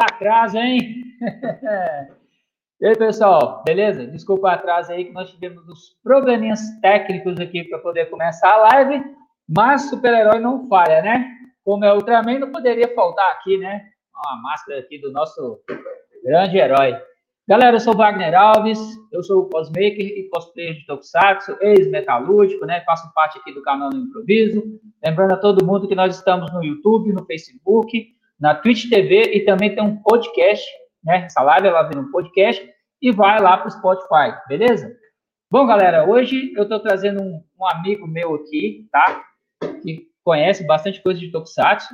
Que atraso, hein? e aí, pessoal, beleza? Desculpa o atraso aí que nós tivemos uns probleminhas técnicos aqui para poder começar a live, mas super-herói não falha, né? Como é Ultraman, não poderia faltar aqui, né? Uma máscara aqui do nosso grande herói. Galera, eu sou Wagner Alves, eu sou o cosmaker e cosplayer de Tokusatsu, ex-metalúrgico, né? Faço parte aqui do canal do Improviso. Lembrando a todo mundo que nós estamos no YouTube, no Facebook, na Twitch TV e também tem um podcast, né? Essa live ela vira um podcast e vai lá para o Spotify, beleza? Bom, galera, hoje eu estou trazendo um, um, amigo meu aqui, tá? Que conhece bastante coisa de Tokusatsu.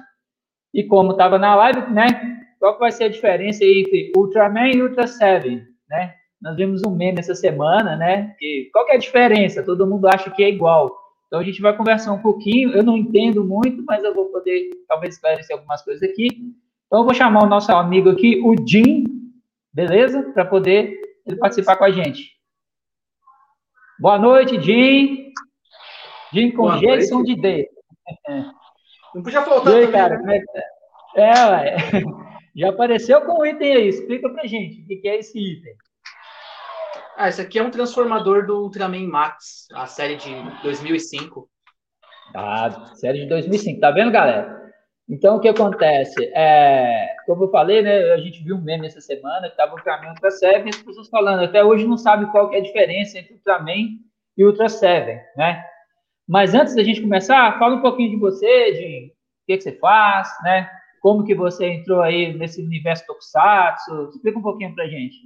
E como estava na live, né? qual vai ser a diferença entre Ultraman e Ultra Seven, né? Nós vimos um meme essa semana, né? Que, qual que é a diferença? Todo mundo acha que é igual. Então a gente vai conversar um pouquinho. Eu não entendo muito, mas eu vou poder talvez esclarecer algumas coisas aqui. Então eu vou chamar o nosso amigo aqui, o Jim, beleza? Para poder ele participar com a gente. Boa noite, Jim. Jim com Boa Jason noite. de D. Não podia faltar e aí, também, cara, né? É, é, ué. Já apareceu com o item aí. Explica pra gente o que é esse item. Ah, esse aqui é um transformador do Ultraman Max, a série de 2005. Ah, série de 2005. Tá vendo, galera? Então, o que acontece? É, como eu falei, né, a gente viu um meme essa semana que tava Ultraman Ultra Seven e as pessoas falando, até hoje não sabe qual é a diferença entre Ultraman e Ultra Seven, né? Mas antes da gente começar, fala um pouquinho de você, de o que, que você faz, né? como que você entrou aí nesse universo Tokusatsu? Explica um pouquinho pra gente.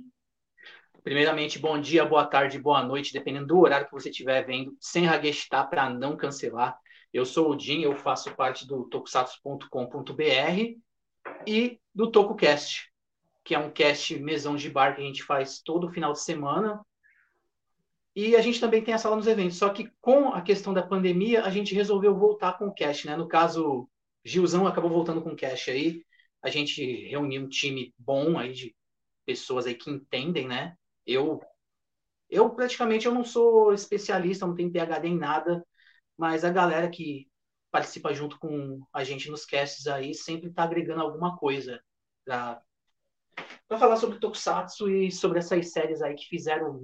Primeiramente, bom dia, boa tarde, boa noite, dependendo do horário que você estiver vendo, sem raguestar para não cancelar. Eu sou o Jim, eu faço parte do tokusatsu.com.br e do TokuCast, que é um cast mesão de bar que a gente faz todo final de semana. E a gente também tem a sala nos eventos. Só que com a questão da pandemia, a gente resolveu voltar com o cast, né? No caso, Gilzão acabou voltando com cash aí. A gente reuniu um time bom aí de pessoas aí que entendem, né? Eu eu praticamente eu não sou especialista, não tenho PhD em nada, mas a galera que participa junto com a gente nos casts aí sempre está agregando alguma coisa para falar sobre Tokusatsu e sobre essas séries aí que fizeram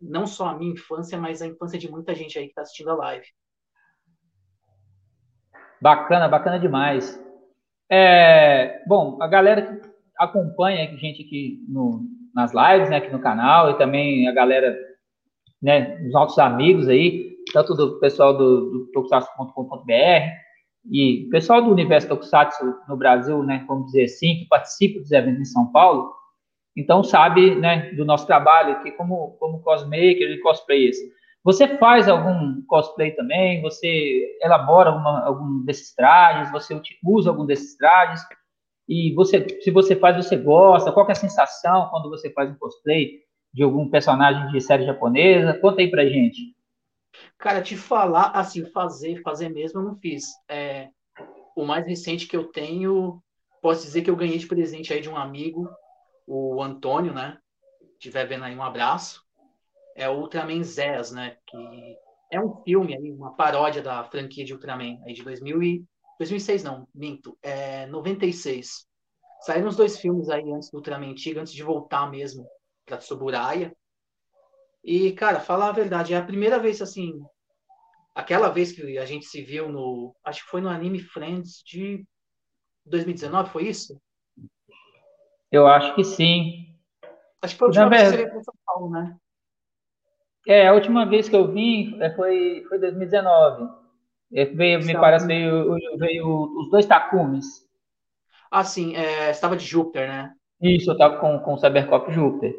não só a minha infância, mas a infância de muita gente aí que está assistindo a live. Bacana, bacana demais. É, bom, a galera que acompanha a gente aqui no, nas lives, né, aqui no canal, e também a galera, né, os nossos amigos aí, tanto do pessoal do, do tokusatsu.com.br e pessoal do Universo Tokusatsu no Brasil, né, vamos dizer assim, que participa dos eventos em São Paulo, então sabe, né, do nosso trabalho aqui como, como cosmaker e cosplayers. Você faz algum cosplay também? Você elabora algum desses trajes? Você usa algum desses trajes? E você, se você faz, você gosta? Qual é a sensação quando você faz um cosplay de algum personagem de série japonesa? Conta aí pra gente. Cara, te falar, assim, fazer, fazer mesmo eu não fiz. É, o mais recente que eu tenho, posso dizer que eu ganhei de presente aí de um amigo, o Antônio, né? Tiver vendo aí, um abraço é o Ultraman Zez, né? Que é um filme aí, uma paródia da franquia de Ultraman, aí de 2000 e... 2006 não, minto, é 96. Saíram os dois filmes aí antes do Ultraman antigo, antes de voltar mesmo para Tsuburaya. E, cara, falar a verdade, é a primeira vez, assim, aquela vez que a gente se viu no, acho que foi no Anime Friends de 2019, foi isso? Eu acho que sim. Acho que foi a última Na vez que você veio São Paulo, né? É, a última vez que eu vim é, foi, foi 2019. É, veio, me parece veio, veio os dois Takumis. Ah, sim, é, estava de Júpiter, né? Isso, eu estava com, com o Cybercop Júpiter.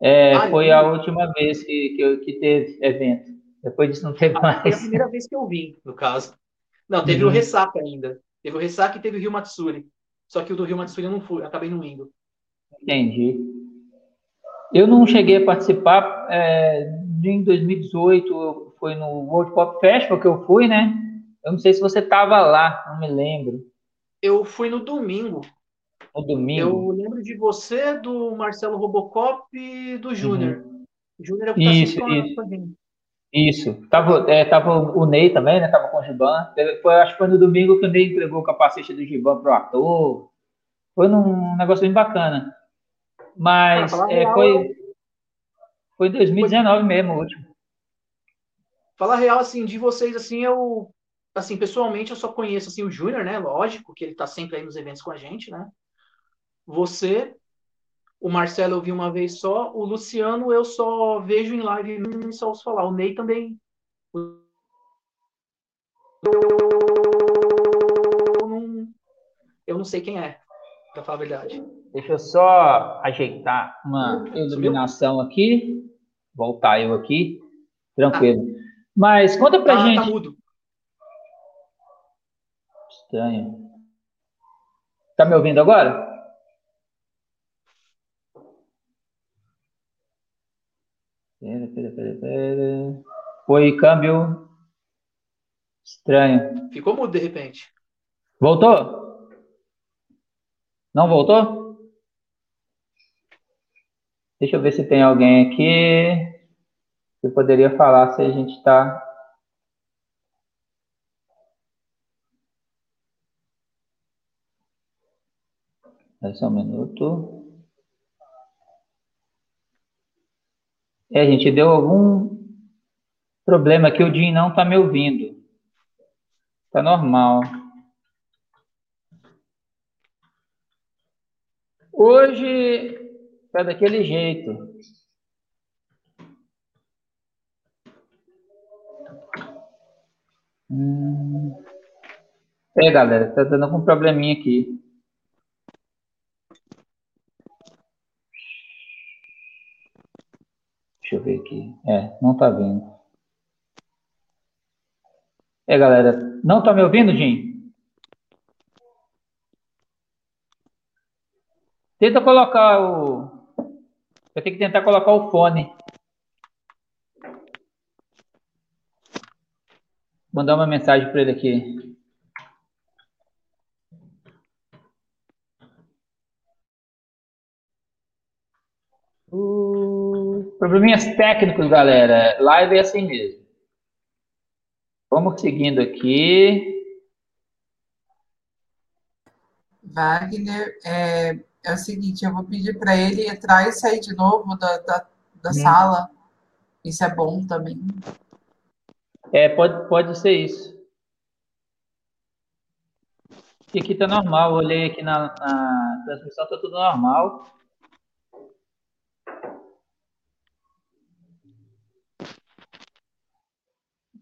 É, ah, foi a última vez que, que, que, teve evento. Depois disso não teve ah, mais. Foi a primeira vez que eu vim, no caso. Não, teve uhum. o Ressaca ainda. Teve o Ressaca e teve o Rio Matsuri. Só que o do Rio Matsuri eu não fui, acabei não indo. Entendi. Eu não cheguei a participar é, em 2018, foi no World Pop Festival que eu fui, né? Eu não sei se você estava lá, não me lembro. Eu fui no domingo. No domingo? Eu lembro de você, do Marcelo Robocop e do Júnior. Uhum. Júnior é o que tá isso, isso. Isso. Tava, é, tava o Ney também, né? Tava com o Giban. Foi, acho que foi no domingo que o Ney entregou o capacete do Giban pro ator. Foi num negócio bem bacana. Mas ah, é, foi, foi em 2019 foi... mesmo, o último. Falar real, assim, de vocês, assim, eu... Assim, pessoalmente, eu só conheço, assim, o Júnior, né? Lógico, que ele tá sempre aí nos eventos com a gente, né? Você, o Marcelo eu vi uma vez só. O Luciano eu só vejo em live e só ouço falar. O Ney também. Eu não, eu não sei quem é, pra falar a verdade. Deixa eu só ajeitar uma iluminação aqui. Voltar eu aqui. Tranquilo. Ah. Mas conta pra tá, tá gente. Tá mudo. Estranho. Tá me ouvindo agora? Pera, pera, pera, pera. Foi câmbio estranho. Ficou mudo de repente. Voltou? Não voltou? Deixa eu ver se tem alguém aqui que poderia falar se a gente está. Só um minuto. É, gente, deu algum problema que o Jim não está me ouvindo. Tá normal. Hoje tá daquele jeito. Hum. É, galera, tá dando algum probleminha aqui. Deixa eu ver aqui. É, não tá vendo. É, galera, não tá me ouvindo, Jim? Tenta colocar o. Vai ter que tentar colocar o fone. Mandar uma mensagem para ele aqui. Probleminhas técnicos, galera. Live é assim mesmo. Vamos seguindo aqui. Wagner, é, é o seguinte, eu vou pedir para ele entrar e sair de novo da, da, da hum. sala. Isso é bom também. É, pode, pode ser isso. E aqui tá normal, olhei aqui na, na transmissão, tá tudo normal.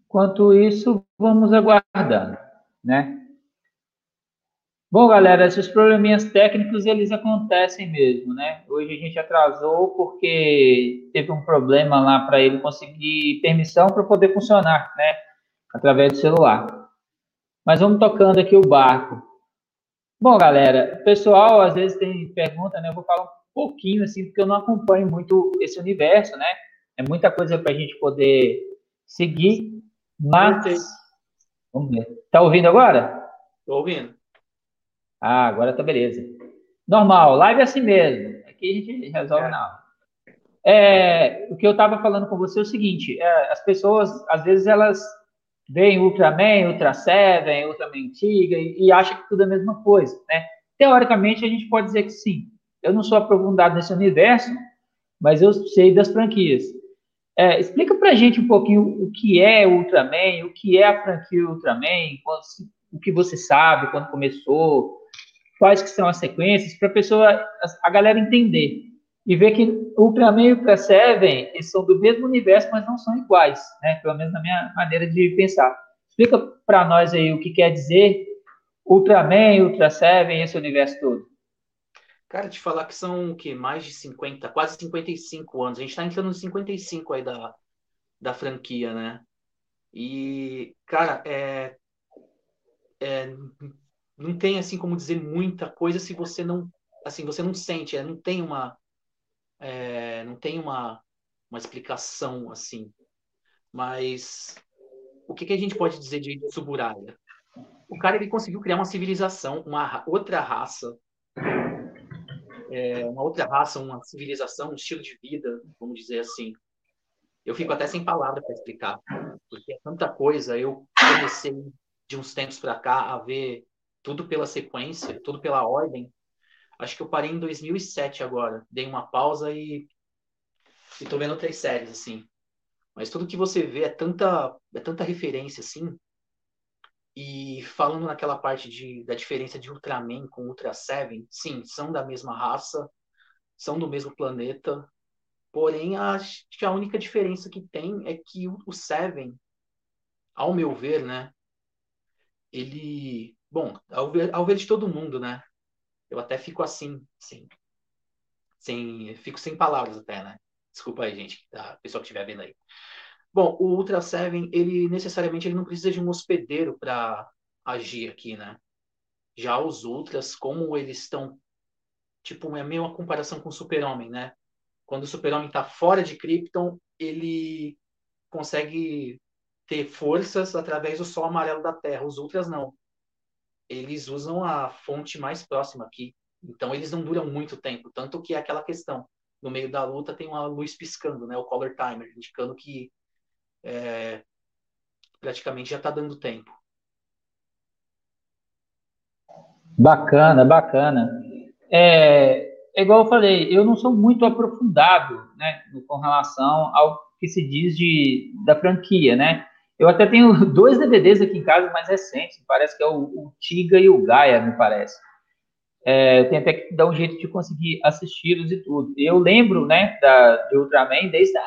Quanto isso, vamos aguardando, né? Bom, galera, esses probleminhas técnicos, eles acontecem mesmo, né? Hoje a gente atrasou porque teve um problema lá para ele conseguir permissão para poder funcionar, né? Através do celular. Mas vamos tocando aqui o barco. Bom, galera, o pessoal às vezes tem pergunta, né? Eu vou falar um pouquinho, assim, porque eu não acompanho muito esse universo, né? É muita coisa para a gente poder seguir. Mas. Vamos ver. Tá ouvindo agora? Tô ouvindo. Ah, agora tá beleza. Normal, live é assim mesmo. Aqui a gente resolve é. na hora. É, o que eu estava falando com você é o seguinte: é, as pessoas, às vezes, elas veem Ultraman, Ultra Seven, Ultraman Antiga e, e acham que tudo é a mesma coisa, né? Teoricamente, a gente pode dizer que sim. Eu não sou aprofundado nesse universo, mas eu sei das franquias. É, explica para a gente um pouquinho o que é Ultraman, o que é a franquia Ultraman, quando, o que você sabe, quando começou, quais que são as sequências, para a pessoa, a galera entender e ver que Ultraman e Ultra Seven eles são do mesmo universo, mas não são iguais, né? Pelo menos na minha maneira de pensar. Explica para nós aí o que quer dizer Ultraman, Ultra Seven, esse universo todo. Cara, te falar que são o quê? Mais de 50, quase 55 anos. A gente está entrando nos 55 aí da, da franquia, né? E, cara, é, é, não tem assim como dizer muita coisa se você não assim você não sente, é, não tem uma é, não tem uma, uma explicação assim. Mas o que, que a gente pode dizer de Suburaya? O cara ele conseguiu criar uma civilização, uma outra raça é, uma outra raça, uma civilização, um estilo de vida, vamos dizer assim. eu fico até sem palavra para explicar, porque é tanta coisa. Eu comecei de uns tempos para cá a ver tudo pela sequência, tudo pela ordem. Acho que eu parei em 2007 agora. Dei uma pausa e estou vendo três séries assim. Mas tudo que você vê é tanta é tanta referência assim. E falando naquela parte de, da diferença de Ultraman com Ultra Seven, sim, são da mesma raça, são do mesmo planeta, Porém, acho que a única diferença que tem é que o Seven, ao meu ver, né? Ele. Bom, ao ver, ao ver de todo mundo, né? Eu até fico assim, assim. Sem, fico sem palavras até, né? Desculpa aí, gente, a pessoa que estiver vendo aí. Bom, o Ultra Seven, ele necessariamente ele não precisa de um hospedeiro para agir aqui, né? Já os Ultras, como eles estão. Tipo, é meio uma comparação com o Super-Homem, né? Quando o Super-Homem está fora de Krypton, ele consegue ter forças através do Sol amarelo da Terra. Os Ultras não. Eles usam a fonte mais próxima aqui. Então eles não duram muito tempo. Tanto que é aquela questão. No meio da luta tem uma luz piscando, né? O color timer, indicando que é, praticamente já está dando tempo. Bacana, bacana. É, é igual eu falei, eu não sou muito aprofundado, né, com relação ao que se diz de, da franquia, né? Eu até tenho dois DVDs aqui em casa mais recentes, parece que é o, o Tiga e o Gaia, me parece. É, eu tenho até que dar um jeito de conseguir assisti-los e tudo. Eu lembro, né, da, de Ultraman desde a,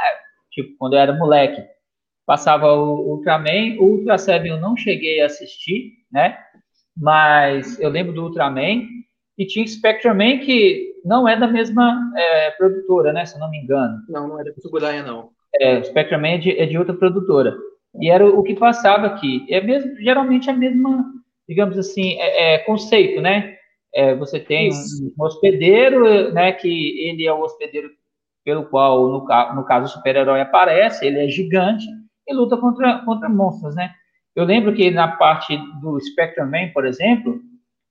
tipo, quando eu era moleque. Passava o Ultraman, o Ultra Seven eu não cheguei a assistir, né? Mas eu lembro do Ultraman e tinha Spectreman que não é da mesma é, produtora, né? Se eu não me engano. Não, não é da Tsuburaya, não. É, Spectrum é de, é de outra produtora. E era o, que passava aqui. É mesmo, geralmente é a mesma, digamos assim, é, é conceito, né? É, você tem um, um, hospedeiro, né? Que ele é o hospedeiro pelo qual, no, no caso, o super-herói aparece. Ele é gigante e luta contra, contra monstros, né? Eu lembro que na parte do Spectrum Man, por exemplo,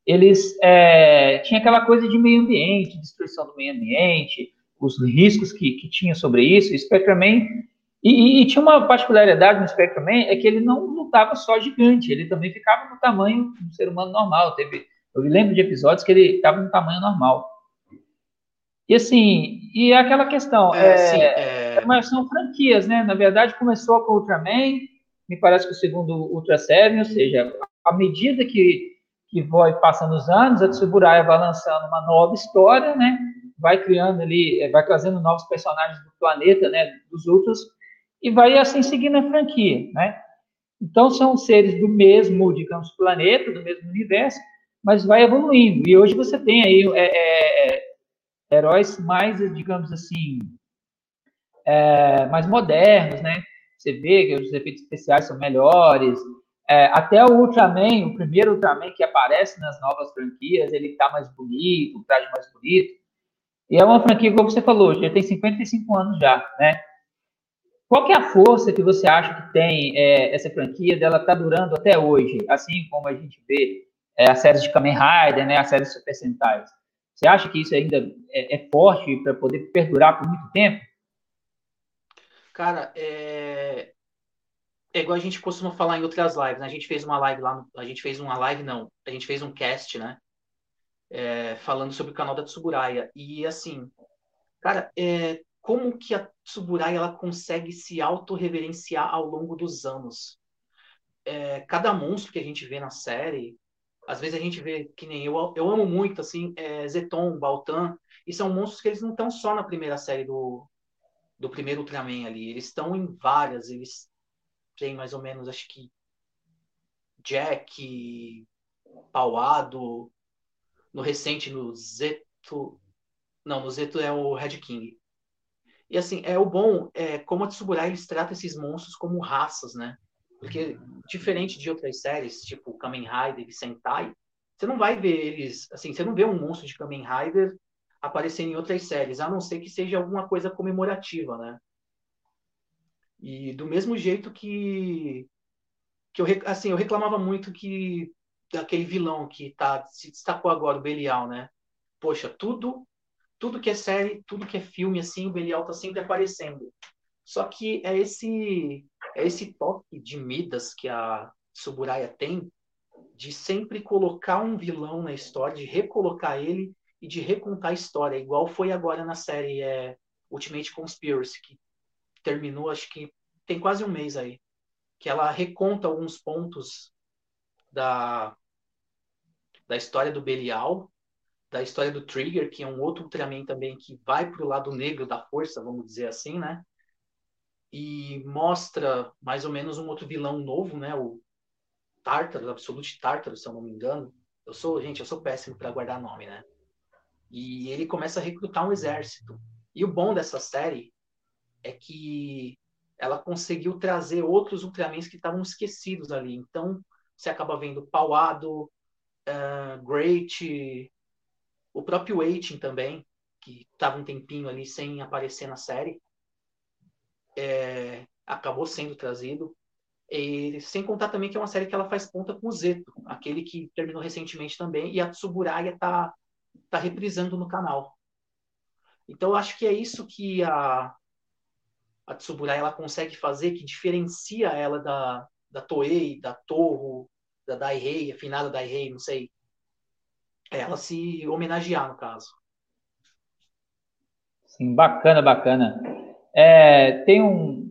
eles é, tinha aquela coisa de meio ambiente, destruição do meio ambiente, os riscos que, que tinha sobre isso. Spectreman e, e, e, tinha uma particularidade no Spectreman é que ele não lutava só gigante, ele também ficava no tamanho do ser humano normal. Teve, eu lembro de episódios que ele estava no tamanho normal. E assim, e aquela questão, é, é, sim, é... Mas são franquias, né? Na verdade, começou com o Ultraman, me parece que o segundo Ultra Seven, ou seja, à medida que que vai passando os anos, a Tsuburaya vai lançando uma nova história, né? Vai criando ali, vai trazendo novos personagens do planeta, né? Dos outros, e vai assim seguindo a franquia, né? Então são seres do mesmo, digamos, planeta, do mesmo universo, mas vai evoluindo. E hoje você tem aí é, é, heróis mais, digamos assim, é, mais modernos, né? Você vê que os efeitos especiais são melhores, é, até o Ultraman, o primeiro Ultraman que aparece nas novas franquias, ele está mais bonito, o traje mais bonito. E é uma franquia, como você falou, já tem 55 anos já, né? Qual é a força que você acha que tem é, essa franquia dela tá durando até hoje, assim como a gente vê é, as séries de Kamen Rider, né, as séries Super Sentai? Você acha que isso ainda é, é forte para poder perdurar por muito tempo? Cara, é, é igual a gente costuma falar em outras lives, né? A gente fez uma live lá, no, a gente fez uma live, não, a gente fez um cast, né? É, falando sobre o canal da Tsuburaya. E assim, cara, é, como que a Tsuburaya ela consegue se autorreverenciar ao longo dos anos? É, cada monstro que a gente vê na série, às vezes a gente vê que nem eu, eu amo muito, assim, é, Zeton, Baltan, e são monstros que eles não estão só na primeira série do, do primeiro Ultraman ali, eles estão em várias, eles tem mais ou menos, acho que Jack, Pauado, no recente, no Zeto. Não, no Zeto é o Red King. E assim, é o bom, é como a Tsuburai eles tratam esses monstros como raças, né? Porque diferente de outras séries, tipo Kamen Rider e Sentai, você não vai ver eles, assim, você não vê um monstro de Kamen Rider aparecendo em outras séries, a não ser que seja alguma coisa comemorativa, né? E do mesmo jeito que, que eu, assim, eu reclamava muito que daquele vilão que tá, se destacou agora, o Belial, né? Poxa, tudo tudo que é série, tudo que é filme, assim, o Belial tá sempre aparecendo. Só que é esse é esse toque de Midas que a Suburaya tem de sempre colocar um vilão na história, de recolocar ele e de recontar a história, igual foi agora na série é, Ultimate Conspiracy, que terminou, acho que tem quase um mês aí, que ela reconta alguns pontos da, da história do Belial, da história do Trigger, que é um outro Ultraman também que vai para o lado negro da força, vamos dizer assim, né? E mostra mais ou menos um outro vilão novo, né? O Tartarus, Absolute Tartarus, se eu não me engano. Eu sou, gente, eu sou péssimo para guardar nome, né? E ele começa a recrutar um exército. E o bom dessa série é que ela conseguiu trazer outros Ultramans que estavam esquecidos ali. Então, você acaba vendo Pauado, uh, Great, o próprio Waiting também, que estava um tempinho ali sem aparecer na série, é, acabou sendo trazido. E, sem contar também que é uma série que ela faz ponta com o Zeto, aquele que terminou recentemente também, e a Tsuburaya está tá reprisando no canal. Então, eu acho que é isso que a, a Tsuburaya ela consegue fazer, que diferencia ela da, da Toei, da Toho, da Daihei, a finada Daihei, não sei. Ela se homenagear, no caso. Sim, bacana, bacana. É, tem um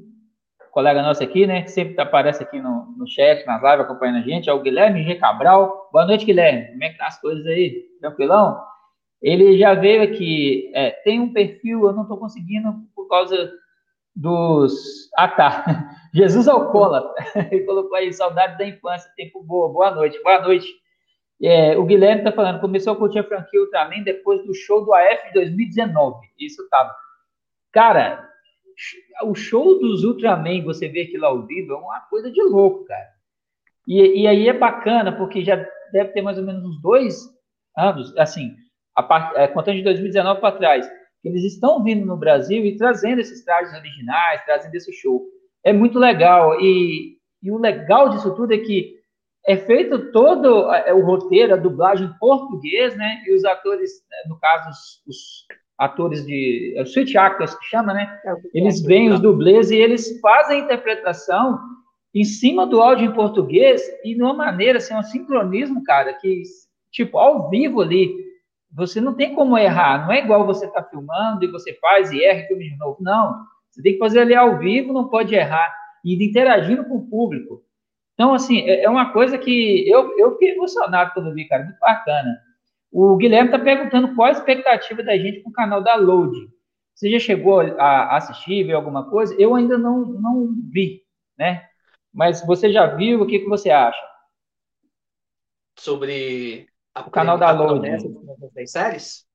colega nosso aqui, né, que sempre aparece aqui no, no chat, nas lives, acompanhando a gente, é o Guilherme G. Cabral. Boa noite, Guilherme. Como é que tá as coisas aí? Tranquilão? Ele já veio aqui, é, tem um perfil, eu não estou conseguindo por causa dos. Ah, tá. Jesus Alcoólatra. Ele colocou aí, saudade da infância, tempo boa, boa noite, boa noite. É, o Guilherme está falando, começou a curtir a franquia Ultraman depois do show do AF de 2019. Isso tava. Cara, o show dos Ultraman, você vê aquilo ao vivo, é uma coisa de louco, cara. E, e aí é bacana, porque já deve ter mais ou menos uns dois anos, assim, a part, é, contando de 2019 para trás, eles estão vindo no Brasil e trazendo esses trajes originais, trazendo esse show. É muito legal. E, e o legal disso tudo é que é feito todo é, o roteiro, a dublagem em português, né? E os atores, né, no caso, os, os atores de. É, switch actors que chama, né? É, eles veem os dublês e eles fazem a interpretação em cima do áudio em português e de uma maneira, assim, um sincronismo, cara, que, tipo, ao vivo ali você não tem como errar. Não é igual você está filmando e você faz e erra e filma de novo. Não. Você tem que fazer ali ao vivo, não pode errar. E interagindo com o público. Então, assim, é, é uma coisa que eu, eu fiquei emocionado quando vi, cara. Muito bacana. O Guilherme está perguntando qual a expectativa da gente com o canal da Load. Você já chegou a assistir, ver alguma coisa? Eu ainda não, não vi, né? Mas você já viu? O que, que você acha? Sobre o canal da Load. Das séries?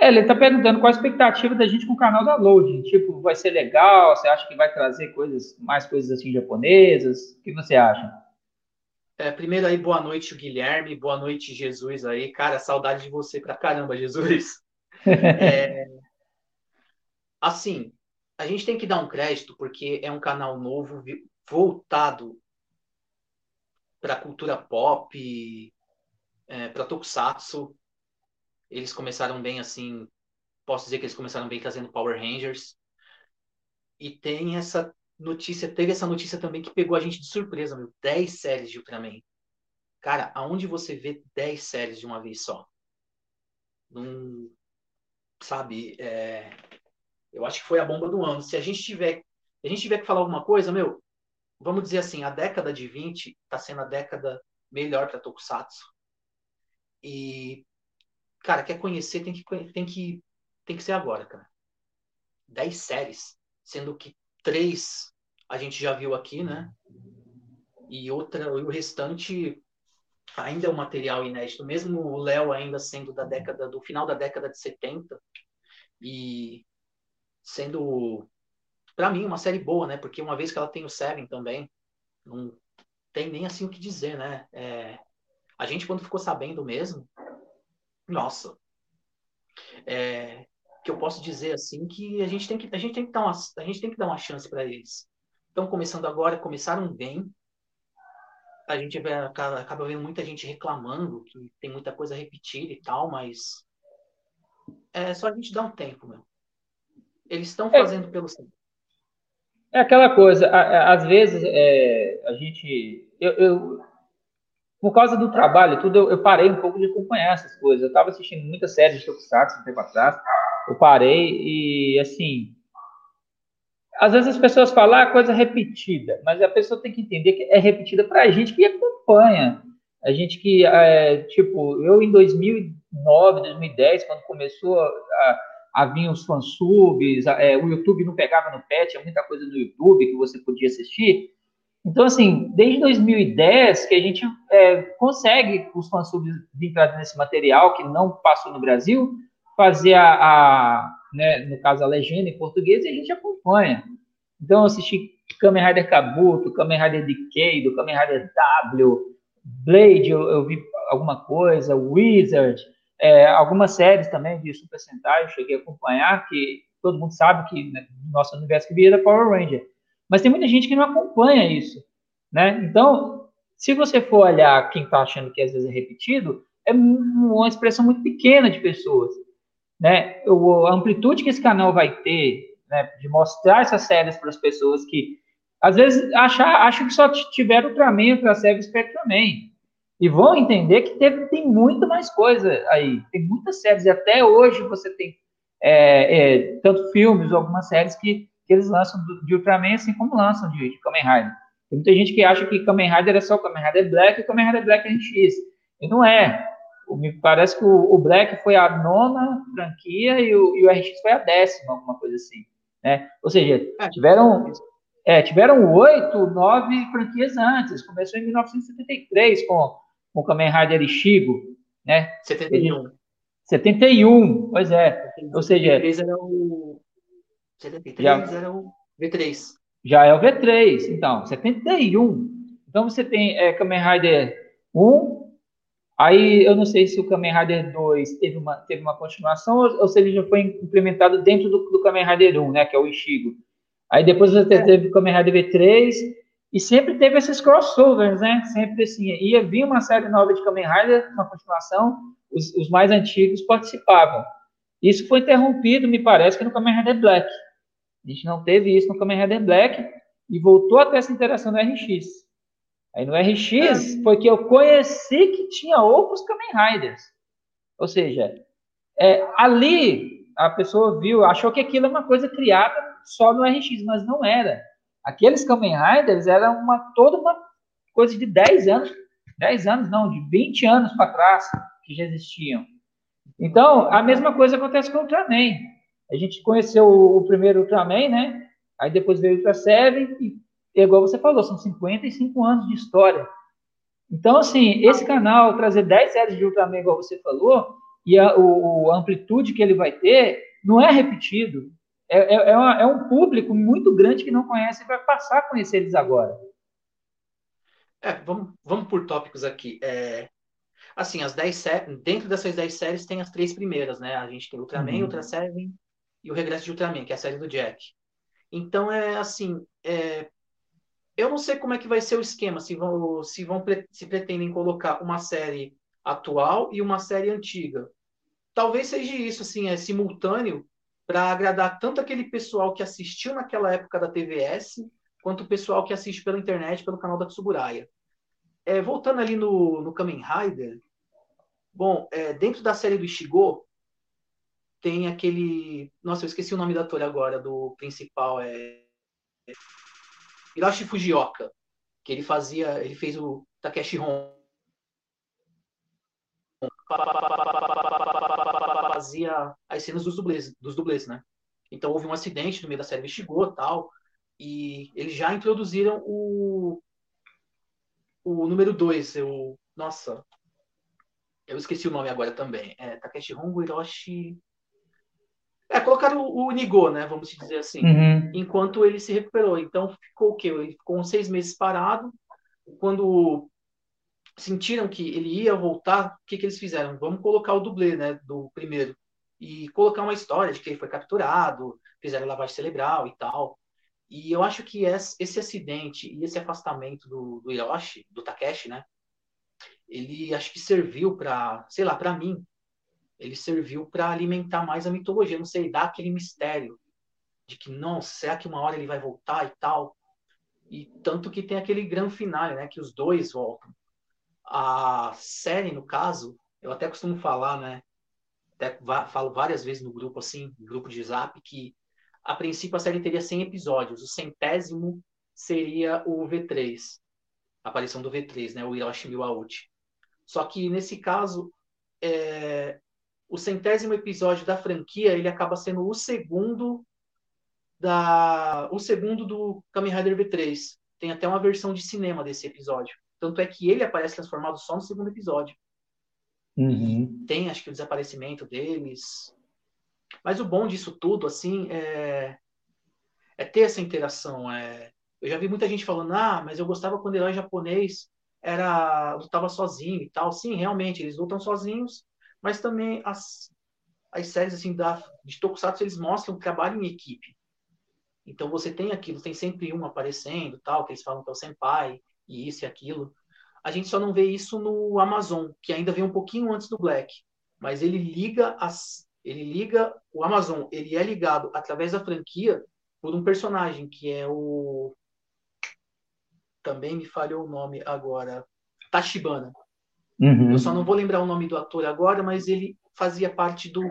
É, ele está perguntando qual a expectativa da gente com o canal da Load. Tipo, vai ser legal? Você acha que vai trazer coisas, mais coisas assim japonesas? O que você acha? É, primeiro aí, boa noite, Guilherme. Boa noite, Jesus aí. Cara, saudade de você pra caramba, Jesus. é, assim, a gente tem que dar um crédito porque é um canal novo, voltado para cultura pop, é, para Tokusatsu, eles começaram bem assim, posso dizer que eles começaram bem trazendo Power Rangers. E tem essa notícia, teve essa notícia também que pegou a gente de surpresa, meu, 10 séries de Ultraman. Cara, aonde você vê 10 séries de uma vez só? Num, sabe, é, eu acho que foi a bomba do ano. Se a gente tiver, a gente tiver que falar alguma coisa, meu, vamos dizer assim, a década de 20 está sendo a década melhor para Tokusatsu. E, cara, quer conhecer, tem que, tem que, tem que ser agora, cara. Dez séries, sendo que três a gente já viu aqui, né? E outra, e o restante ainda é um material inédito, mesmo o Léo ainda sendo da década, do final da década de 70, e sendo, para mim, uma série boa, né? Porque uma vez que ela tem o Seven também, não tem nem assim o que dizer, né? É, a gente, quando ficou sabendo mesmo, nossa, é, que eu posso dizer assim que a gente tem que a gente tem que dar uma a gente tem que dar uma chance para eles. Estão começando agora, começaram bem. A gente acaba, acaba vendo muita gente reclamando que tem muita coisa a repetir e tal, mas é só a gente dar um tempo, meu. Eles estão é. fazendo é. pelo tempo. É aquela coisa, às vezes é, a gente. Eu, eu, por causa do trabalho, tudo, eu, eu, parei um pouco de acompanhar essas coisas. Eu estava assistindo muitas séries de Tokusatsu um tempo atrás, eu parei e, assim. Às vezes as pessoas falam ah, coisa repetida, mas a pessoa tem que entender que é repetida para a gente que acompanha. A gente que, é, tipo, eu em 2009, 2010, quando começou a, a vir os fansubs, é, o YouTube não pegava no pé, tinha muita coisa no YouTube que você podia assistir. Então, assim, desde 2010 que a gente é, consegue os fansubs vir trazendo esse material que não passou no Brasil, fazer a, a né, no caso, a legenda em português e a gente acompanha. Então, eu assisti Kamen Rider Kabuto, Kamen Rider Decade, Kamen Rider W, Blade, eu, eu vi alguma coisa, Wizard, é, algumas séries também de Super Sentai eu cheguei a acompanhar, que todo mundo sabe que né, no nosso universo que vira Power Ranger. Mas tem muita gente que não acompanha isso, né? Então, se você for olhar quem está achando que às vezes é repetido, é uma expressão muito pequena de pessoas, né? A amplitude que esse canal vai ter, né, de mostrar essas séries para as pessoas que às vezes achar, acham que só tiveram Ultraman e Ultra Seven Spectraman, e vão entender que teve, tem muito mais coisa aí. Tem muitas séries, e até hoje você tem é, é, tanto filmes algumas séries que, que eles lançam de Ultraman, assim como lançam de, de Kamen Rider. Tem muita gente que acha que Kamen Rider é só Kamen Rider Black e Kamen Rider Black NX. E não é. Me parece que o, o Black foi a nona franquia e o, e o RX foi a décima, alguma coisa assim. Né? Ou seja, é, tiveram, é, tiveram oito, nove franquias antes. Começou em 1973 com com o Kamen Rider Ishigo, né? 71. 71, pois é. Ou seja. 73 era o. 73 já, era o V3. Já é o V3, então, 71. Então você tem é, Kamen Rider 1, aí eu não sei se o Kamen Rider 2 teve uma, teve uma continuação ou, ou se ele já foi implementado dentro do, do Kamen Rider 1, né? Que é o Ishigo. Aí depois você é. teve o Kamen Rider V3, e sempre teve esses crossovers, né? Sempre assim, ia vir uma série nova de Kamen Rider, uma continuação, os, os mais antigos participavam. Isso foi interrompido, me parece, que no Kamen Rider Black. A gente não teve isso no Kamen Rider Black e voltou a ter essa interação no RX. Aí no RX é. foi que eu conheci que tinha outros Kamen Riders. Ou seja, é, ali a pessoa viu, achou que aquilo é uma coisa criada só no RX, mas não era. Aqueles Kamen Riders eram uma, toda uma coisa de 10 anos, 10 anos não, de 20 anos para trás que já existiam. Então, a mesma coisa acontece com o Ultraman. A gente conheceu o, o primeiro Ultraman, né? Aí depois veio o Ultra Seven e, igual você falou, são 55 anos de história. Então, assim, esse canal trazer 10 séries de Ultraman, igual você falou, e a, o, a amplitude que ele vai ter, não é repetido. É, é, é, uma, é, um público muito grande que não conhece e vai passar a conhecer eles agora. É, vamos, vamos por tópicos aqui. É, assim, as 10 dentro dessas 10 séries tem as três primeiras, né? A gente tem Ultraman, uhum. Ultra Seven e o Regresso de Ultraman, que é a série do Jack. Então, é assim, é, eu não sei como é que vai ser o esquema, se vão, se vão se pretendem colocar uma série atual e uma série antiga. Talvez seja isso, assim, é simultâneo, para agradar tanto aquele pessoal que assistiu naquela época da TVS, quanto o pessoal que assiste pela internet, pelo canal da Tsuburaya. É, voltando ali no, no Kamen Rider, bom, é, dentro da série do Ishigo, tem aquele. Nossa, eu esqueci o nome da ator agora, do principal, é. Hiroshi Fujioka, que ele fazia. Ele fez o Takeshi Hon fazia as cenas dos dublês, dos dublês, né? Então houve um acidente no meio da série Vestigou tal, e eles já introduziram o o número 2, eu nossa, eu esqueci o nome agora também. É Takeshi Hongo Hiroshi é, colocaram o, o Nigo, né? Vamos dizer assim. Uhum. Enquanto ele se recuperou. Então ficou o quê? Ele ficou uns seis meses parado. Quando sentiram que ele ia voltar, o que, que eles fizeram? Vamos colocar o dublê, né, do primeiro, e colocar uma história de que ele foi capturado, fizeram lavagem cerebral e tal. E eu acho que esse acidente e esse afastamento do, do Hiroshi, do Takeshi, né, ele acho que serviu para, sei lá, para mim, ele serviu para alimentar mais a mitologia, não sei, dar aquele mistério de que, não, será que uma hora ele vai voltar e tal? E tanto que tem aquele grande final, né? Que os dois voltam. A série, no caso, eu até costumo falar, né? Até falo várias vezes no grupo, assim, grupo de zap, que a princípio a série teria 100 episódios. O centésimo seria o V3. A aparição do V3, né? O Hiroshi Miwauchi. Só que, nesse caso, é, o centésimo episódio da franquia ele acaba sendo o segundo da o segundo do Kamen Rider V3. Tem até uma versão de cinema desse episódio. Tanto é que ele aparece transformado só no segundo episódio. Uhum. Tem, acho que, o desaparecimento deles. Mas o bom disso tudo, assim, é, é ter essa interação. É... Eu já vi muita gente falando, ah, mas eu gostava quando o herói japonês era lutava sozinho e tal. Sim, realmente, eles lutam sozinhos, mas também as, as séries assim da de Tokusatsu eles mostram trabalho em equipe. Então você tem aquilo, tem sempre um aparecendo, tal, que eles falam que é o senpai e isso e aquilo. A gente só não vê isso no Amazon, que ainda vem um pouquinho antes do Black, mas ele liga as ele liga o Amazon, ele é ligado através da franquia por um personagem que é o também me falhou o nome agora, Tachibana. Uhum. Eu só não vou lembrar o nome do ator agora, mas ele fazia parte do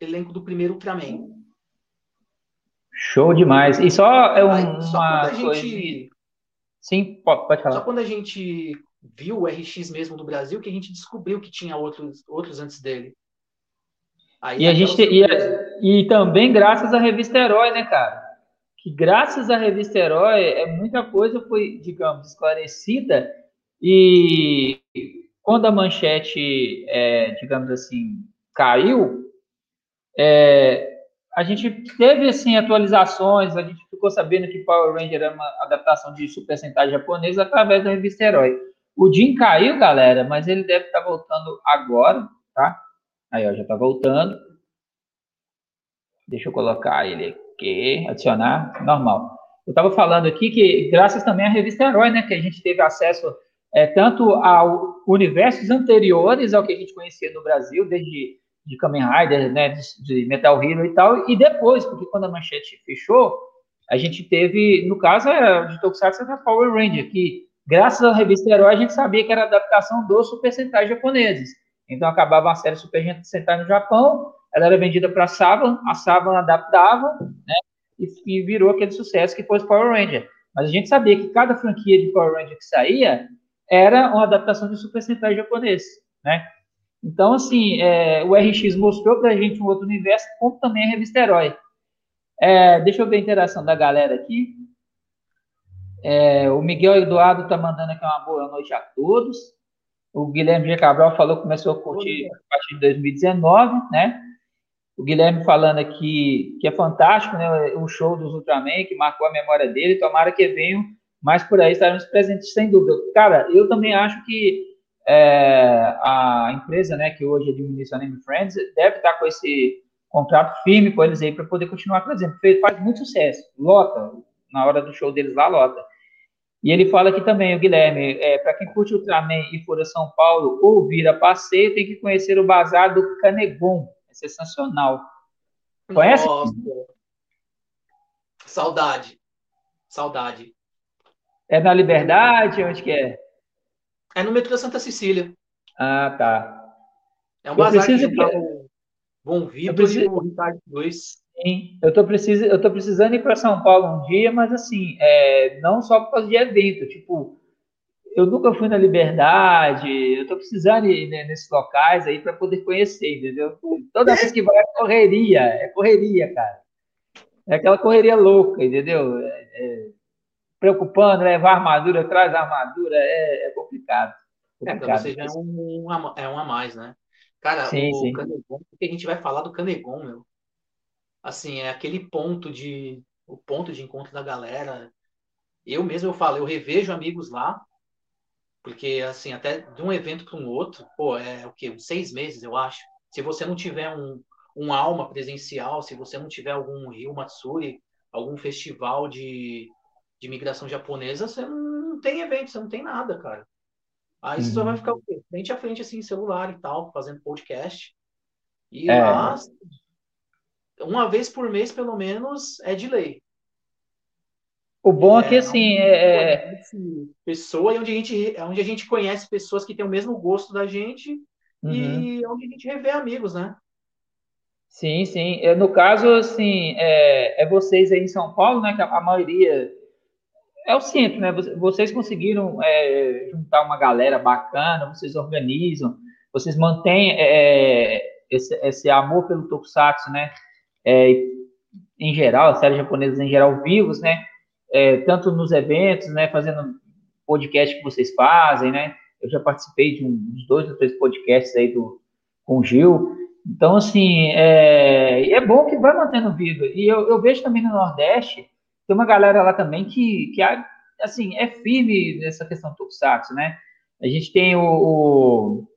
elenco do primeiro Ultraman. Show demais. E só é um, Aí, só uma quando a coisa... gente Sim, pode, falar. só quando a gente viu o RX mesmo no Brasil que a gente descobriu que tinha outros outros antes dele. Aí E a gente e, surpresa. e também graças à revista Herói, né, cara? Que graças à revista Herói, é, muita coisa foi, digamos, esclarecida e quando a manchete, é, digamos assim, caiu, é, a gente teve assim atualizações, a gente ficou sabendo que Power Ranger era uma adaptação de Super Sentai japonês através da revista Herói. O Jim caiu, galera, mas ele deve estar voltando agora, tá? Aí, ó, já tá voltando. Deixa eu colocar ele aqui, adicionar, normal. Eu estava falando aqui que, graças também à revista Herói, né, que a gente teve acesso é, tanto a universos anteriores ao que a gente conhecia no Brasil, desde de Kamen Rider, né, de, de Metal Hero e tal, e depois, porque quando a manchete fechou, a gente teve, no caso, era de Tokusatsu, era Power Ranger, que graças à revista Herói a gente sabia que era adaptação dos Super Sentai japoneses. Então acabava a série Super Sentai no Japão, ela era vendida para a Saban, a Saban adaptava, né, e, e virou aquele sucesso que foi o Power Ranger. Mas a gente sabia que cada franquia de Power Ranger que saía era uma adaptação de Super Sentai japonês, né? Então, assim, é, o RX mostrou pra gente um outro universo, como também a revista Herói. É, deixa eu ver a interação da galera aqui. É, o Miguel Eduardo tá mandando aqui uma boa noite a todos. O Guilherme G. Cabral falou que começou a curtir a partir de 2019, né? O Guilherme falando aqui que é fantástico, né? O show dos Ultraman, que marcou a memória dele. Tomara que venham mais por aí, estaremos presentes, sem dúvida. Cara, eu também acho que é, a empresa, né, que hoje administra a Name Friends, deve estar com esse contrato firme com eles aí para poder continuar trazendo. Porque faz muito sucesso, lota, na hora do show deles lá, lota. E ele fala aqui também, o Guilherme, é, para quem curte Ultraman e for a São Paulo ou vir a passeio, tem que conhecer o Bazar do Canegon. É sensacional. Conhece? Nossa. Saudade. Saudade. É na Liberdade? Onde que é? É no metrô Santa Cecília. Ah, tá. É um Eu bazar preciso que- o Bom Vitor preciso- e o Ricardo Luiz. Sim, eu tô, precis... eu tô precisando ir para São Paulo um dia, mas assim, é, não só por causa de evento, tipo, eu nunca fui na Liberdade, eu tô precisando ir né, nesses locais aí para poder conhecer, entendeu? Toda vez que vai é correria, é correria, cara. É aquela correria louca, entendeu? É- é preocupando, levar armadura, traz armadura, é, é complicado. É, complicado. você já é um, um a- é um a mais, né? Cara, Sim, o sim. Canegon, porque a gente vai falar do Canegon, meu. Assim, é aquele ponto de o ponto de encontro da galera. Eu mesmo eu falo, eu revejo amigos lá, porque assim, até de um evento para um outro, pô, é o quê? Uns seis meses, eu acho. Se você não tiver um, um alma presencial, se você não tiver algum Rio Matsuri, algum festival de, de migração japonesa, você não tem evento, você não tem nada, cara. Aí você só Uhum. vai ficar o quê? Frente a frente, assim, celular e tal, fazendo podcast. E É. lá uma vez por mês, pelo menos, é de lei. O bom é, é que, assim, é... é pessoa e onde a, gente, é onde a gente conhece pessoas que têm o mesmo gosto da gente uhum. e onde a gente revê amigos, né? Sim, sim. É, no caso, assim, é, é vocês aí em São Paulo, né, que a maioria é o centro, né? Vocês conseguiram é, juntar uma galera bacana, vocês organizam, vocês mantêm é, esse, esse, amor pelo Tokusatsu, né? É, em geral, as séries japonesas em geral vivos, né? É, tanto nos eventos, né? Fazendo podcast que vocês fazem, né? Eu já participei de uns dois ou três podcasts aí do, com o Gil. Então, assim, é, é bom que vai mantendo vivo. E eu, eu vejo também no Nordeste, tem uma galera lá também que, que assim, é firme nessa questão do Tokusatsu, né? A gente tem o, o,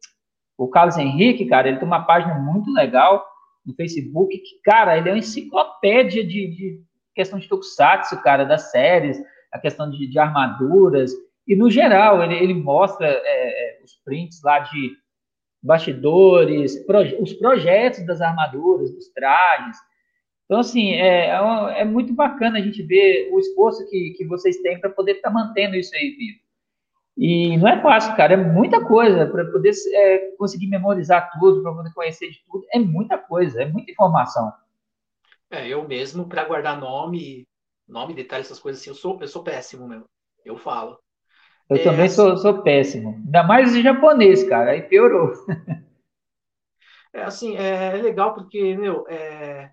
o, Carlos Henrique, cara, ele tem uma página muito legal no Facebook, que, cara, ele é uma enciclopédia de, de questão de Tokusatsu, cara, das séries, a questão de, de armaduras, e no geral, ele, ele mostra é, é os prints lá de bastidores, proje os projetos das armaduras, dos trajes. Então, assim, é, é, é muito bacana a gente ver o esforço que, que vocês têm para poder estar tá mantendo isso aí vivo. E não é fácil, cara, é muita coisa para poder é, conseguir memorizar tudo, para poder conhecer de tudo, é muita coisa, é muita informação. É, eu mesmo, para guardar nome, nome, detalhes, essas coisas assim, eu sou, eu sou péssimo mesmo. Eu falo. Eu é, também sou, sou péssimo. Ainda mais em japonês, cara. Aí piorou. É assim, é, é legal porque, meu, é,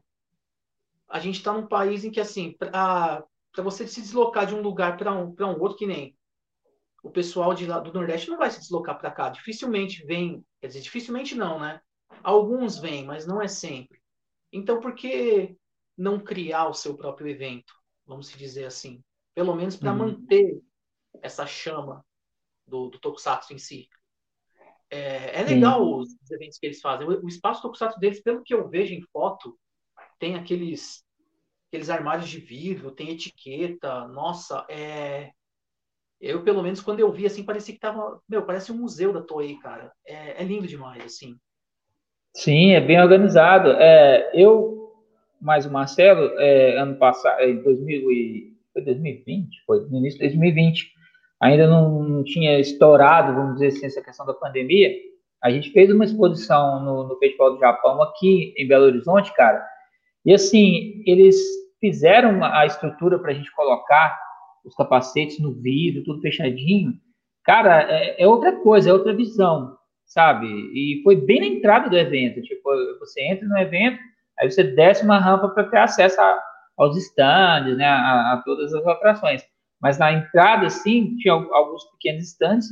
a gente está num país em que, assim, para você se deslocar de um lugar para um, um outro, que nem o pessoal de lá do Nordeste não vai se deslocar para cá. Dificilmente vem, quer dizer, dificilmente não, né? Alguns vêm, mas não é sempre. Então, por que não criar o seu próprio evento? Vamos dizer assim. Pelo menos para uhum. manter essa chama do, do Tokusatsu em si. É, é legal os, os, eventos que eles fazem. O, o, espaço Tokusatsu deles, pelo que eu vejo em foto, tem aqueles aqueles armários de vidro, tem etiqueta. Nossa, é eu pelo menos quando eu vi assim parecia que tava, meu, parece um museu da Toei, cara. É, é lindo demais assim. Sim, é bem organizado. É, eu mais o Marcelo, é, ano passado, em 2000 e, foi 2020, foi no início de 2020, ainda não, não, tinha estourado, vamos dizer assim, essa questão da pandemia, a gente fez uma exposição no, no Festival do Japão aqui em Belo Horizonte, cara, e assim, eles fizeram a estrutura para a gente colocar os capacetes no vidro, tudo fechadinho. Cara, é, é, outra coisa, é outra visão, sabe? E foi bem na entrada do evento. Tipo, você entra no evento, aí você desce uma rampa para ter acesso a, aos stands, né? A, a todas as atrações. Mas na entrada, sim, tinha alguns pequenos estantes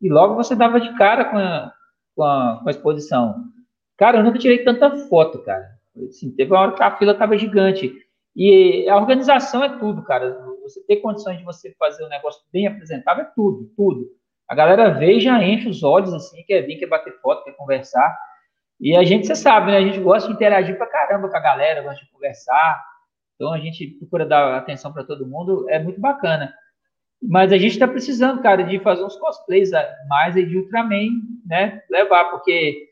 e logo você dava de cara com a, com a, com a exposição. Cara, eu nunca tirei tanta foto, cara. Assim, teve uma hora que a fila estava gigante. E a organização é tudo, cara. Você ter condições de você fazer um negócio bem apresentável é tudo, tudo. A galera vê e já enche os olhos, assim, quer vir, quer bater foto, quer conversar. E a gente, você sabe, né? A gente gosta de interagir pra caramba com a galera, gosta de conversar. Então a gente procura dar atenção para todo mundo, é muito bacana. Mas a gente está precisando, cara, de fazer uns cosplays mais aí de Ultraman, né? Levar, porque,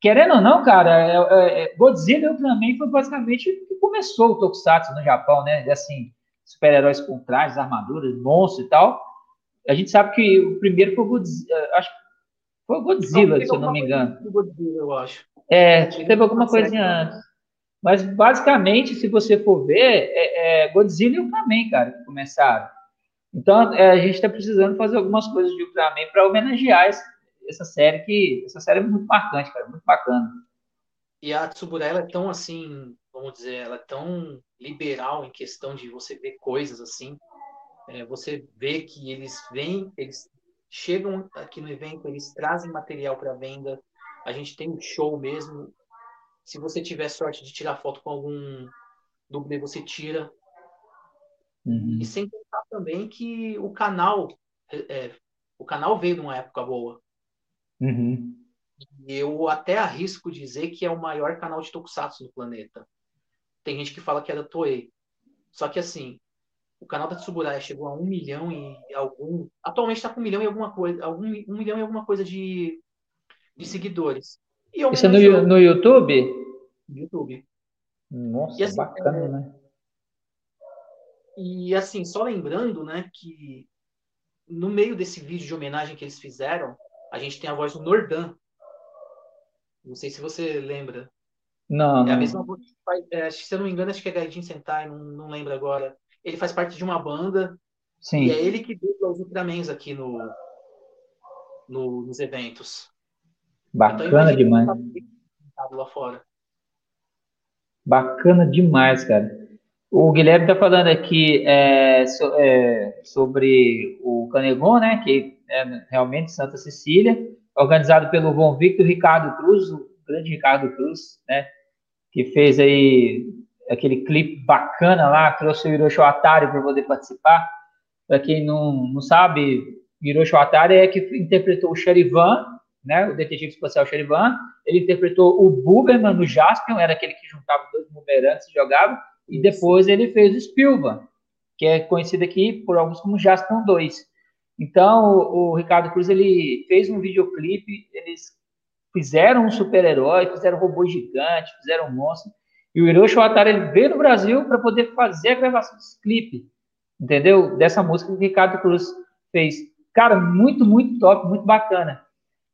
querendo ou não, cara, é, é, é Godzilla e Ultraman foi basicamente o que começou o Tokusatsu no Japão, né? Assim, super-heróis com trajes, armaduras, monstros e tal. A gente sabe que o primeiro foi o Godzilla, é, acho que foi Godzilla, não, se eu não me engano. Godzilla, eu acho. É, teve alguma coisinha antes. Mas, basicamente, se você for ver, é, é Godzilla e Ultraman, cara, que começaram. Então, é, a gente está precisando fazer algumas coisas de Ultraman para homenagear essa, essa, série, que essa série é muito marcante, cara, muito bacana. E a Tsubura, ela é tão, assim, vamos dizer, ela é tão liberal em questão de você ver coisas assim. É, você vê que eles vêm, eles chegam aqui no evento, eles trazem material para venda. A gente tem um show mesmo, se você tiver sorte de tirar foto com algum dublê, você tira. Uhum. E sem contar também que o canal, é, o canal veio de uma época boa. Uhum. E eu até arrisco dizer que é o maior canal de tokusatsu do planeta. Tem gente que fala que é da Toei. Só que assim, o canal da Tsuburaya chegou a um milhão e algum. Atualmente está com um milhão e alguma coisa. Algum, um milhão e alguma coisa de, de seguidores. Isso é no, no YouTube? YouTube. Nossa, e, assim, bacana, é... né? E assim, só lembrando, né, que no meio desse vídeo de homenagem que eles fizeram, a gente tem a voz do Nordan. Não sei se você lembra. Não. É a mesma voz que faz, é, se eu não me engano, acho que é Gaijin Sentai, não, não lembro agora. Ele faz parte de uma banda. Sim. E é ele que dubla os Ultramens aqui no, no, nos eventos. Bacana então, demais. Lá fora. Bacana demais, cara. O Guilherme está falando aqui é, so, é, sobre o Canegon, né, que é realmente Santa Cecília, organizado pelo Von Victor Ricardo Cruz, o grande Ricardo Cruz, né, que fez aí aquele clipe bacana lá, trouxe o Hiroshi Atari para poder participar. Para quem não, não sabe, Hiroshi Atari é que interpretou o Cherivan, né, o detetive espacial Cherivan, ele interpretou o Buberman no Jaspion, era aquele que juntava dois bumerangues e jogava, e depois ele fez o Spielberg, que é conhecido aqui por alguns como Jaspion 2. Então, o, o Ricardo Cruz ele fez um videoclipe, eles fizeram um super-herói, fizeram um robô gigante, fizeram um monstro, e o Hiroshi Watara ele veio no Brasil para poder fazer a gravação desse clipe, entendeu? Dessa música que o Ricardo Cruz fez. Cara, muito, muito top, muito bacana.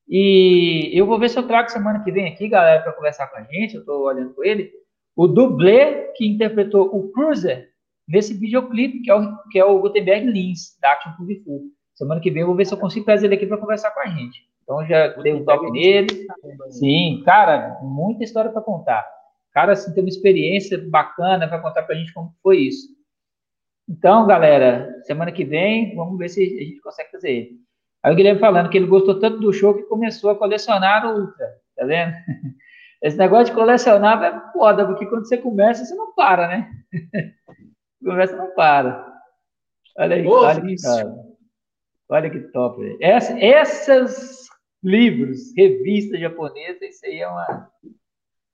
E eu vou ver se eu trago semana que vem aqui, galera, para conversar com a gente. Eu estou olhando com ele o dublê que interpretou o Cruiser nesse videoclipe, que é o, que é o Gutenberg Lins, da Action Kung Fu. Semana que vem eu vou ver se eu consigo trazer ele aqui para conversar com a gente. Então já dei um toque nele. Sim, cara, muita história para contar. Cara, assim, tem uma experiência bacana para contar para a gente como foi isso. Então, galera, semana que vem, vamos ver se a gente consegue fazer ele. Aí o Guilherme falando que ele gostou tanto do show que começou a colecionar o Ultra, tá vendo? Esse negócio de colecionar é foda, porque quando você começa, você não para, né? começa, não para. Olha aí, olha que. Olha que top. Essa, essas livros, revistas japonesas, isso aí é uma.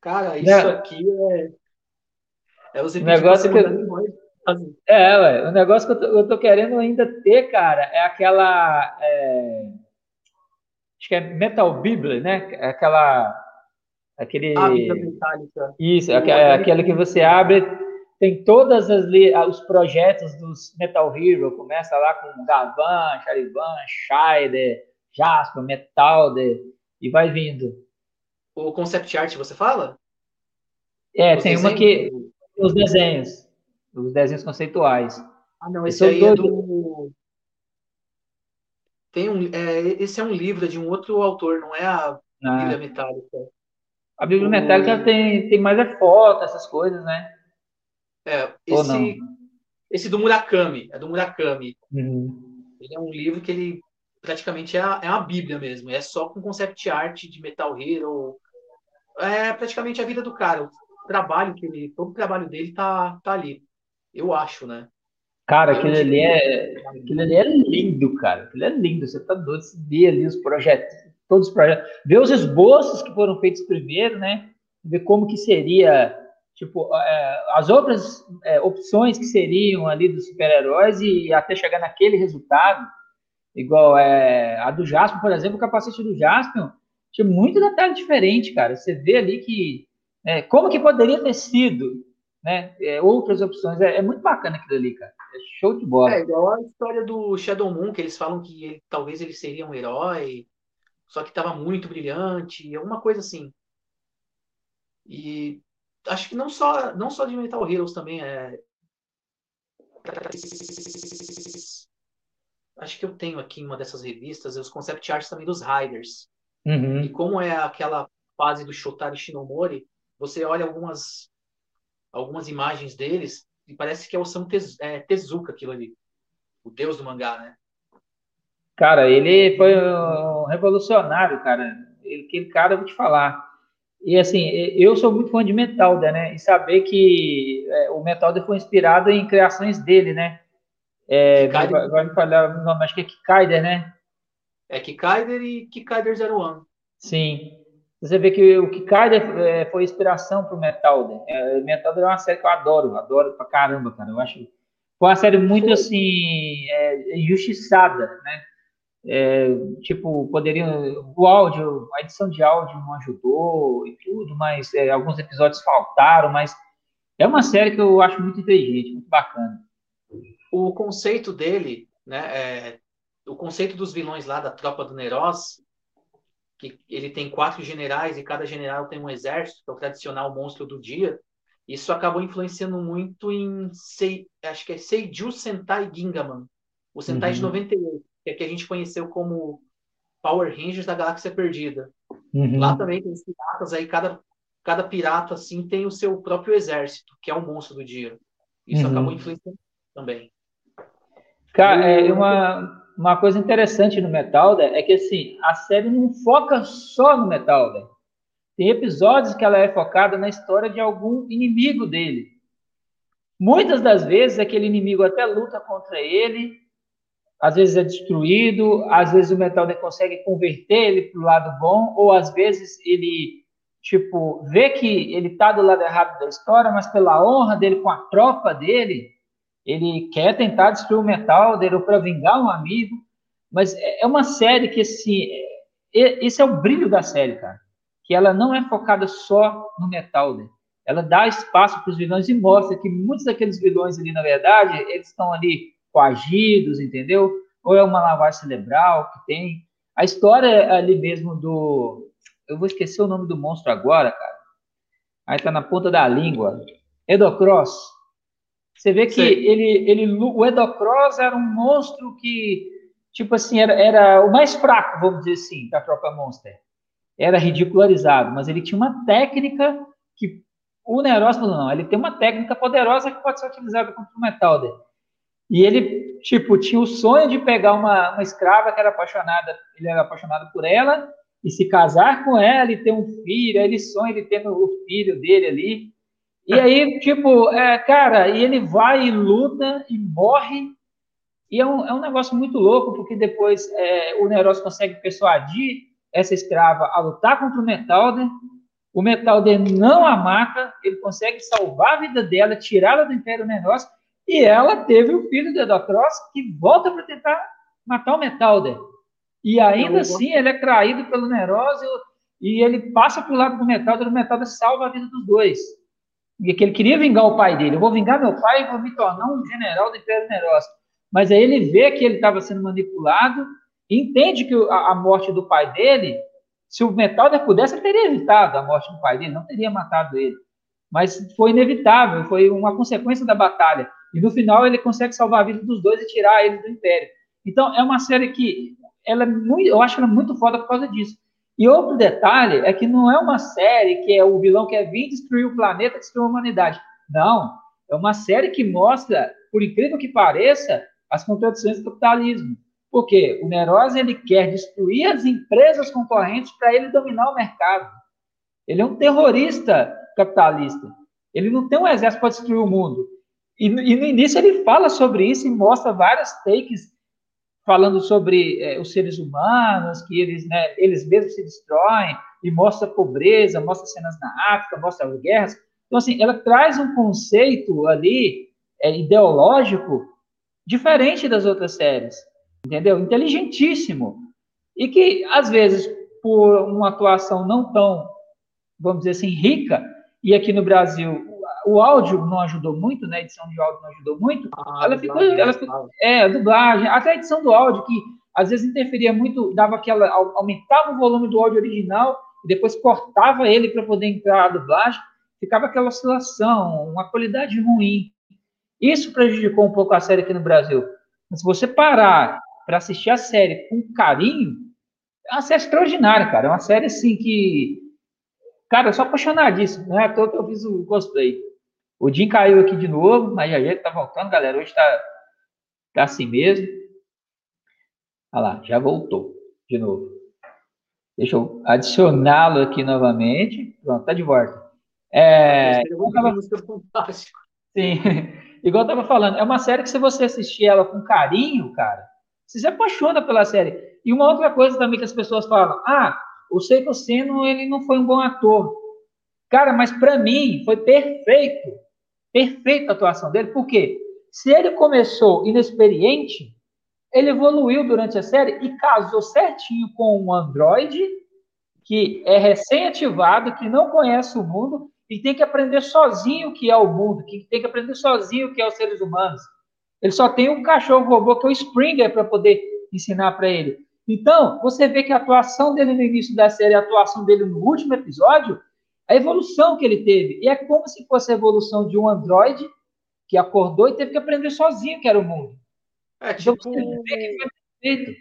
Cara, isso né? aqui é. É você negócio que eu... É, ué, o negócio que eu tô, eu tô, querendo ainda ter, cara, é aquela. É... Acho que é Metal Bible, né? Aquela Aquele. A vida metálica. Isso, aquela que você abre, tem todas as os projetos dos Metal Hero, começa lá com Gavan, Charivan, Scheider, Jasper, Metalder, e vai vindo. O concept art você fala? É, os tem desenhos? uma que. Os desenhos. Os desenhos conceituais. Ah, não, esse aí é do. Tem um, é, esse é um livro de um outro autor, não é a ah. Bíblia Metálica. A Bíblia Metálica tem, tem mais é foto, essas coisas, né? É, esse, esse do Murakami, é do Murakami. Uhum. Ele é um livro que ele praticamente é, a, é uma bíblia mesmo, é só com concept art de Metal Hero, é praticamente a vida do cara, o trabalho que ele, todo o trabalho dele tá, tá ali, eu acho, né? Cara, aquilo ali, é, aquilo ali é lindo, cara. Aquilo é lindo. Você tá doido de ver ali os projetos, todos os projetos, ver os esboços que foram feitos primeiro, né? Ver como que seria, tipo, é, as outras é, opções que seriam ali dos super-heróis e até chegar naquele resultado, igual é, a do Jasper, por exemplo, o capacete do Jasper tinha muito detalhe diferente, cara. Você vê ali que é, como que poderia ter sido, né? É, outras opções. É, é, muito bacana aquilo ali, cara. É show de bola. É igual a história do Shadow Moon, que eles falam que ele, talvez ele seria um herói, só que estava muito brilhante, alguma coisa assim. E acho que não só, não só de Metal Heroes também é. Acho que eu tenho aqui em uma dessas revistas os concept arts também dos Riders. Uhum. E como é aquela fase do Shotari Shinomori, você olha algumas algumas imagens deles e parece que é o São é, Tezuka aquilo ali. O deus do mangá, né? Cara, ele foi um revolucionário, cara. Aquele cara, eu vou te falar. E assim, eu sou muito fã de Metalder, né? E saber que é, o Metalder foi inspirado em criações dele, né? É, agora me falar o nome, acho que é Kikaider, né? É Kikaider e Kikaider 01. Sim. Você vê que o Kikaider é, foi inspiração pro Metalder. É, Metalder é uma série que eu adoro, adoro pra caramba, cara. Eu acho foi uma série muito assim é, injustiçada, né? É, tipo, poderiam. O áudio, a edição de áudio não ajudou e tudo, mas é, alguns episódios faltaram, mas É uma série que eu acho muito inteligente, muito bacana. O conceito dele, né, é, o conceito dos vilões lá da tropa do Neroz, que ele tem quatro generais e cada general tem um exército, que é o tradicional monstro do dia, isso acabou influenciando muito em, Sei, acho que é Seiju Sentai Gingaman, o Sentai uhum. de 98, que é que a gente conheceu como Power Rangers da Galáxia Perdida. Uhum. Lá também tem os piratas, aí cada, cada pirata assim tem o seu próprio exército, que é o monstro do dia. Isso uhum. acabou influenciando também. Cara, é uma, uma coisa interessante no Metal é que assim, a série não foca só no Metal. Tem episódios que ela é focada na história de algum inimigo dele. Muitas das vezes aquele inimigo até luta contra ele, às vezes é destruído, às vezes o Metal consegue converter ele para o lado bom, ou às vezes ele tipo vê que ele está do lado errado da história, mas pela honra dele com a tropa dele, ele quer tentar destruir o Metal dele para vingar um amigo. Mas é, é uma série que assim, esse é o brilho da série, cara que ela não é focada só no metal, né? Ela dá espaço para os vilões e mostra que muitos daqueles vilões ali, na verdade, eles estão ali coagidos, entendeu? Ou é uma lavagem cerebral que tem. A história ali mesmo do. Eu vou esquecer o nome do monstro agora, cara. Aí tá na ponta da língua. Edocross. Você vê que ele, ele, o Edocross era um monstro que, tipo assim, era, era o mais fraco, vamos dizer assim, da tropa Monster era ridicularizado, mas ele tinha uma técnica que o Neros falou, não, ele tem uma técnica poderosa que pode ser utilizada contra o Metalder. E ele, tipo, tinha o sonho de pegar uma, uma escrava que era apaixonada, ele era apaixonado por ela, e se casar com ela e ter um filho, aí ele sonha de ter o filho dele ali. E aí, tipo, é, cara, e ele vai e luta e morre. E é um, é um negócio muito louco, porque depois é, o Neros consegue persuadir essa escrava a lutar contra o Metalder. O Metalder não a mata, ele consegue salvar a vida dela, tirá-la do Império Neros, e ela teve o filho de Edocross que volta para tentar matar o Metalder. E ainda assim ele é traído pelo Neros e ele passa para o lado do Metalder, o Metalder salva a vida dos dois. E que ele queria vingar o pai dele. Eu vou vingar meu pai e vou me tornar um general do Império Neros. Mas aí ele vê que ele estava sendo manipulado entende que a, a morte do pai dele, se o Metalder pudesse, ele teria evitado a morte do pai dele, não teria matado ele. Mas foi inevitável, foi uma consequência da batalha. E no final ele consegue salvar a vida dos dois e tirar eles do Império. Então é uma série que ela é muito, eu acho ela muito foda por causa disso. E outro detalhe é que não é uma série que é o vilão quer vir destruir o planeta, destruir a humanidade. Não, é uma série que mostra, por incrível que pareça, as contradições do capitalismo. Porque o Neroz ele quer destruir as empresas concorrentes para ele dominar o mercado. Ele é um terrorista capitalista. Ele não tem um exército para destruir o mundo. E, e, no início ele fala sobre isso e mostra várias takes falando sobre é, os seres humanos, que eles, né, eles mesmos se destroem, e mostra pobreza, mostra cenas na África, mostra guerras. Então, assim, ela traz um conceito ali é, ideológico diferente das outras séries entendeu? Inteligentíssimo. E que, às vezes, por uma atuação não tão, vamos dizer assim, rica, e aqui no Brasil o áudio não ajudou muito, né? A edição de áudio não ajudou muito. Ah, ela ficou, ela ficou, é, a dublagem, até a edição do áudio, que às vezes interferia muito, dava aquela, aumentava o volume do áudio original e depois cortava ele para poder entrar a dublagem, ficava aquela oscilação, uma qualidade ruim. Isso prejudicou um pouco a série aqui no Brasil. Mas se você parar para assistir a série com carinho, é uma série extraordinária, cara. É uma série assim que. Cara, eu sou apaixonadíssimo. Não é à toa que eu fiz o cosplay. O Jim caiu aqui de novo, mas já ele tá voltando, galera. Hoje tá, tá assim mesmo. Olha lá, já voltou de novo. Deixa eu adicioná-lo aqui novamente. Pronto, tá de volta. É, igual tava... Sim, igual eu tava falando, é uma série que se você assistir ela com carinho, cara, você se apaixona pela série. E uma outra coisa também que as pessoas falam: ah, o Seiko Seno ele não foi um bom ator. Cara, mas para mim foi perfeito. Perfeita a atuação dele. Por quê? Se ele começou inexperiente, ele evoluiu durante a série e casou certinho com um androide que é recém-ativado, que não conhece o mundo que tem que aprender sozinho o que é o mundo, que tem que aprender sozinho o que é os seres humanos. Ele só tem um cachorro robô que é o Springer para poder ensinar para ele. Então, você vê que a atuação dele no início da série, a atuação dele no último episódio, a evolução que ele teve. E é como se fosse a evolução de um androide que acordou e teve que aprender sozinho que era o mundo. É, então, tipo... Então,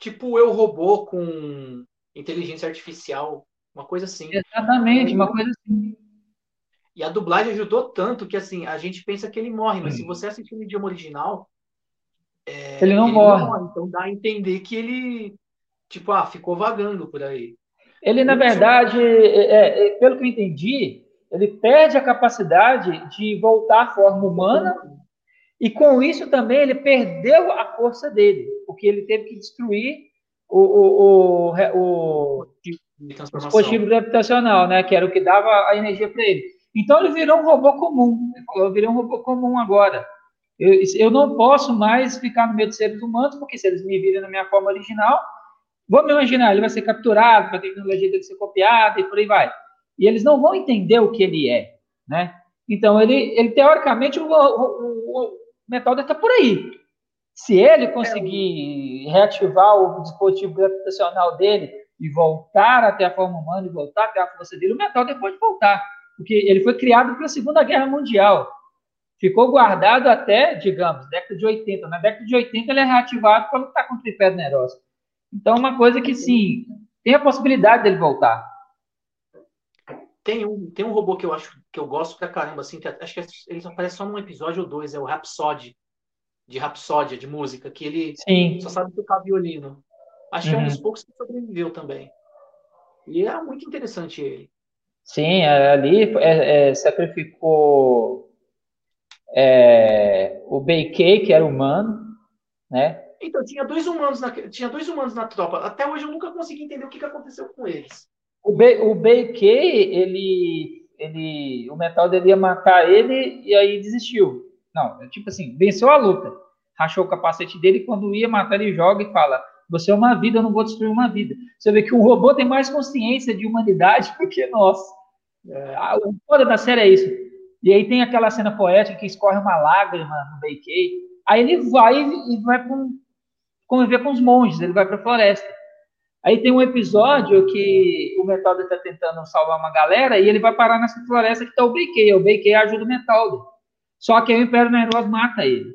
tipo eu robô com inteligência artificial, uma coisa assim. Exatamente, uma coisa assim. E a dublagem ajudou tanto que assim, a gente pensa que ele morre, mas se você assistir no idioma original, é, ele não ele morre. morre. Então dá a entender que ele, tipo, ah, ficou vagando por aí. Ele, na verdade, é, é, pelo que eu entendi, ele perde a capacidade de voltar à forma humana e com isso também ele perdeu a força dele, porque ele teve que destruir o, o, o, o dispositivo gravitacional, né, que era o que dava a energia para ele. Então ele virou um robô comum. Eu virei um robô comum agora. Eu, eu não posso mais ficar no meio de seres humanos, porque se eles me virem na minha forma original, vamos imaginar, ele vai ser capturado, a tecnologia dele ser copiada e por aí vai. E eles não vão entender o que ele é, né? Então, ele, ele teoricamente, o, o, o Metalder está por aí. Se ele conseguir reativar o dispositivo gravitacional dele e voltar até a forma humana e voltar até a força dele, o Metalder pode voltar porque ele foi criado para a Segunda Guerra Mundial. Ficou guardado até, digamos, década de 80. Na década de 80 ele é reativado para lutar contra o Império Neroso. Então, é uma coisa que, sim, tem a possibilidade dele voltar. Tem um, tem um robô que eu acho que eu gosto pra caramba, assim, que acho que ele aparece só num episódio ou dois, é o Rhapsody, de Rhapsódia, de música, que ele Sim. só sabe tocar violino. Acho uhum. que é um dos uhum. poucos que sobreviveu também. E é muito interessante ele. Sim, ali é, é, sacrificou é, o Beikei, que era humano, né? Então, tinha dois humanos na, tinha dois humanos na tropa. Até hoje eu nunca consegui entender o que, que aconteceu com eles. O, Be, o Beikei, ele, ele, o metal dele ia matar ele e aí desistiu. Não, é tipo assim, venceu a luta. Rachou o capacete dele e quando ia matar ele joga e fala: você é uma vida, eu não vou destruir uma vida. Você vê que o robô tem mais consciência de humanidade do que nós. É, o foda da série é isso. E aí tem aquela cena poética que escorre uma lágrima no Beikei. Aí ele vai e vai com, conviver com os monges, ele vai para a floresta. Aí tem um episódio que o Metalder está tentando salvar uma galera e ele vai parar nessa floresta que está o Beikei. O Beikei ajuda o Metalder. Só que aí o Império Nervoso mata ele.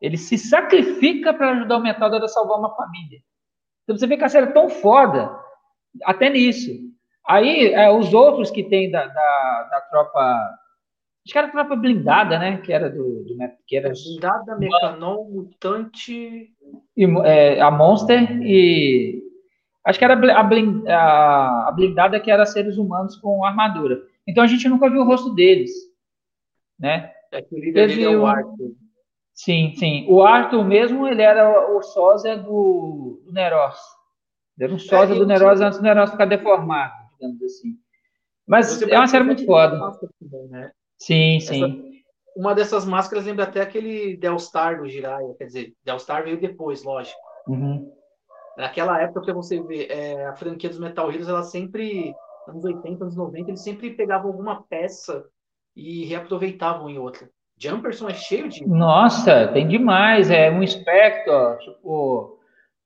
Ele se sacrifica para ajudar o Metalder a salvar uma família. Então você vê que a série é tão foda, até nisso. Aí, é, os outros que tem da, da, da, tropa. Acho que era a tropa blindada, né? Que era do. do que era blindada, Mecanon, Mutante. E, é, a Monster e. Acho que era a, blind, a, a blindada que era seres humanos com armadura. Então a gente nunca viu o rosto deles. Né? É que o líder dele é o Arthur. Sim, sim. O Arthur mesmo, ele era o sósia do, do Neros. Ele era um sósia é, do Neros antes do Neros ficar deformado digamos assim. Mas é uma série muito foda. Também, né? Sim, sim. Essa, uma dessas máscaras lembra até aquele Delstar do Jiraiya, quer dizer, Delstar veio depois, lógico. Uhum. Naquela época, para você ver, é, a franquia dos Metal Heroes, ela sempre, anos 80, anos 90, eles sempre pegavam alguma peça e reaproveitavam em outra. Jumperson é cheio de. Nossa, tem demais. É um Spectre, tipo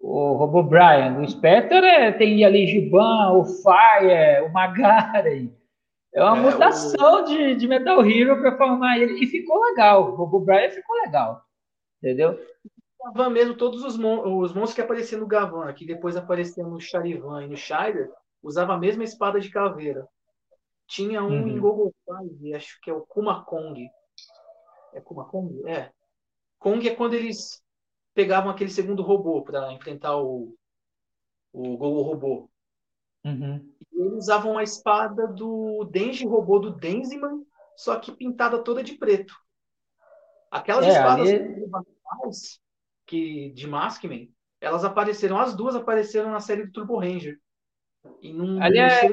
o Robo Brian. O Spectre é, tem ali Giban, o Fire, o Magaren. É uma é, mutação o... de, de Metal Hero para formar ele. E ficou legal. O Brian ficou legal. Entendeu? O Gavan mesmo, todos os, mon os monstros que apareciam no Gavan, que depois apareciam no Charivan e no Shider, usava a mesma espada de caveira. Tinha um uhum. em Google Five, acho que é o Kuma Kong. É Kuma Kong? É. Kong é quando eles pegavam aquele segundo robô para enfrentar o, o Gogo Robô. Uhum. Eles usavam uma espada do Denji Robô do Denziman, só que pintada toda de preto. Aquelas é, espadas ali... que de Maskman, elas apareceram, as duas apareceram na série do Turbo Ranger. E não, ali é,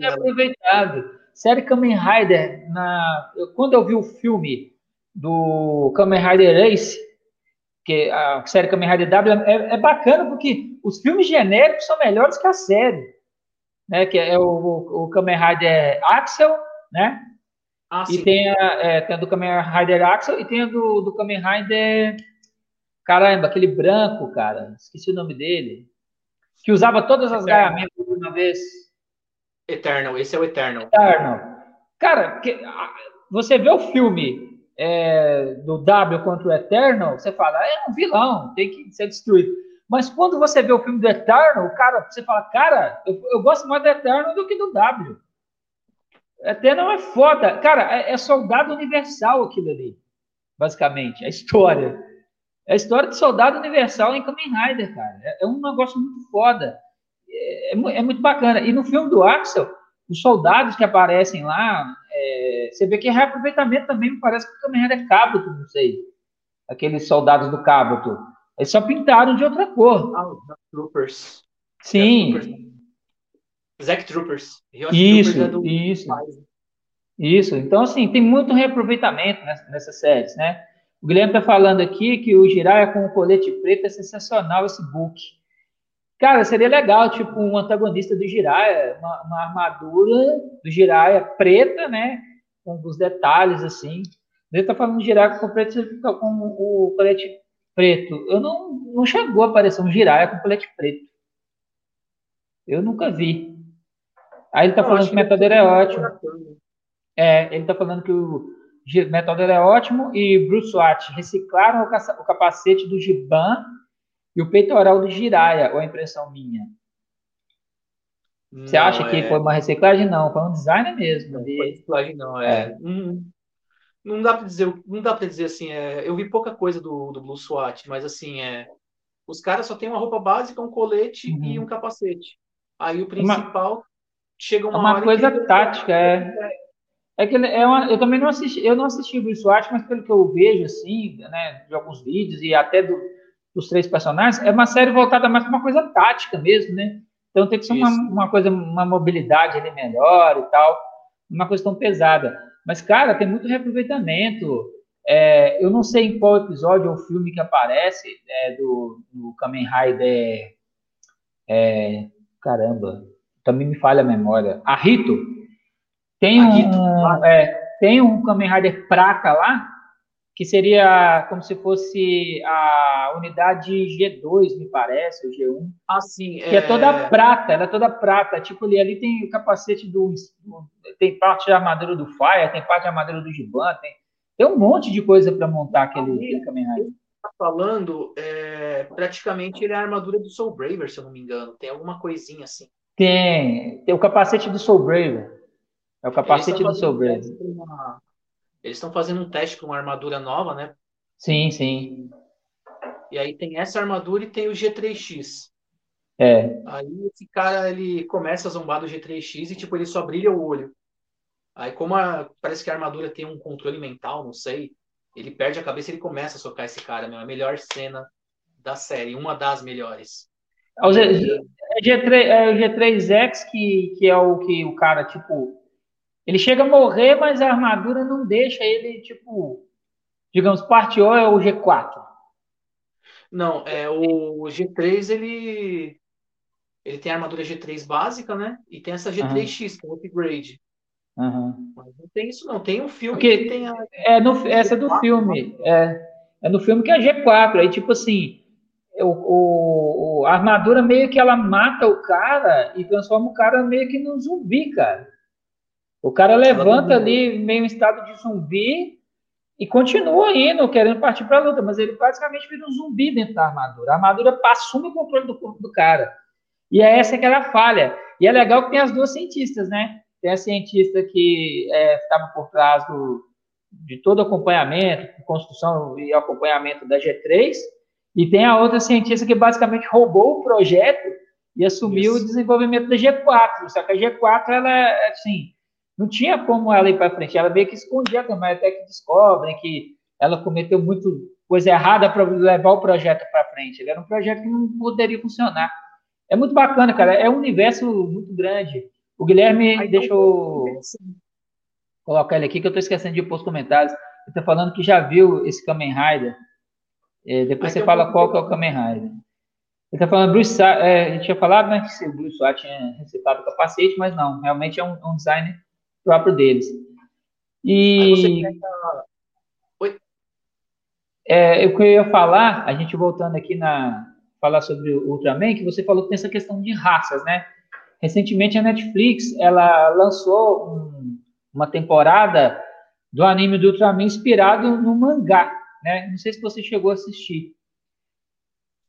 é aproveitado. Série Kamen Rider, na... quando eu vi o filme do Kamen Rider Ace, que a série Kamen Rider W é, é, bacana porque os filmes genéricos são melhores que a série. Né? Que é o, o Kamen Rider Axel, né? Ah, e tem a, é, tem a do Kamen Rider Axel e tem a do, do Kamen Rider. Caramba, aquele branco, cara. Esqueci o nome dele. Que usava todas as gaiamentas de uma vez. Eternal, esse é o Eternal. Eternal. Cara, que, você vê o filme é, do W contra o Eternal, você fala, é um vilão, tem que ser destruído. Mas quando você vê o filme do Eternal, cara, você fala, cara, eu, eu gosto mais do Eternal do que do W. Eternal é foda. Cara, é, é, soldado universal aquilo ali, basicamente, a história. É a história de soldado universal em Kamen Rider, cara. É, é um negócio muito foda. É, é, é, muito bacana. E no filme do Axel, os soldados que aparecem lá, é, você vê que é reaproveitamento também, me parece que o Kamen Rider é Kabuto, não sei. Aqueles soldados do Kabuto. Eles só pintaram de outra cor. Ah, os Troopers. Sim. Zack Troopers. Isso, Troopers é isso. Isso. Então, assim, tem muito reaproveitamento nessas séries, né? O Guilherme está falando aqui que o Jiraiya com o colete preto é sensacional esse book. Cara, seria legal, tipo, um antagonista do Jiraiya, uma, uma armadura do Jiraiya preta, né? Com os detalhes, assim. Ele está falando de Jiraiya com, preto, com o colete preto. Eu não, não chegou a aparecer um Jiraiya com colete preto. Eu nunca vi. Aí ele está falando que o metodeiro é ótimo. É, ele está falando que o metodeiro é ótimo e Bruce Watt reciclaram o, capacete do Giban e o peitoral do Jiraya, ou a impressão minha? Você acha é... que foi uma reciclagem? Não, foi um design mesmo. Não, foi reciclagem não, é. é. Hum, não dá para dizer, não dá para dizer assim, é, eu vi pouca coisa do, do Blue SWAT, mas assim, é, os caras só têm uma roupa básica, um colete uhum. e um capacete. Aí o principal uma, chega uma, uma coisa tática, é. É que é uma, eu também não assisti, eu não assisti o Blue SWAT, mas pelo que eu vejo assim, né, de alguns vídeos e até do dos três personagens, é uma série voltada mais para uma coisa tática mesmo, né? Então tem que ser uma, uma, coisa, uma mobilidade ali melhor e tal, uma coisa tão pesada. Mas, cara, tem muito reaproveitamento. É, eu não sei em qual episódio ou filme que aparece é, do, do Kamen Rider. É, caramba, também me falha a memória. A Rito. Tem um, é, tem um Kamen Rider prata lá, que seria como se fosse a unidade G2, me parece, ou G1. Ah, sim. Que é, é toda prata, ela é toda prata. Tipo, ali, ali tem o capacete do. Tem parte da armadura do Fire, tem parte da armadura do Giban, tem, tem um monte de coisa para montar aquele, aquele Kamen Rider. Tá falando, é, praticamente ele é a armadura do Soul Braver, se eu não me engano. Tem alguma coisinha assim. Tem, tem o capacete do Soul Braver. É o capacete do Soul Braver. Uma, eles estão fazendo um teste com uma armadura nova, né? Sim, sim. E aí tem essa armadura e tem o G3X. É. Aí esse cara, ele começa a zombar do G3X e, tipo, ele só brilha o olho. Aí, como a, parece que a armadura tem um controle mental, não sei, ele perde a cabeça e ele começa a socar esse cara, meu. A melhor cena da série, uma das melhores. É o, G, G3, é G3X que, que é o que o cara, tipo, ele chega a morrer, mas a armadura não deixa ele, tipo, digamos, parte O é o G4. Não, é o G3 ele ele tem a armadura G3 básica, né? E tem essa G3X, uhum. que é o upgrade. Uhum. Mas não tem isso, não. Tem um filme Porque que tem a. É no, essa é do G4, filme. Né? É, é no filme que é G4. Aí, tipo assim, o, o, a armadura meio que ela mata o cara e transforma o cara meio que num zumbi, cara. O cara levanta ali meio em estado de zumbi e continua indo, querendo partir para a luta, mas ele praticamente vira um zumbi dentro da armadura. A armadura assume o controle do corpo do cara. E é essa que era a falha. E é legal que tem as duas cientistas, né? Tem a cientista que estava é, por trás do, de todo o acompanhamento, construção e acompanhamento da G3, e tem a outra cientista que basicamente roubou o projeto e assumiu Isso. o desenvolvimento da G4. Só que a G4, ela é assim, não tinha como ela ir para frente. Ela meio que escondia também, até que descobrem que ela cometeu muito coisa errada para levar o projeto para frente. Ele era um projeto que não poderia funcionar. É muito bacana, cara. É um universo muito grande. O Guilherme, Aí, deixa eu colocar ele aqui, que eu estou esquecendo de pôr os comentários. Ele está falando que já viu esse Kamen Rider. É, depois Aí você fala qual que é o Kamen Rider. Ele tá falando, Bruce, é, a gente tinha falado, né, que o Bruce Watt tinha recitado o capacete, mas não, realmente é um, um design próprio deles. E... Oi? É, o que eu ia falar, a gente voltando aqui na... falar sobre o Ultraman, que você falou que tem essa questão de raças, né? Recentemente a Netflix, ela lançou um, uma temporada do anime do Ultraman inspirado no mangá, né? Não sei se você chegou a assistir.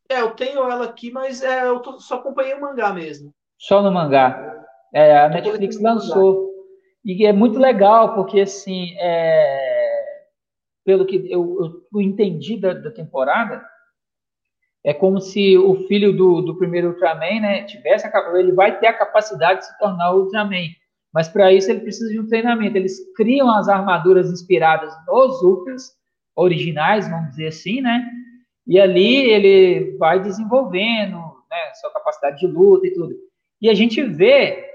É, eu tenho ela aqui, mas é, eu tô, só acompanhei o mangá mesmo. Só no mangá. É, a Netflix lançou. E é muito legal, porque assim, é, pelo que eu, eu entendi da, da, temporada, é como se o filho do, do primeiro Ultraman, né, tivesse a, ele vai ter a capacidade de se tornar o Ultraman. Mas para isso ele precisa de um treinamento. Eles criam as armaduras inspiradas nos Ultras originais, vamos dizer assim, né? E ali ele vai desenvolvendo né, sua capacidade de luta e tudo. E a gente vê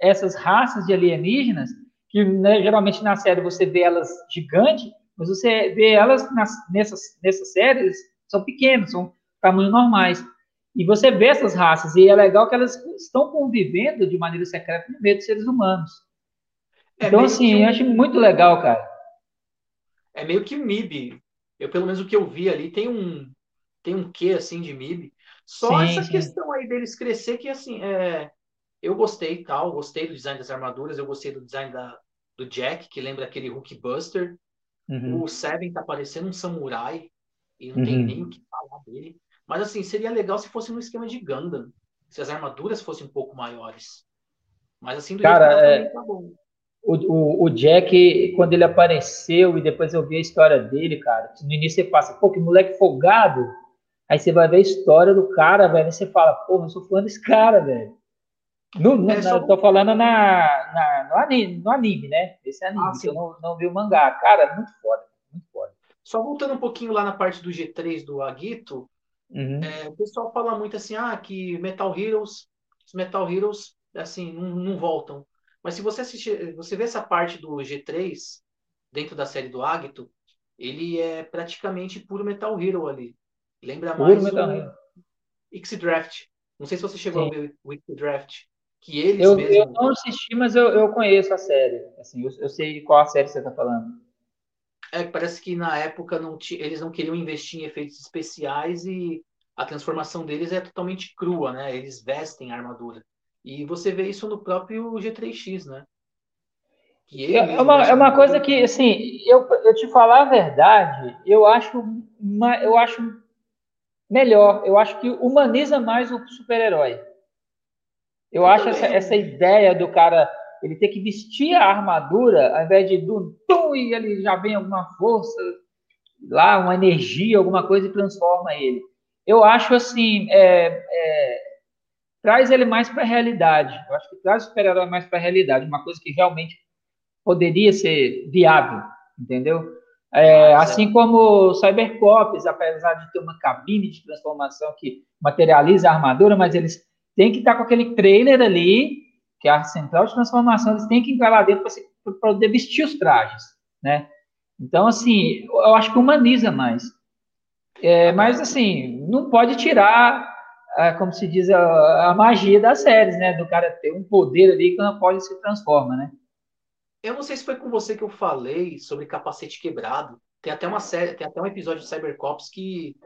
essas raças de alienígenas, que né, geralmente na série você vê elas gigantes, mas você vê elas nas, nessas, nessas séries, são pequenas, são tamanhos normais. E você vê essas raças, e é legal que elas estão convivendo de maneira secreta no meio dos seres humanos. É então, assim, um... eu acho muito legal, cara. É meio que MIB. Eu, pelo menos, o que eu vi ali, tem um, tem um quê assim de MIB. Só sim, essa sim. questão aí deles crescer que assim, é, eu gostei tal, gostei do design das armaduras, eu gostei do design da, do Jack, que lembra aquele Hulk Buster. Uhum. O Seven tá parecendo um samurai e não uhum. tem nem o que falar dele. Mas assim, seria legal se fosse no esquema de Gundam, se as armaduras fossem um pouco maiores. Mas assim, do Cara, é... tá bom. O, o, o, Jack, quando ele apareceu e depois eu vi a história dele, cara, no início você passa, pô, que moleque folgado. Aí você vai ver a história do cara, velho, e você fala, porra, eu sou fã desse cara, velho. No, no, é, só... tô falando na, na, no, anime, no anime, né? Esse anime, ah, eu não, não vi o mangá. Cara, muito foda, muito foda. Só voltando um pouquinho lá na parte do G3 do Agito, uhum. é, o pessoal fala muito assim, ah, que Metal Heroes, os Metal Heroes, assim, não, não voltam. Mas se você assistir, você vê essa parte do G3 dentro da série do Agito, ele é praticamente puro Metal Hero ali. Lembra mais o X-Draft. Não sei se você chegou Sim. a ver o X-Draft. Que eles eu, mesmo... eu não assisti, mas eu, eu conheço a série. Assim, eu, eu sei de qual a série você está falando. É, parece que na época não t... eles não queriam investir em efeitos especiais e a transformação deles é totalmente crua, né? Eles vestem a armadura. E você vê isso no próprio G3X, né? É, é, uma, é uma coisa que, assim, eu, eu te falar a verdade, eu acho, uma, eu acho melhor. Eu acho que humaniza mais o super-herói. Eu, acho essa, essa, ideia do cara ele ter que vestir a armadura ao invés de do tum e ele já vem alguma força lá, uma energia, alguma coisa e transforma ele. Eu acho assim, é, é, traz ele mais para a realidade. Eu acho que traz o super-herói mais para a realidade, uma coisa que realmente poderia ser viável, entendeu? É, assim como Cybercops, apesar de ter uma cabine de transformação que materializa a armadura, mas eles têm que estar com aquele trailer ali, que é a central de transformação, eles têm que entrar lá dentro para poder vestir os trajes, né? Então, assim, eu acho que humaniza mais. É, mas, assim, não pode tirar, é, como se diz, a, a, magia das séries, né? Do cara ter um poder ali que não pode se transforma, né? Eu não sei se foi com você que eu falei sobre capacete quebrado. Tem até uma série, tem até um episódio de Cybercops que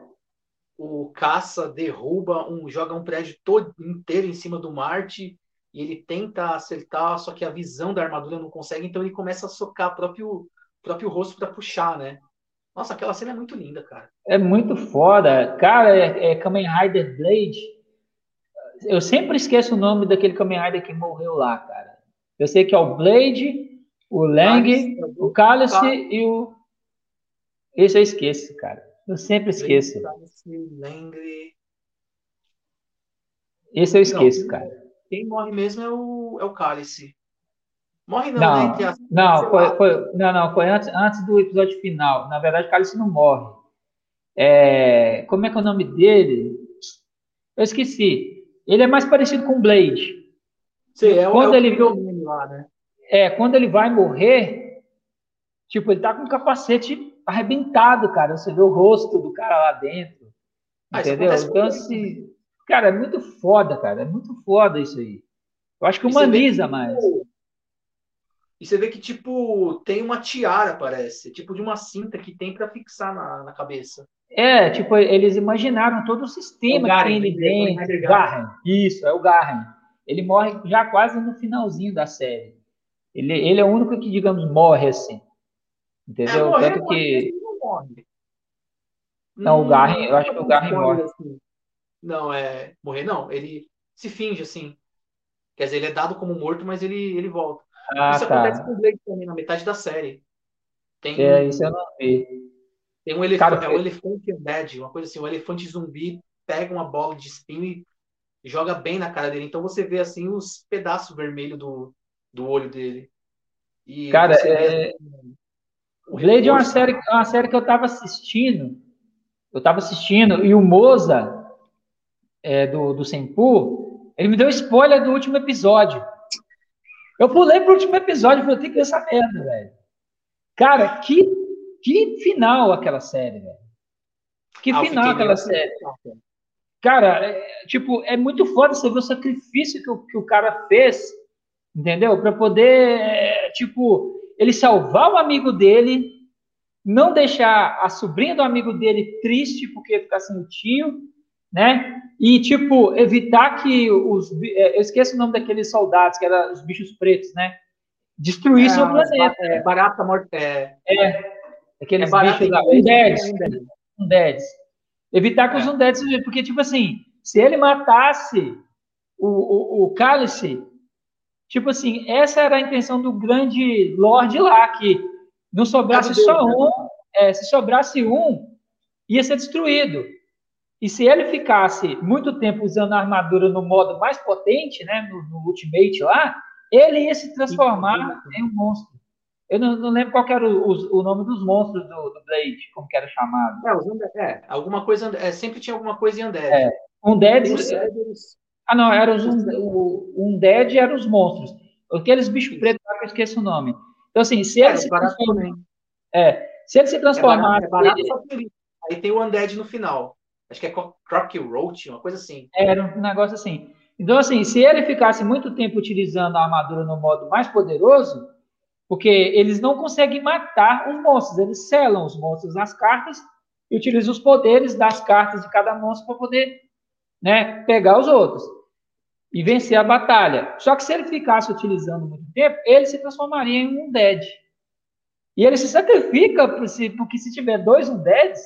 o caça derruba um, joga um prédio todo inteiro em cima do Marte e ele tenta acertar, só que a visão da armadura não consegue, então ele começa a socar o próprio, próprio rosto para puxar, né? Nossa, aquela cena é muito linda, cara. É muito foda. Cara, é, é Kamen Rider Blade. Eu sempre esqueço o nome daquele Kamen Rider que morreu lá, cara. Eu sei que é o Blade, o Lang, o Cálice e o. Esse eu esqueço, cara. Eu sempre esqueço. Esse eu esqueço, não, cara. Quem morre mesmo é o, é o Cálice. Morre não, não né? As... Não, foi, foi, não, não, foi antes, antes do episódio final. Na verdade, o Cálice não morre. É, como é que é o nome dele? Eu esqueci. Ele é mais parecido com o Blade. Sim, é o, Quando é o ele... lá, né? É, quando ele vai morrer, tipo, ele tá com o capacete arrebentado, cara. Você vê o rosto do cara lá dentro. Ah, entendeu? Então, assim. Cara, é muito foda, cara. É muito foda isso aí. Eu acho que humaniza mais. E você vê que, tipo, tem uma tiara, parece. Tipo de uma cinta que tem para fixar na, na cabeça. É, tipo, eles imaginaram todo o sistema é o que tem ali dentro. Garren. Isso, é o Garren. Ele morre já quase no finalzinho da série. Ele, ele é o único que, digamos, morre assim. Entendeu? É, morrer, Tanto que. Não morre. Não, o Garren, eu acho que o Garren morre. Assim. Não, é. Morrer não. Ele se finge assim. Quer dizer, ele é dado como morto, mas ele, ele volta. Ah, isso tá. acontece com o Blade também, na metade da série. Tem é, um, isso eu não vi. Tem um elefante, é um elefante undead, uma coisa assim, um elefante zumbi pega uma bola de espinho e joga bem na cara dele. Então você vê assim os pedaços vermelhos do, do olho dele. E cara, é... Vê, assim, o Blade é uma série, uma série que eu tava assistindo. Eu tava assistindo e o Moza é, do, do Senpu, ele me deu spoiler do último episódio. Eu pulei pro último episódio e falei, tem que ver essa merda, velho. Cara, que, que final aquela série, velho. Que ah, final aquela série. Cara, é, tipo, é muito foda você ver o sacrifício que o, que o cara fez, entendeu? Para poder, é, tipo, ele salvar o amigo dele, não deixar a sobrinha do amigo dele triste porque ficar sem o tio, né? E, tipo, evitar que os. É, eu esqueço o nome daqueles soldados, que eram os bichos pretos, né? Destruíssem é, o planeta. É, barata morte. É, é aqueles é bichos lá. Undeads. Undeads. Evitar que é. os Undeads. Porque, tipo assim, se ele matasse o, o, o Cálice, tipo assim, essa era a intenção do grande Lorde lá, que não sobrasse só né? um, é, se sobrasse um, ia ser destruído. E se ele ficasse muito tempo usando a armadura no modo mais potente, né, no, no Ultimate lá, ele ia se transformar em um monstro. Eu não, não lembro qual era o, o, o, nome dos monstros do, do, Blade, como que era chamado. É, os, é alguma coisa, é, sempre tinha alguma coisa em Undead. É, Undead... Ah, não, era os, o Undead eram os monstros. Aqueles bichos pretos lá que eu esqueço o nome. Então, assim, se é, ele se transformar... É, se ele se transformar... É barato, é barato, ele... Aí tem o Undead no final. Acho que é Crocky Roach, uma coisa assim. Era um negócio assim. Então, assim, se ele ficasse muito tempo utilizando a armadura no modo mais poderoso, porque eles não conseguem matar os monstros, eles selam os monstros nas cartas e utilizam os poderes das cartas de cada monstro para poder né, pegar os outros e vencer a batalha. Só que se ele ficasse utilizando muito tempo, ele se transformaria em um dead. E ele se sacrifica porque se tiver dois undeads,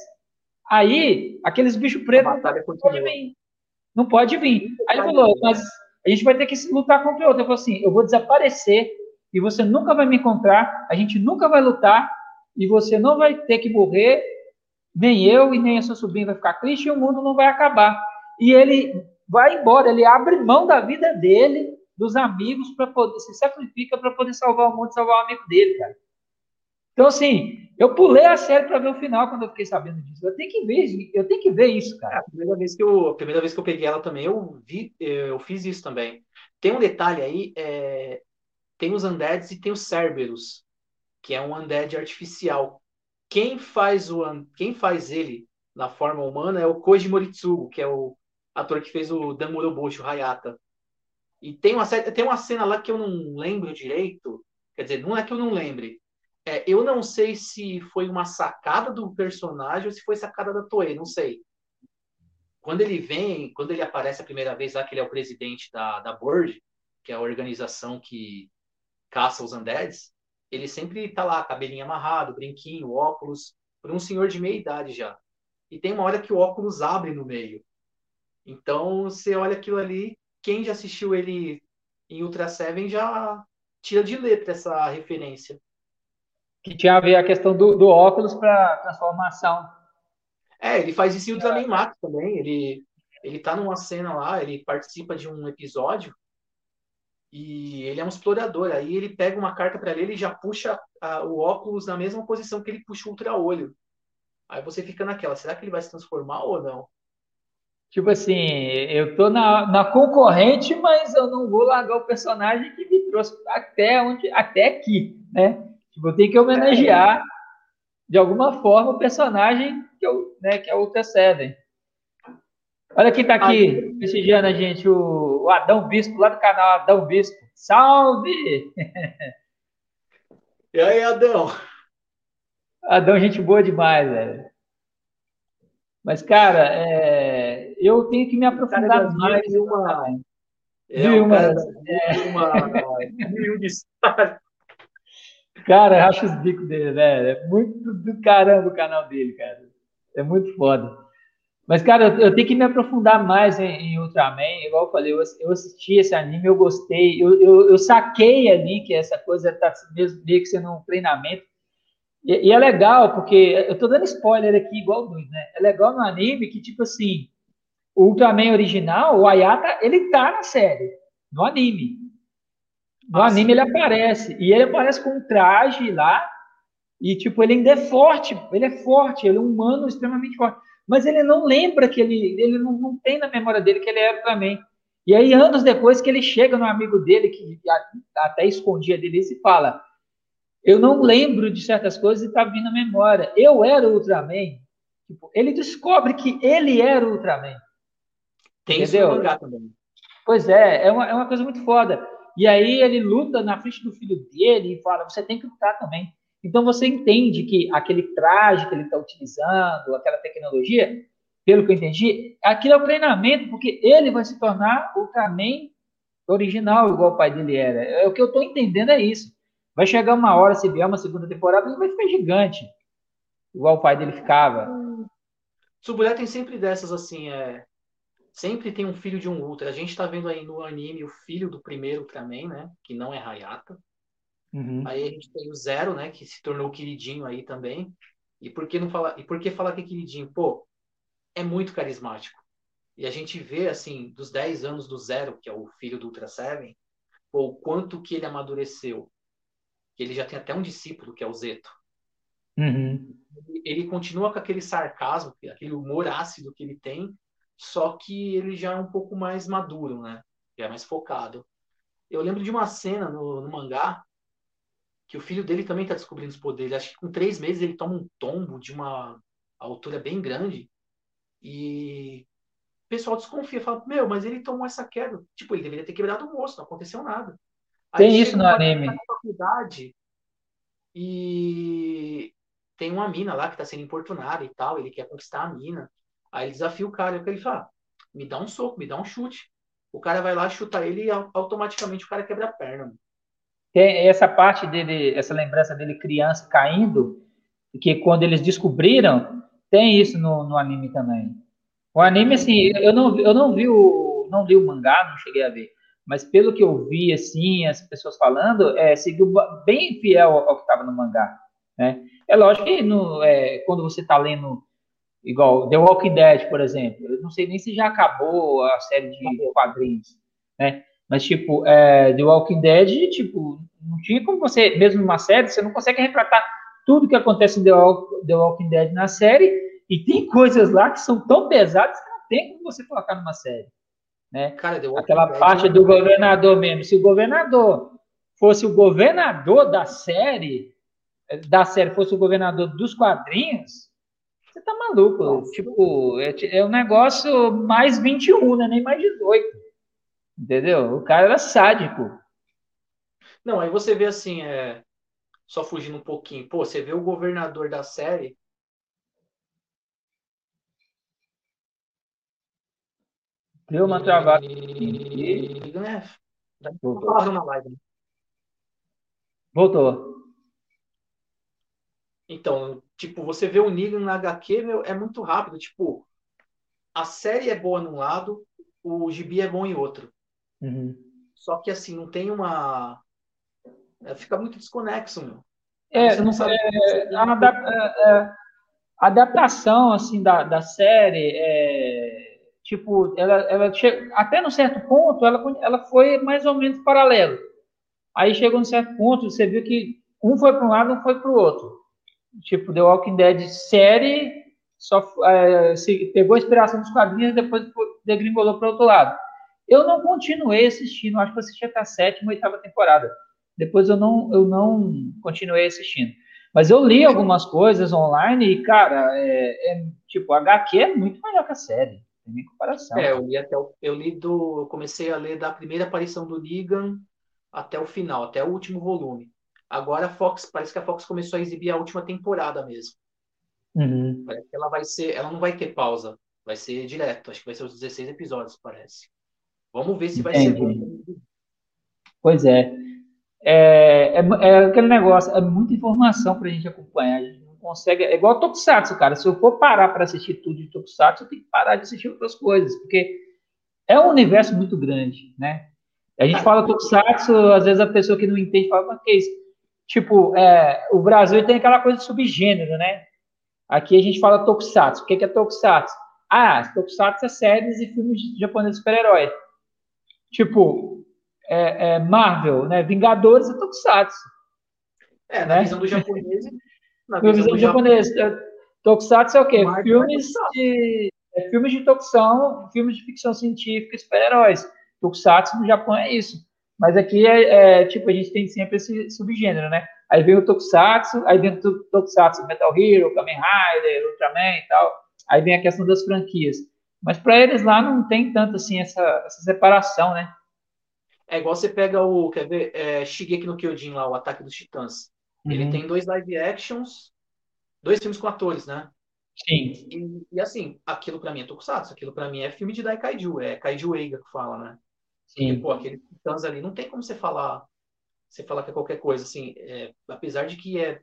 Aí, aqueles bichos pretos não pode vir. Não pode vir. Aí ele falou, mas a gente vai ter que lutar contra o outro. Eu falei assim, eu vou desaparecer e você nunca vai me encontrar, a gente nunca vai lutar e você não vai ter que morrer, nem eu e nem a sua sobrinha vai ficar triste e o mundo não vai acabar. E ele vai embora, ele abre mão da vida dele, dos amigos, para poder, se sacrifica para poder salvar o mundo, salvar o amigo dele, cara. Então, assim, eu pulei a série para ver o final quando eu fiquei sabendo disso. Eu tenho que ver, eu tenho que ver isso, cara. É, a primeira vez que eu, primeira vez que eu peguei ela também, eu vi, eu fiz isso também. Tem um detalhe aí, é, tem os undeads e tem os Cerberus, que é um undead artificial. Quem faz o quem faz ele na forma humana é o Koji Moritsugu, que é o ator que fez o Dan Moroboshi, o Hayata. E tem uma, tem uma cena lá que eu não lembro direito, quer dizer, não é que eu não lembre, é, eu não sei se foi uma sacada do personagem ou se foi sacada da Toei, não sei. Quando ele vem, quando ele aparece a primeira vez lá, que ele é o presidente da, da Board, que é a organização que caça os undeads, ele sempre tá lá, cabelinho amarrado, brinquinho, óculos, por um senhor de meia idade já. E tem uma hora que o óculos abre no meio. Então, você olha aquilo ali, quem já assistiu ele em Ultra Seven já tira de letra essa referência que tinha a ver a questão do, do óculos para transformação. É, ele faz isso em Ultraman Max também. Ele, ele tá numa cena lá, ele participa de um episódio e ele é um explorador. Aí ele pega uma carta para ele e já puxa a, o óculos na mesma posição que ele puxa o ultra-olho. Aí você fica naquela, será que ele vai se transformar ou não? Tipo assim, eu tô na, na concorrente, mas eu não vou largar o personagem que me trouxe até onde, até aqui, né? Tipo, eu tenho que homenagear, de alguma forma, o personagem que, eu, né, que é o Ultra Seven. Olha quem está aqui prestigiando a gente, o, o, Adão Bispo, lá do canal Adão Bispo. Salve! E aí, Adão? Adão, gente boa demais, velho. Mas, cara, é... eu tenho que me aprofundar mais. Mil uma... É, mil uma... É... uma... mil de Cara, acho os bicos dele, velho. É muito do caramba o canal dele, cara. É muito foda. Mas, cara, eu, eu tenho que me aprofundar mais em, em, Ultraman. Igual eu falei, eu, eu assisti esse anime, eu gostei. Eu, eu, eu saquei ali que essa coisa tá mesmo meio que sendo um treinamento. E, e, é legal, porque eu tô dando spoiler aqui, igual dois, né? É legal no anime que, tipo assim, o Ultraman original, o Ayata, ele tá na série, no anime. No ah, anime ele aparece. E ele aparece com um traje lá. E, tipo, ele ainda é forte. Ele é forte, ele é um humano extremamente forte. Mas ele não lembra que ele. Ele não, não tem na memória dele que ele era também. E aí, anos depois, que ele chega no amigo dele, que até escondia dele, e fala: Eu não lembro de certas coisas e tá vindo a memória. Eu era o Ultraman. Tipo, ele descobre que ele era o Ultraman. Tem entendeu? isso também. Pois é, é uma, é uma coisa muito foda. E aí ele luta na frente do filho dele e fala: você tem que lutar também. Então você entende que aquele traje que ele está utilizando, aquela tecnologia, pelo que eu entendi, aquilo é o treinamento, porque ele vai se tornar o Ultraman original, igual o pai dele era. É, o que eu estou entendendo é isso. Vai chegar uma hora, se vier uma segunda temporada, ele vai ficar gigante, igual o pai dele ficava. Subulé tem sempre dessas assim, é, sempre tem um filho de um Ultra. A gente está vendo aí no anime o filho do primeiro Ultraman, né? Que não é Hayata. Uhum. Aí a gente tem o Zero, né? Que se tornou queridinho aí também. E por que não falar? E por que falar que é queridinho? Pô, é muito carismático. E a gente vê, assim, dos 10 anos do Zero, que é o filho do Ultra Seven, pô, o quanto que ele amadureceu. Ele já tem até um discípulo, que é o Zeto. Uhum. Ele continua com aquele sarcasmo, aquele humor ácido que ele tem, só que ele já é um pouco mais maduro, né? Já é mais focado. Eu lembro de uma cena no, no mangá que o filho dele também está descobrindo os poderes. Acho que com três meses ele toma um tombo de uma altura bem grande e o pessoal desconfia, fala, meu, mas ele tomou essa queda. Tipo, ele deveria ter quebrado o osso, não aconteceu nada. Aí tem isso no anime. Faculdade, e tem uma mina lá que está sendo importunada e tal, ele quer conquistar a mina. Aí ele desafia o cara, e ele fala, me dá um soco, me dá um chute. O cara vai lá, chuta ele e automaticamente o cara quebra a perna. Tem essa parte dele, essa lembrança dele criança caindo, que quando eles descobriram, tem isso no, no anime também. O anime, assim, eu não, eu não vi o, não li o mangá, não cheguei a ver, mas pelo que eu vi, assim, as pessoas falando, é, seguiu bem fiel ao, ao que estava no mangá, né? É lógico que no, é, quando você está lendo Igual The Walking Dead, por exemplo. Eu não sei nem se já acabou a série de quadrinhos, né? Mas, tipo, é, The Walking Dead, tipo, não tinha como você, mesmo numa série, você não consegue retratar tudo que acontece em The, The Walking Dead na série, e tem coisas lá que são tão pesadas que não tem como você colocar numa série. Né? Cara, Aquela Dead parte é do governador mesmo. Se o governador fosse o governador da série, da série fosse o governador dos quadrinhos, você tá maluco. Nossa. Tipo, é, é um negócio mais 21, né? Nem mais 18. Entendeu? O cara era sádico. Não, aí você vê assim, é... só fugindo um pouquinho. Pô, você vê o governador da série. Deu uma travada. Né? Voltou. Voltou. Então, tipo, você vê o Negan na HQ, meu, é muito rápido. Tipo, a série é boa num lado, o gibi é bom em outro. Uhum. Só que, assim, não tem uma... É, fica muito desconexo, meu. É, você não sabe... É, a, adap é, é, a adaptação, assim, da, da série, é, tipo, ela, ela chega, até num certo ponto, ela, ela foi mais ou menos paralelo. Aí chegou num certo ponto, você viu que um foi para um lado, um foi para o outro tipo The Walking Dead série, só é, pegou a inspiração dos quadrinhos e depois degringolou para outro lado. Eu não continuei assistindo, acho que eu assisti até a sétima, oitava temporada. Depois eu não, eu não continuei assistindo. Mas eu li algumas coisas online e, cara, é, é tipo, HQ é muito melhor que a série, tem nem comparação. É, eu li até o, eu li do, eu comecei a ler da primeira aparição do Negan até o final, até o último volume. Agora a Fox, parece que a Fox começou a exibir a última temporada mesmo. Uhum. Parece que ela vai ser, ela não vai ter pausa, vai ser direto, acho que vai ser os 16 episódios, parece. Vamos ver se vai Entendi. ser bom. Pois é. É, é. é aquele negócio, é muita informação para a gente acompanhar. A gente não consegue. É igual Tokusatsu, cara. Se eu for parar para assistir tudo de Tokusatsu, eu tenho que parar de assistir outras coisas, porque é um universo muito grande, né? A gente fala Tokusatsu, às vezes a pessoa que não entende fala, mas que é isso? Tipo, é, o Brasil tem aquela coisa de subgênero, né? Aqui a gente fala Tokusatsu. O que é Tokusatsu? Ah, Tokusatsu é séries e filmes japoneses super-herói. Tipo, é, é Marvel, né? Vingadores e Tokusatsu. É, na Né? visão do japonês. Na visão visão do japonês. é, Tokusatsu é o quê? Marvel é Filmes Tokusatsu. de, é, filmes de filmes de ficção científica super-heróis. Tokusatsu no Japão é isso. Mas aqui é, é, tipo, a gente tem sempre esse subgênero, né? Aí vem o Tokusatsu, aí vem o to- Tokusatsu Metal Hero, Kamen Rider, Ultraman e tal. Aí vem a questão das franquias. Mas para eles lá não tem tanto assim essa, essa separação, né? É igual você pega o, quer ver, é, Shigeki no Kyojin lá, o Ataque dos Titãs. Ele Uhum. tem dois live actions, dois filmes com atores, né? Sim. E, e, assim, aquilo pra mim é Tokusatsu, aquilo pra mim é filme de Daikaiju, é Kaiju Eiga que fala, né? Porque, Sim. pô, aquele Titãs ali, não tem como você falar, você falar que é qualquer coisa, assim, é, apesar de que é,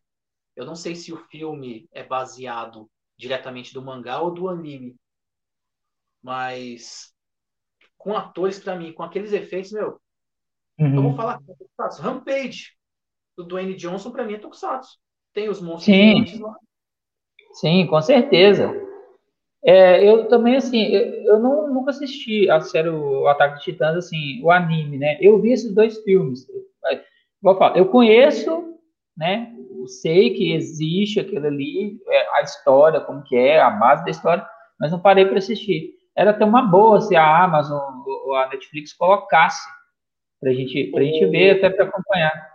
eu não sei se o filme é baseado diretamente do mangá ou do anime, mas com atores pra mim, com aqueles efeitos, meu, eu vou Uhum. falar é Tokusatsu. Rampage, do Dwayne Johnson, pra mim é Tokusatsu. Tem os monstros Sim. lá. Sim, com certeza. É, eu também, assim, eu, eu não, nunca assisti a série O Ataque de Titãs, assim, o anime, né? Eu vi esses dois filmes. Eu, vou falar, eu conheço, né? Eu sei que existe aquilo ali, é, a história, como que é, a base da história, mas não parei para assistir. Era até uma boa se a Amazon ou a Netflix colocasse pra gente, pra gente ver, até para acompanhar.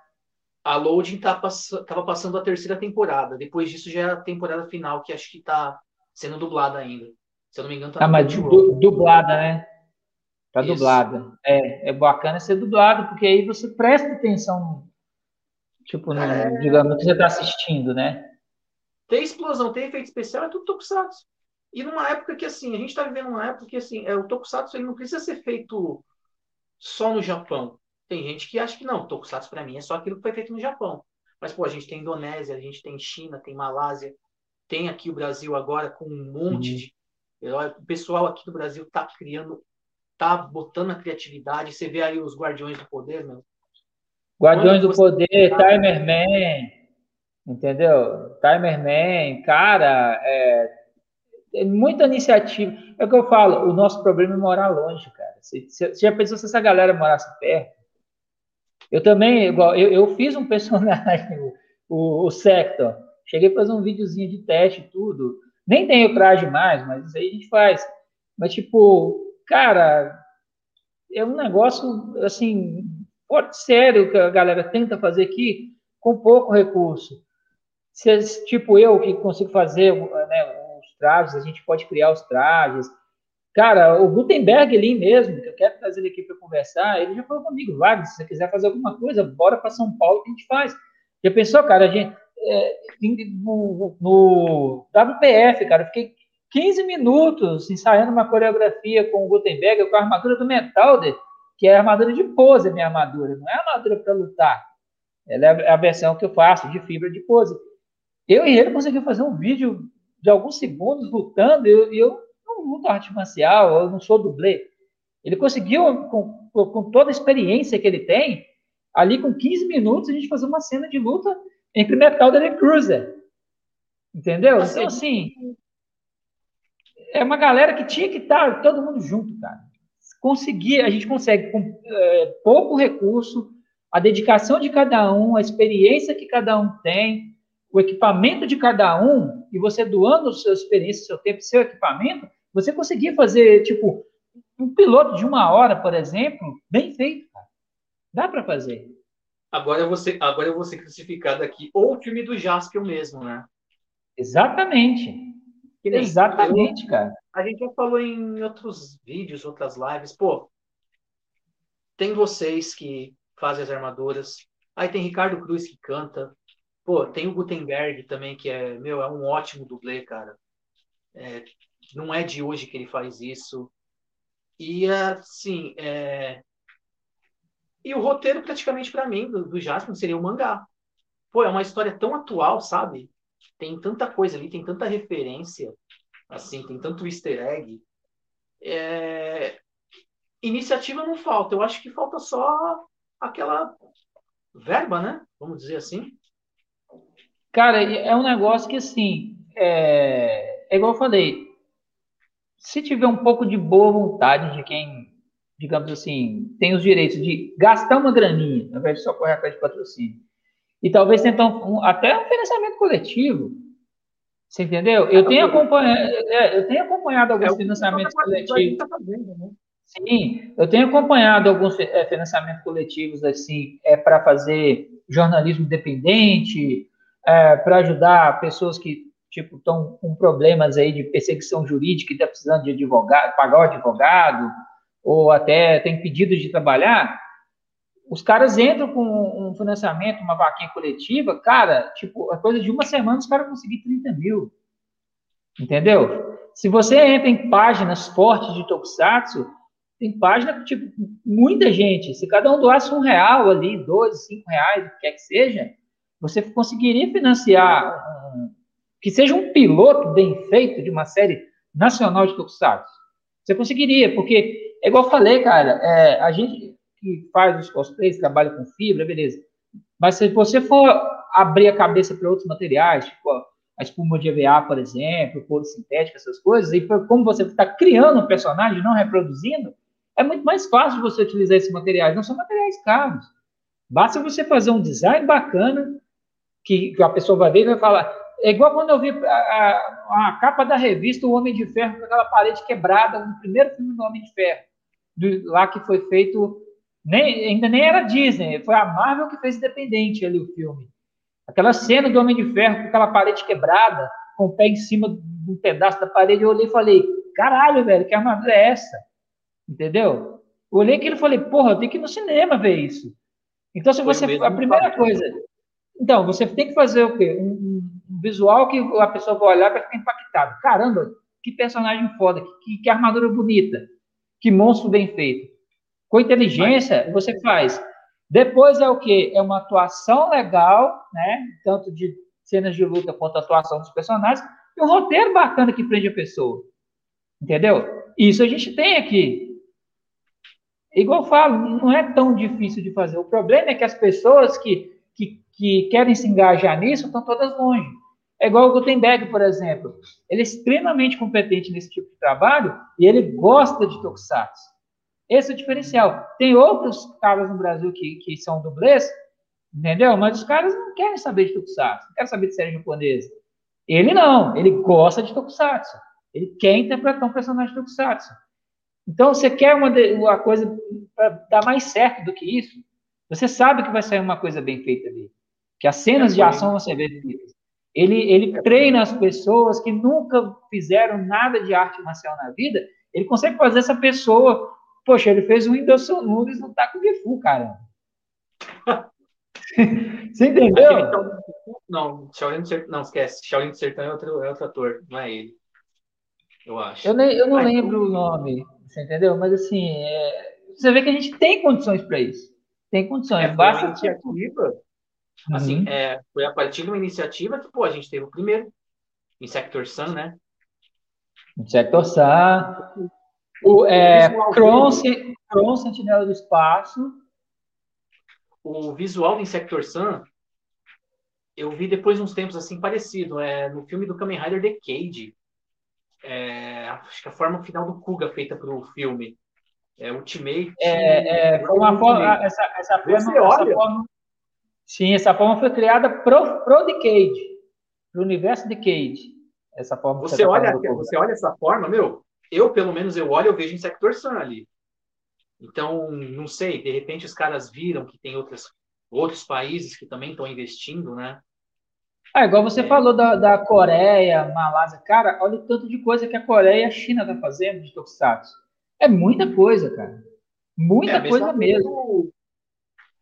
A Loading tá pass... tava passando a terceira temporada. Depois disso já é a temporada final, que acho que tá sendo dublada ainda. Se eu não me engano, tá Ah, mas du- dublada, né? Tá Isso. dublada. É, é bacana ser dublado, porque aí você presta atenção, tipo, no, É. digamos, que você está assistindo, né? Tem explosão, tem efeito especial, é tudo Tokusatsu. E numa época que, assim, a gente tá vivendo uma época que, assim, é, o Tokusatsu ele não precisa ser feito só no Japão. Tem gente que acha que não, Tokusatsu pra mim é só aquilo que foi feito no Japão. Mas, pô, a gente tem Indonésia, a gente tem China, tem Malásia, tem aqui o Brasil agora com um monte Uhum. de herói. O pessoal aqui do Brasil tá criando, tá botando a criatividade. Você vê aí os Guardiões do Poder, meu. Guardiões do Poder, Timer Man, entendeu? Timer Man, cara, é, é muita iniciativa. É o que eu falo, o nosso problema é morar longe, cara. Você, você já pensou se essa galera morasse perto? Eu também, igual, eu, eu fiz um personagem, o, o Sector. Cheguei a fazer um videozinho de teste e tudo. Nem tenho traje mais, mas isso aí a gente faz. Mas, tipo, cara, é um negócio, assim, forte, sério que a galera tenta fazer aqui com pouco recurso. Se, tipo, eu que consigo fazer né, os trajes, a gente pode criar os trajes. Cara, o Gutenberg ali mesmo, que eu quero trazer ele aqui para conversar, ele já falou comigo, Wagner, se você quiser fazer alguma coisa, bora para São Paulo que a gente faz. Já pensou, cara, a gente, é, no, no WPF, cara, eu fiquei 15 minutos ensaiando uma coreografia com o Gutenberg, com a armadura do Metalder, que é a armadura de pose, minha armadura, não é a armadura para lutar. Ela é a versão que eu faço de fibra de pose. Eu e ele conseguimos fazer um vídeo de alguns segundos lutando, e eu, eu não luto arte marcial, eu não sou dublê. Ele conseguiu, com, com toda a experiência que ele tem, ali com 15 minutos, a gente fazer uma cena de luta entre Metalder e Cruiser. Entendeu? Então, assim, é uma galera que tinha que estar todo mundo junto, cara. Conseguir, a gente consegue com é, pouco recurso, a dedicação de cada um, a experiência que cada um tem, o equipamento de cada um, e você doando a sua experiência, seu tempo, seu equipamento, você conseguir fazer, tipo, um piloto de uma hora, por exemplo, bem feito, cara. Dá para fazer. Agora eu, vou ser, agora eu ser crucificado aqui. Ou o filme do Jaspion mesmo, né? Exatamente. Exatamente, cara. A gente já falou em outros vídeos, outras lives. Pô, tem vocês que fazem as armaduras. Aí tem Ricardo Cruz que canta. Pô, tem o Gutenberg também, que é, meu, é um ótimo dublê, cara. É, não é de hoje que ele faz isso. E assim, é... e o roteiro praticamente para mim do, do seria o mangá. Pô, é uma história tão atual, sabe? Tem tanta coisa ali, tem tanta referência, assim, tem tanto easter egg. É... Iniciativa não falta, eu acho que falta só aquela verba, né? Vamos dizer assim. Cara, é um negócio que, assim, é, é igual eu falei, se tiver um pouco de boa vontade de quem, digamos assim, tem os direitos de gastar uma graninha, ao invés de só correr atrás de patrocínio, e talvez tentar um, até um financiamento coletivo, você entendeu? Eu tenho acompanhado, é, eu tenho acompanhado alguns é financiamentos coletivos. Tá fazendo, né? Sim, eu tenho acompanhado alguns é, financiamentos coletivos assim, é para fazer jornalismo independente, é, para ajudar pessoas que tipo, estão com problemas aí de perseguição jurídica e está precisando de advogado, pagar o advogado, ou até tem pedidos de trabalhar, os caras entram com um financiamento, uma vaquinha coletiva, cara, tipo, a coisa de uma semana os caras conseguem 30 mil. Entendeu? Se você entra em páginas fortes de Tokusatsu, tem página que, tipo, muita gente, se cada um doasse um real ali, dois, cinco reais, o que quer que seja, você conseguiria financiar um, que seja um piloto bem feito de uma série nacional de Tokusatsu. Você conseguiria, porque, é igual eu falei, cara, é, a gente que faz os cosplays, trabalha com fibra, beleza. Mas se você for abrir a cabeça para outros materiais, tipo a espuma de EVA, por exemplo, couro sintético, essas coisas, e como você está criando um personagem, não reproduzindo, é muito mais fácil você utilizar esses materiais. Não são materiais caros. Basta você fazer um design bacana, que, que a pessoa vai ver e vai falar, é igual quando eu vi a, a, a, capa da revista O Homem de Ferro com aquela parede quebrada no primeiro filme do Homem de Ferro, do, lá que foi feito, nem, ainda nem era Disney, foi a Marvel que fez independente ali o filme. Aquela cena do Homem de Ferro com aquela parede quebrada, com o pé em cima de um pedaço da parede, eu olhei e falei, caralho, velho, que armadura é essa? Entendeu? Eu olhei aquilo e falei, porra, eu tenho que ir no cinema ver isso. Então, se você. A primeira coisa. Então, você tem que fazer o quê? Um, visual que a pessoa vai olhar para ficar impactada. Caramba, que personagem foda, que, que armadura bonita, que monstro bem feito. Com inteligência, você faz. Depois é o quê? É uma atuação legal, né? Tanto de cenas de luta quanto a atuação dos personagens, e um roteiro bacana que prende a pessoa. Entendeu? Isso a gente tem aqui. Igual eu falo, não é tão difícil de fazer. O problema é que as pessoas que, que, que querem se engajar nisso estão todas longe. É igual o Gutenberg, por exemplo. Ele é extremamente competente nesse tipo de trabalho e ele gosta de Tokusatsu. Esse é o diferencial. Tem outros caras no Brasil que, que são dublês, entendeu? Mas os caras não querem saber de Tokusatsu, não querem saber de série japonesa. Ele não, ele gosta de Tokusatsu. Ele quer interpretar um personagem de Tokusatsu. Então, você quer uma, uma coisa para dar mais certo do que isso? Você sabe que vai sair uma coisa bem feita ali. Que as cenas de ação vão ser bem feitas. Ele, ele treina as pessoas que nunca fizeram nada de arte marcial na vida. Ele consegue fazer essa pessoa. Poxa, ele fez o Whindersson Nunes no Taco Gifu, cara. Você entendeu? Não, Shaolin Sertão, não, esquece. Shaolin Sertão é outro, é outro ator, não é ele. Eu acho. Eu, nem, eu não lembro o nome, você entendeu? Mas assim, é, você vê que a gente tem condições para isso. Tem condições. É, Basta. Assim, uhum. é, foi a partir de uma iniciativa que, pô, a gente teve o primeiro, Insector Sun, né? Insector Sun. O, é, Kron, Kron, Sentinela do Espaço. O visual do Insector Sun, eu vi depois de uns tempos assim parecido, é, no filme do Kamen Rider The Cage. É, acho que a forma final do Kuga feita para o filme. É Ultimate. É, é, uma forma, essa, essa, forma, essa forma, Sim, essa forma foi criada pro, pro Decade, pro universo Decade. Essa forma você, tá olha, você olha essa forma, meu, eu pelo menos eu olho, eu vejo Insector Sun ali. Então, não sei, de repente os caras viram que tem outras, outros países que também estão investindo, né? Ah, igual você é. falou da, da Coreia, Malásia. Cara, olha o tanto de coisa que a Coreia e a China tá fazendo de Tokusatsu. É muita coisa, cara. Muita é, coisa mesmo.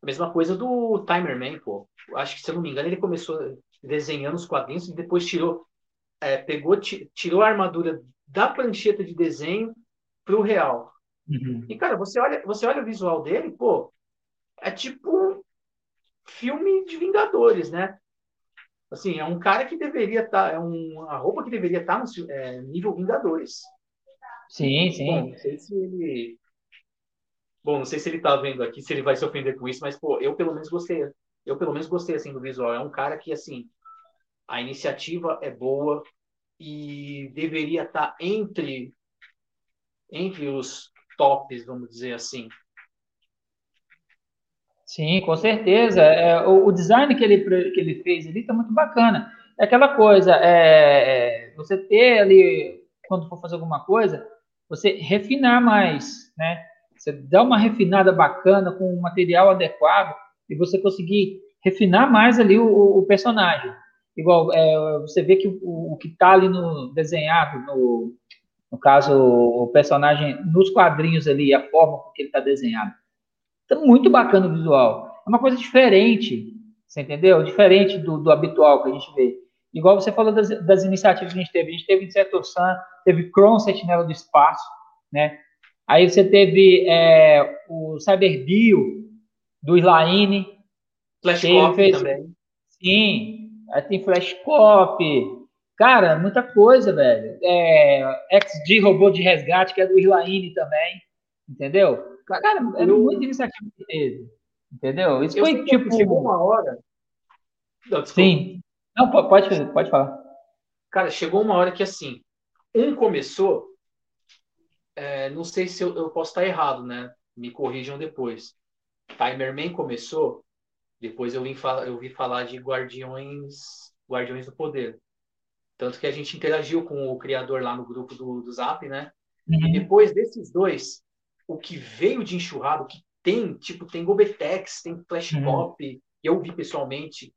Mesma coisa do Timer Man, pô. Acho que, se eu não me engano, ele começou desenhando os quadrinhos e depois tirou, é, pegou, tirou a armadura da prancheta de desenho pro real. Uhum. E, cara, você olha, você olha o visual dele, pô, é tipo um filme de Vingadores, né? Assim, é um cara que deveria estar, tá, é uma roupa que deveria estar tá no é, nível Vingadores. Sim, sim. Bom, não sei se ele. Bom, não sei se ele tá vendo aqui, se ele vai se ofender com isso, mas, pô, eu pelo menos gostei. Eu pelo menos gostei, assim, do visual. É um cara que, assim, a iniciativa é boa e deveria estar tá entre, entre os tops, vamos dizer assim. Sim, com certeza. É, o, o, design que ele, que ele fez ali está muito bacana. É aquela coisa, é, é, você ter ali, quando for fazer alguma coisa, você refinar mais, né? Você dá uma refinada bacana com um material adequado e você conseguir refinar mais ali o, o personagem. Igual, é, você vê que o, o que está ali no desenhado, no, no caso, o personagem nos quadrinhos ali, a forma com que ele está desenhado, então, muito bacana o visual. É uma coisa diferente, você entendeu? Diferente do, do habitual que a gente vê. Igual você falou das, das, iniciativas que a gente teve. A gente teve Inseto Sun, teve Chrome Sentinela do Espaço, né? Aí você teve é, o Cyberbio, do Slaine. Flashcop fez... também. Sim, aí tem Flashcop. Cara, muita coisa, velho. É, XD Robô de Resgate, que é do Irlaine também. Entendeu? Cara, é eu, muita iniciativa que teve. Entendeu? Isso foi tipo. Chegou uma hora. Não, Sim. Não, pode, pode falar. Cara, chegou uma hora que assim, um começou. É, não sei se eu, eu, posso estar errado, né? Me corrijam depois. Timerman começou, depois eu, vim eu vi falar de Guardiões, Guardiões do Poder. Tanto que a gente interagiu com o criador lá no grupo do, do Zap, né? Uhum. E depois desses dois, o que veio de enxurrado, que tem, tipo, tem Gobetex, tem Flash uhum. Pop, eu vi pessoalmente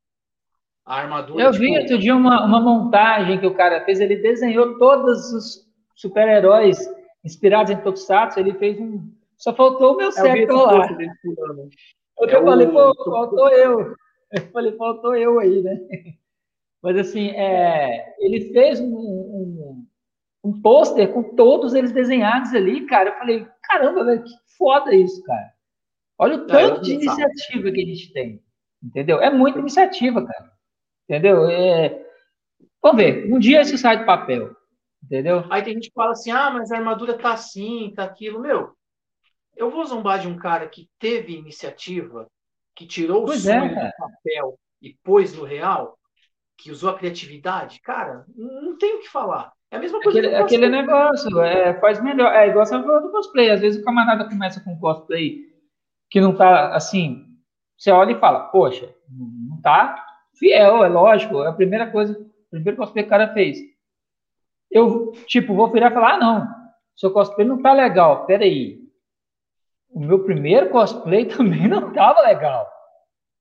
a armadura. Eu tipo... vi outro dia uma, uma montagem que o cara fez, ele desenhou todos os super-heróis inspirados em Tokusatsu, ele fez um. Só faltou o meu certo lá. Eu é falei, pô, faltou eu. Eu falei, faltou eu aí, né? Mas assim, é, ele fez um, um, um pôster com todos eles desenhados ali, cara. Eu falei, caramba, velho, que foda isso, cara. Olha o tanto de iniciativa que a gente tem. Entendeu? É muita iniciativa, cara. Entendeu? É... Vamos ver, um dia isso sai do papel. Entendeu? Aí tem gente que fala assim: ah, mas a armadura tá assim, tá aquilo. Meu, eu vou zombar de um cara que teve iniciativa, que tirou pois o sonho é, do papel e pôs no real, que usou a criatividade. Cara, não tem o que falar. É a mesma coisa. Aquele, aquele negócio, é, faz melhor. É igual você falou do cosplay. Às vezes o camarada começa com cosplay que não tá assim. Você olha e fala, poxa, não tá fiel, é lógico. É a primeira coisa, o primeiro cosplay que o cara fez. Eu, tipo, vou virar e falar, ah, não, seu cosplay não tá legal. Peraí. O meu primeiro cosplay também não tava legal.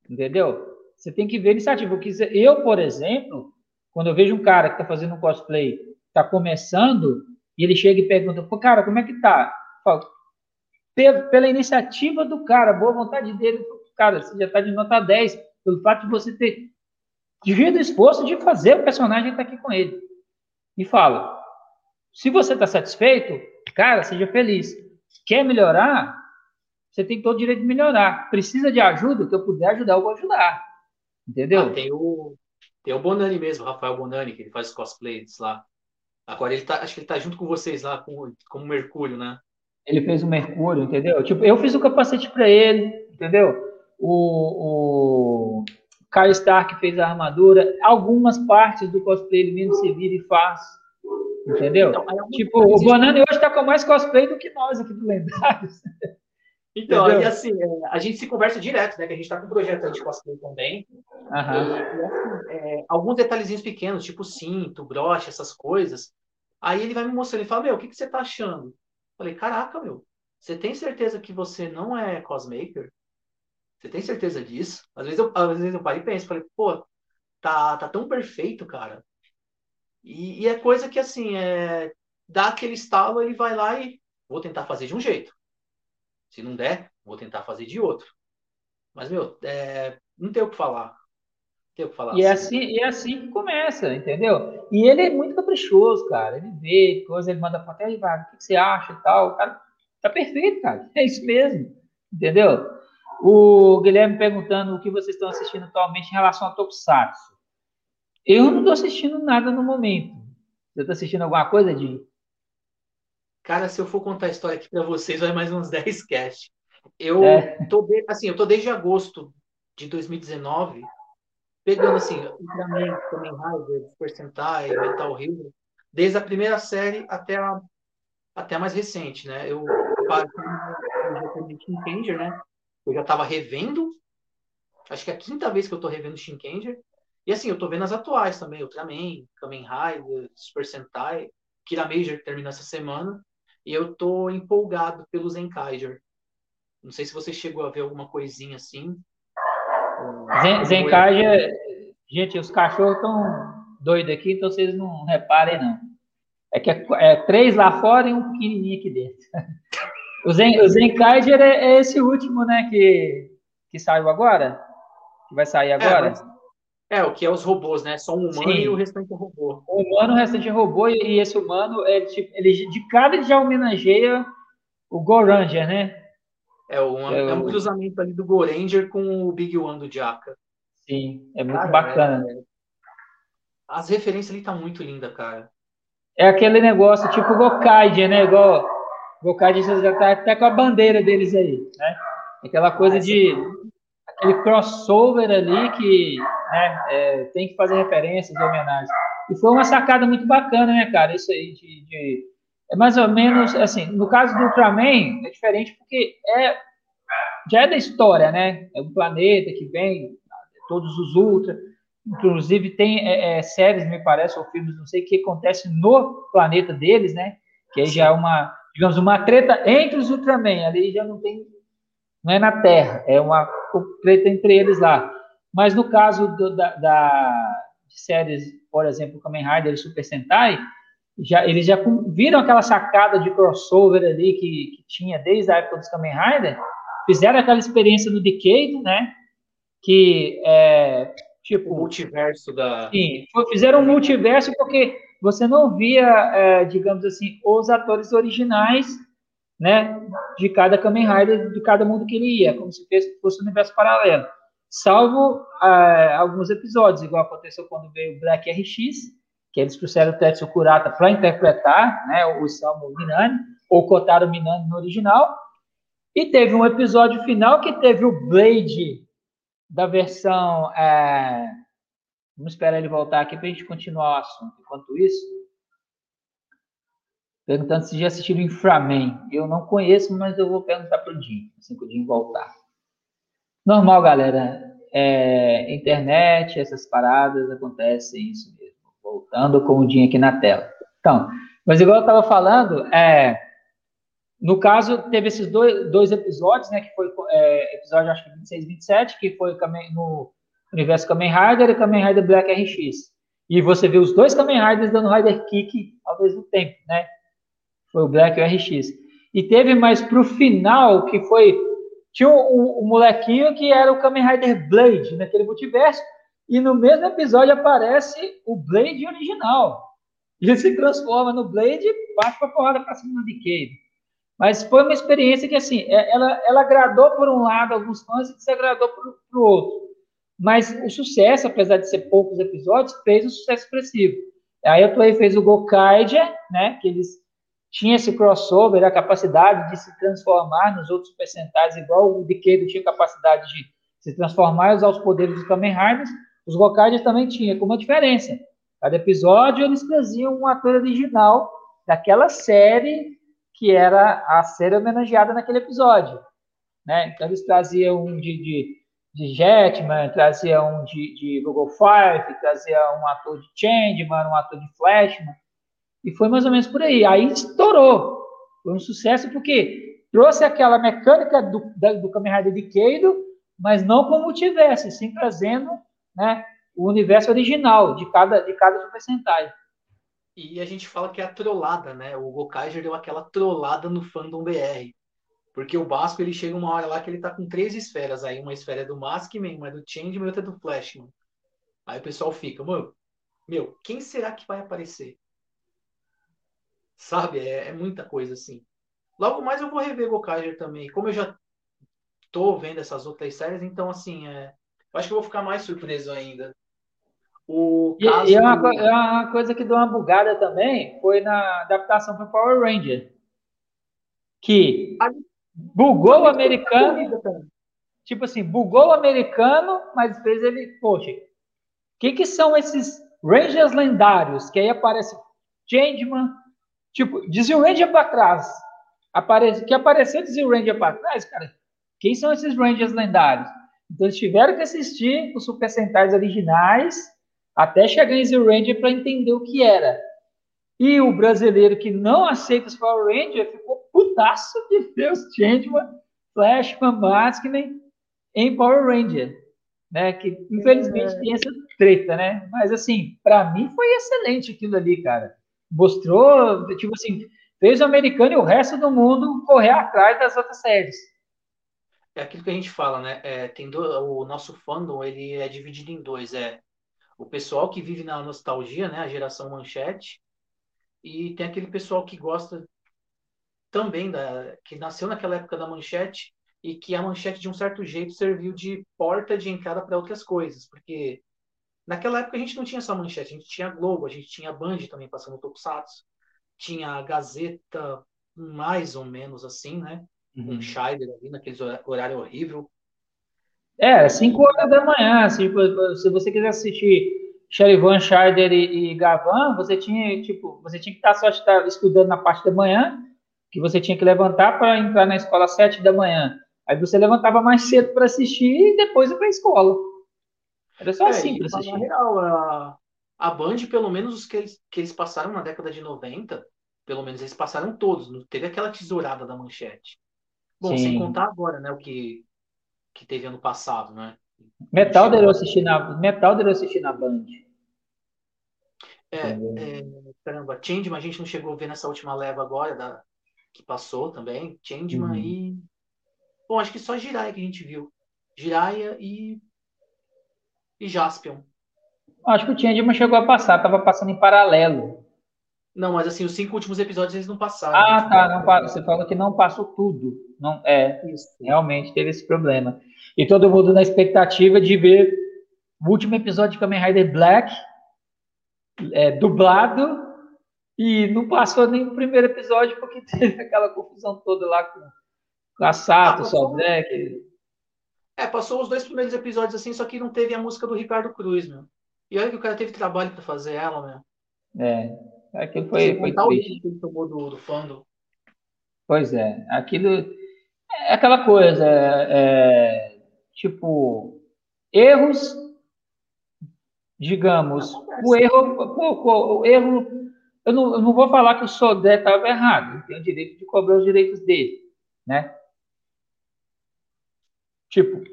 Entendeu? Você tem que ver iniciativa. Eu, por exemplo, quando eu vejo um cara que está fazendo um cosplay está começando, e ele chega e pergunta, pô, cara, como é que tá? Falo, pela iniciativa do cara, boa vontade dele, cara, você já está de nota 10, pelo fato de você ter tido o esforço de fazer o personagem estar tá aqui com ele. E fala, se você está satisfeito, cara, seja feliz. Quer melhorar? Você tem todo o direito de melhorar. Precisa de ajuda? Que eu puder ajudar, eu vou ajudar. Entendeu? Ah, tem o, tem o Bonani mesmo, Rafael Bonani, que ele faz cosplays lá. Agora ele tá, acho que ele tá junto com vocês lá, com, com o Mercúrio, né? Ele fez o Mercúrio, entendeu? Tipo, eu fiz o capacete para ele, entendeu? O, o Kyle Stark fez a armadura. Algumas partes do cosplay ele mesmo se vira e faz. Entendeu? Então, tipo, o Bonani hoje tá com mais cosplay do que nós aqui do Lendários. Então, aí assim, é, a gente se conversa direto, né? Que a gente tá com um projeto de cosplay também. E, assim, é, alguns detalhezinhos pequenos, tipo cinto, broche, essas coisas, Aí ele vai me mostrando, ele fala, meu, o que, que você tá achando? Eu falei, caraca, meu, você tem certeza que você não é cosmaker? Você tem certeza disso? Às vezes eu, às vezes eu paro e penso, falei, pô, tá, tá tão perfeito, cara. E, e, é coisa que, assim, é, dá aquele estalo, ele vai lá e vou tentar fazer de um jeito. Se não der, vou tentar fazer de outro. Mas, meu, é, não tem o que falar. Tem o que falar. E é assim, e é assim que começa, entendeu? E ele é muito caprichoso, cara. Ele vê coisa, ele manda foto, aí, vai, o que você acha e tal. O cara tá perfeito, cara. É isso mesmo, entendeu? O Guilherme perguntando o que vocês estão assistindo atualmente em relação a Tokusatsu. Eu não estou assistindo nada no momento. Você está assistindo alguma coisa, de? Cara, se eu for contar a história aqui para vocês, vai mais uns 10 cast. Eu é. tô de, assim, eu tô desde agosto de 2019 pegando assim, Ultraman, Kamen Rider, Sentai, Metal Hero, desde a primeira série até a até a mais recente, né? Eu quase Shinkenger, né? Eu já estava revendo, acho que é a quinta vez que eu estou revendo Shinkenger. E assim, eu estou vendo as atuais também, Ultraman, Kamen Rider, Super Sentai, Kira Major que termina essa semana. E eu estou empolgado pelo Zenkaiger. Não sei se você chegou a ver alguma coisinha assim. Zen, Zenkaiger, gente, os cachorros estão doidos aqui, então vocês não reparem, não. É que é, é, três lá fora e um pequenininho aqui dentro. O, Zen, o Zenkaiger é, é, esse último, né, que, que saiu agora? Que vai sair agora? É, é o que é os robôs, né? Só um humano Sim. e o restante é robô. O humano, o restante é robô, e, esse humano, ele, tipo, ele de cara ele já homenageia o Goranger, né? É, um, é, é um cruzamento ali do Goranger com o Big One do Jaka. Sim, é muito cara, bacana. É, as referências ali tá muito linda, cara. É aquele negócio tipo Gokaide, né? Igual Gokaide já tá até com a bandeira deles aí, né? Aquela coisa de aquele crossover ali que né, é, tem que fazer referências e homenagens. E foi uma sacada muito bacana, né, cara? Isso aí de, de, é mais ou menos assim. No caso do Ultraman é diferente porque é já é da história, né? É um planeta que vem todos os Ultra. Inclusive, tem é, é, séries, me parece, ou filmes, não sei, que acontecem no planeta deles, né? Que aí já é uma, digamos, uma treta entre os Ultraman. Ali já não tem. Não é na Terra, é uma treta entre eles lá. Mas no caso do, da, da, séries, por exemplo, Kamen Rider e Super Sentai, já, eles já viram aquela sacada de crossover ali que, que tinha desde a época dos Kamen Rider, fizeram aquela experiência no Decade, né? Que é, Tipo, o multiverso da. Sim, fizeram um multiverso porque você não via, é, digamos assim, os atores originais, né, de cada Kamen Rider, de cada mundo que ele ia, como se fosse um universo paralelo. Salvo é, alguns episódios, igual aconteceu quando veio o Black RX, que eles trouxeram o Tetsu Kurata para interpretar né, o Samu Minami, ou Kotaro Minami no original. E teve um episódio final que teve o Blade da versão. É... Vamos esperar ele voltar aqui para a gente continuar o assunto. Enquanto isso, perguntando se já assistiram Inframan. Eu não conheço, mas eu vou perguntar para o Jim, assim que o Jim voltar. Normal, galera. É, internet, essas paradas acontecem isso mesmo. Voltando com o Jim aqui na tela. Então, mas igual eu estava falando, é, no caso, teve esses dois, dois episódios, né? Que foi é, episódio, acho que 26 e 27, que foi no universo Kamen Rider e Kamen Rider Black RX. E você vê os dois Kamen Riders dando Rider Kick ao mesmo tempo, né? Foi o Black e o RX. E teve mais pro final, que foi. Tinha o, o molequinho que era o Kamen Rider Blade naquele multiverso. E no mesmo episódio aparece o Blade original. Ele se transforma no Blade e bate pra porrada pra cima do Decade. Mas foi uma experiência que, assim, é, ela, ela agradou por um lado alguns fãs e desagradou por, o outro. Mas o sucesso, apesar de ser poucos episódios, fez um sucesso expressivo. Aí a Toei fez o Gokaidia, né, que eles tinham esse crossover, a capacidade de se transformar nos outros percentais, igual o Decade tinha capacidade de se transformar e usar os poderes dos Kamen Riders, os Gokaidia também tinham, com uma diferença. Cada episódio eles traziam um ator original daquela série que era a ser homenageada naquele episódio. Né? Então, eles traziam um de, de, de Jetman, traziam um de, de Google Five, traziam um ator de Changeman, um ator de Flashman, e foi mais ou menos por aí. Aí estourou. Foi um sucesso porque trouxe aquela mecânica do, da, do Kamen Rider Decade, mas não como tivesse, sim trazendo né, o universo original de cada, de cada Super Sentai. E a gente fala que é a trollada, né? O Gokaiger deu aquela trollada no fandom BR. Porque o Basco, ele chega uma hora lá que ele tá com três esferas. Aí uma esfera é do Maskman, uma é do Changeman e outra é do Flashman. Aí o pessoal fica, mano, meu, quem será que vai aparecer? Sabe? É, é muita coisa assim. Logo mais eu vou rever Gokaiger também. Como eu já tô vendo essas outras séries, então assim, é, eu acho que eu vou ficar mais surpreso ainda. O caso... e, é, uma, é uma coisa que deu uma bugada também, foi na adaptação para Power Ranger. Que bugou o americano. Tipo assim, bugou o americano, mas fez ele. Poxa, o que, que são esses Rangers lendários? Que aí aparece Changeman, tipo, diz o Ranger para trás. Aparece, que apareceu diz o Ranger para trás, cara. Quem são esses Rangers lendários? Então eles tiveram que assistir os Super Sentais originais até chegar em Zero Ranger para entender o que era. E o brasileiro que não aceita os Power Ranger ficou putaço de os Changeman, Flashman, Maskman em Power Ranger. Né? Que infelizmente é. tem essa treta, né? Mas assim, para mim foi excelente aquilo ali, cara. Mostrou, tipo assim, fez o americano e o resto do mundo correr atrás das outras séries é aquilo que a gente fala, né? É, tem do, o nosso fandom ele é dividido em dois, é o pessoal que vive na nostalgia, né? A geração manchete, e tem aquele pessoal que gosta também da que nasceu naquela época da manchete e que a manchete de um certo jeito serviu de porta de entrada para outras coisas, porque naquela época a gente não tinha só manchete, a gente tinha Globo, a gente tinha Band também passando Tokusatsu, tinha a Gazeta mais ou menos assim, né? uhum. um Scheider ali naquele horário horrível. É, 5 horas da manhã. Se, se você quiser assistir Cherivan, Scheider e, e Gavan, você tinha, tipo, você tinha que estar só estar estudando na parte da manhã, que você tinha que levantar para entrar na escola às 7 da manhã. Aí você levantava mais cedo para assistir e depois ir para a escola. Era só é, assim para assistir. Real, a, a Band, pelo menos os que eles, que eles passaram na década de 90, pelo menos eles passaram todos. Não teve aquela tesourada da manchete. Bom, Sim. sem contar agora, né, o que, que teve ano passado, né? Metal deu assistir na Metal deu assistir na Band. É, é, caramba, Changeman a gente não chegou a ver nessa última leva agora da, que passou também. Changeman uhum. e. Bom, acho que só Jiraiya que a gente viu. Jiraiya e. E Jaspion. Acho que o Changeman chegou a passar, tava passando em paralelo. Não, mas assim, os cinco últimos episódios eles não passaram. Ah, tá. Não, você falou que não passou tudo. Não, é, Isso. realmente teve esse problema. E todo mundo na expectativa de ver o último episódio de Kamen Rider Black é, dublado e não passou nem o primeiro episódio porque teve aquela confusão toda lá com, com a Sato, ah, só Black. É, passou os dois primeiros episódios assim, só que não teve a música do Ricardo Cruz, meu. E olha que o cara teve trabalho para fazer ela, meu. É. Aquilo foi, foi triste. Que ele tomou do, do fandom. Pois é, aquilo é aquela coisa, é, tipo, erros, digamos, o erro, o, o erro, eu não, eu não vou falar que o Sodé estava errado, ele tem o direito de cobrar os direitos dele, né? Tipo,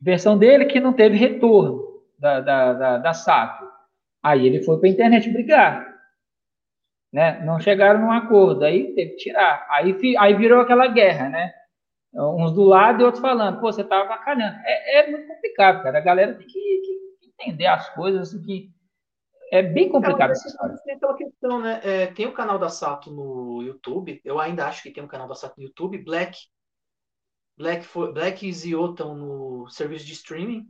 versão dele que não teve retorno da, da, da, da Sato. Aí ele foi para a internet brigar né? Não chegaram num acordo, aí teve que tirar. Aí, aí virou aquela guerra, né? Uns do lado e outros falando, pô, você tava bacalhando. É, é muito complicado, cara. A galera tem que, que entender as coisas, que é bem complicado é, essa história. Tem pela questão, né? É, tem o canal da Sato no YouTube, eu ainda acho que tem um canal da Sato no YouTube, Black. Black, for, Black e Zio estão no serviço de streaming.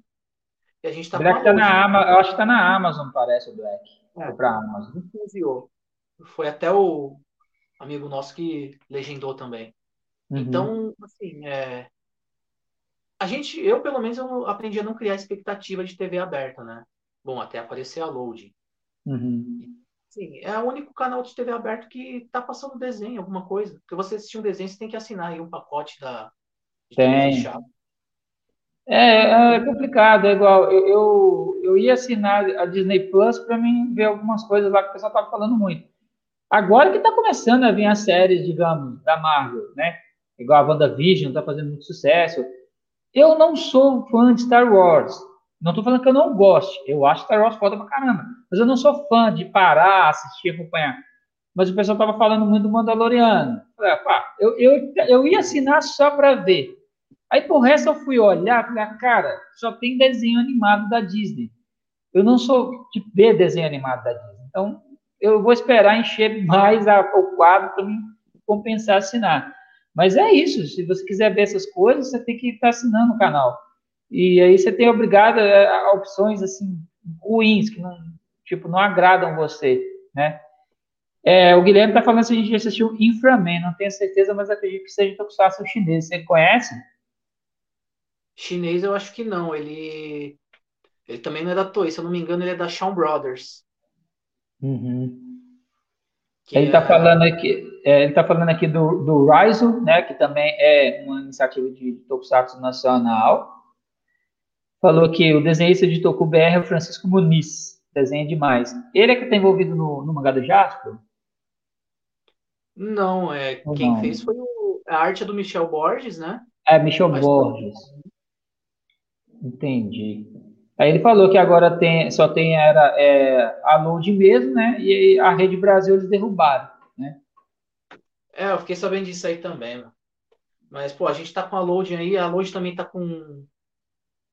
E a gente tá Black tá na Amazon, eu acho que tá na Amazon, parece o Black. É, pra Amazon. Zio foi até o amigo nosso que legendou também. Uhum. Então, assim, é... a gente, eu pelo menos eu aprendi a não criar expectativa de TV aberta, né? Bom, até aparecer a load. Uhum. Sim, é o único canal de TV aberto que tá passando desenho, alguma coisa. Porque você assistir um desenho, você tem que assinar aí um pacote da de tem. É, é complicado, é igual. Eu, eu, eu ia assinar a Disney Plus para mim ver algumas coisas lá que o pessoal tava falando muito. Agora que está começando a vir as séries, digamos, da Marvel, né? Igual a WandaVision está fazendo muito sucesso. Eu não sou fã de Star Wars, Não tô falando que eu não goste. Eu acho Star Wars foda pra caramba. Mas eu não sou fã de parar, assistir, acompanhar. Mas o pessoal tava falando muito do Mandaloriano. Falei, ah, eu, eu, eu ia assinar só pra ver. Aí, por resto, eu fui olhar, falei, ah, cara, só tem desenho animado da Disney. Eu não sou de ver desenho animado da Disney. Então, eu vou esperar encher mais a, o quadro para me compensar assinar. Mas é isso, se você quiser ver essas coisas, você tem que estar tá assinando o canal. E aí você tem obrigado a, a opções assim ruins que não, tipo, não agradam você, né? É, o Guilherme está falando se a gente assistiu Inframan, não tenho certeza, mas acredito que seja Tokusatsu chinês. Você conhece? Chinês eu acho que não, ele ele também não é da Toei, se eu não me engano, ele é da Shawn Brothers. Uhum. Ele está é... falando aqui, é, ele tá falando aqui do, do Raizo, né, que também é uma iniciativa de Tokusatsu nacional. Falou que o desenhista de Toku BR é o Francisco Muniz, desenha demais. Ele é que está envolvido no, no mangá do Jasper? Não, é, Ou quem não? fez foi o, a arte do Michel Borges, né? É, Michel Mas Borges. Entendi. Aí ele falou que agora tem, só tem era, é, a Load mesmo, né? E a Rede Brasil eles derrubaram? É, eu fiquei sabendo disso aí também, mano. Mas, pô, a gente tá com a Load aí, a Load também tá com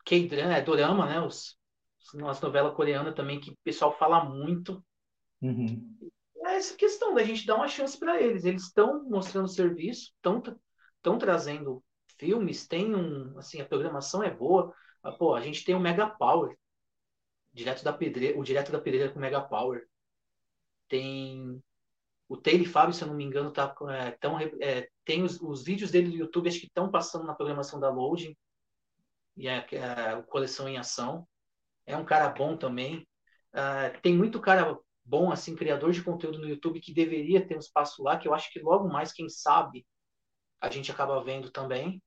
K-drama, é Dorama, né? Os, as novelas coreanas também, que o pessoal fala muito. Uhum. É essa questão da gente dar uma chance para eles. Eles estão mostrando serviço, estão trazendo filmes, tem um, assim, a programação é boa. Ah, pô, a gente tem o Mega Power. Direto da pedreira, o Direto da Pedreira com Mega Power. Tem o Taylor Fábio, se eu não me engano, tá, é, tão, é, tem os, os, vídeos dele no YouTube, acho que estão passando na programação da Loading. E é, é, o Coleção em Ação. É um cara bom também. Uh, tem muito cara bom, assim, criador de conteúdo no YouTube que deveria ter um espaço lá, que eu acho que logo mais, quem sabe, a gente acaba vendo também.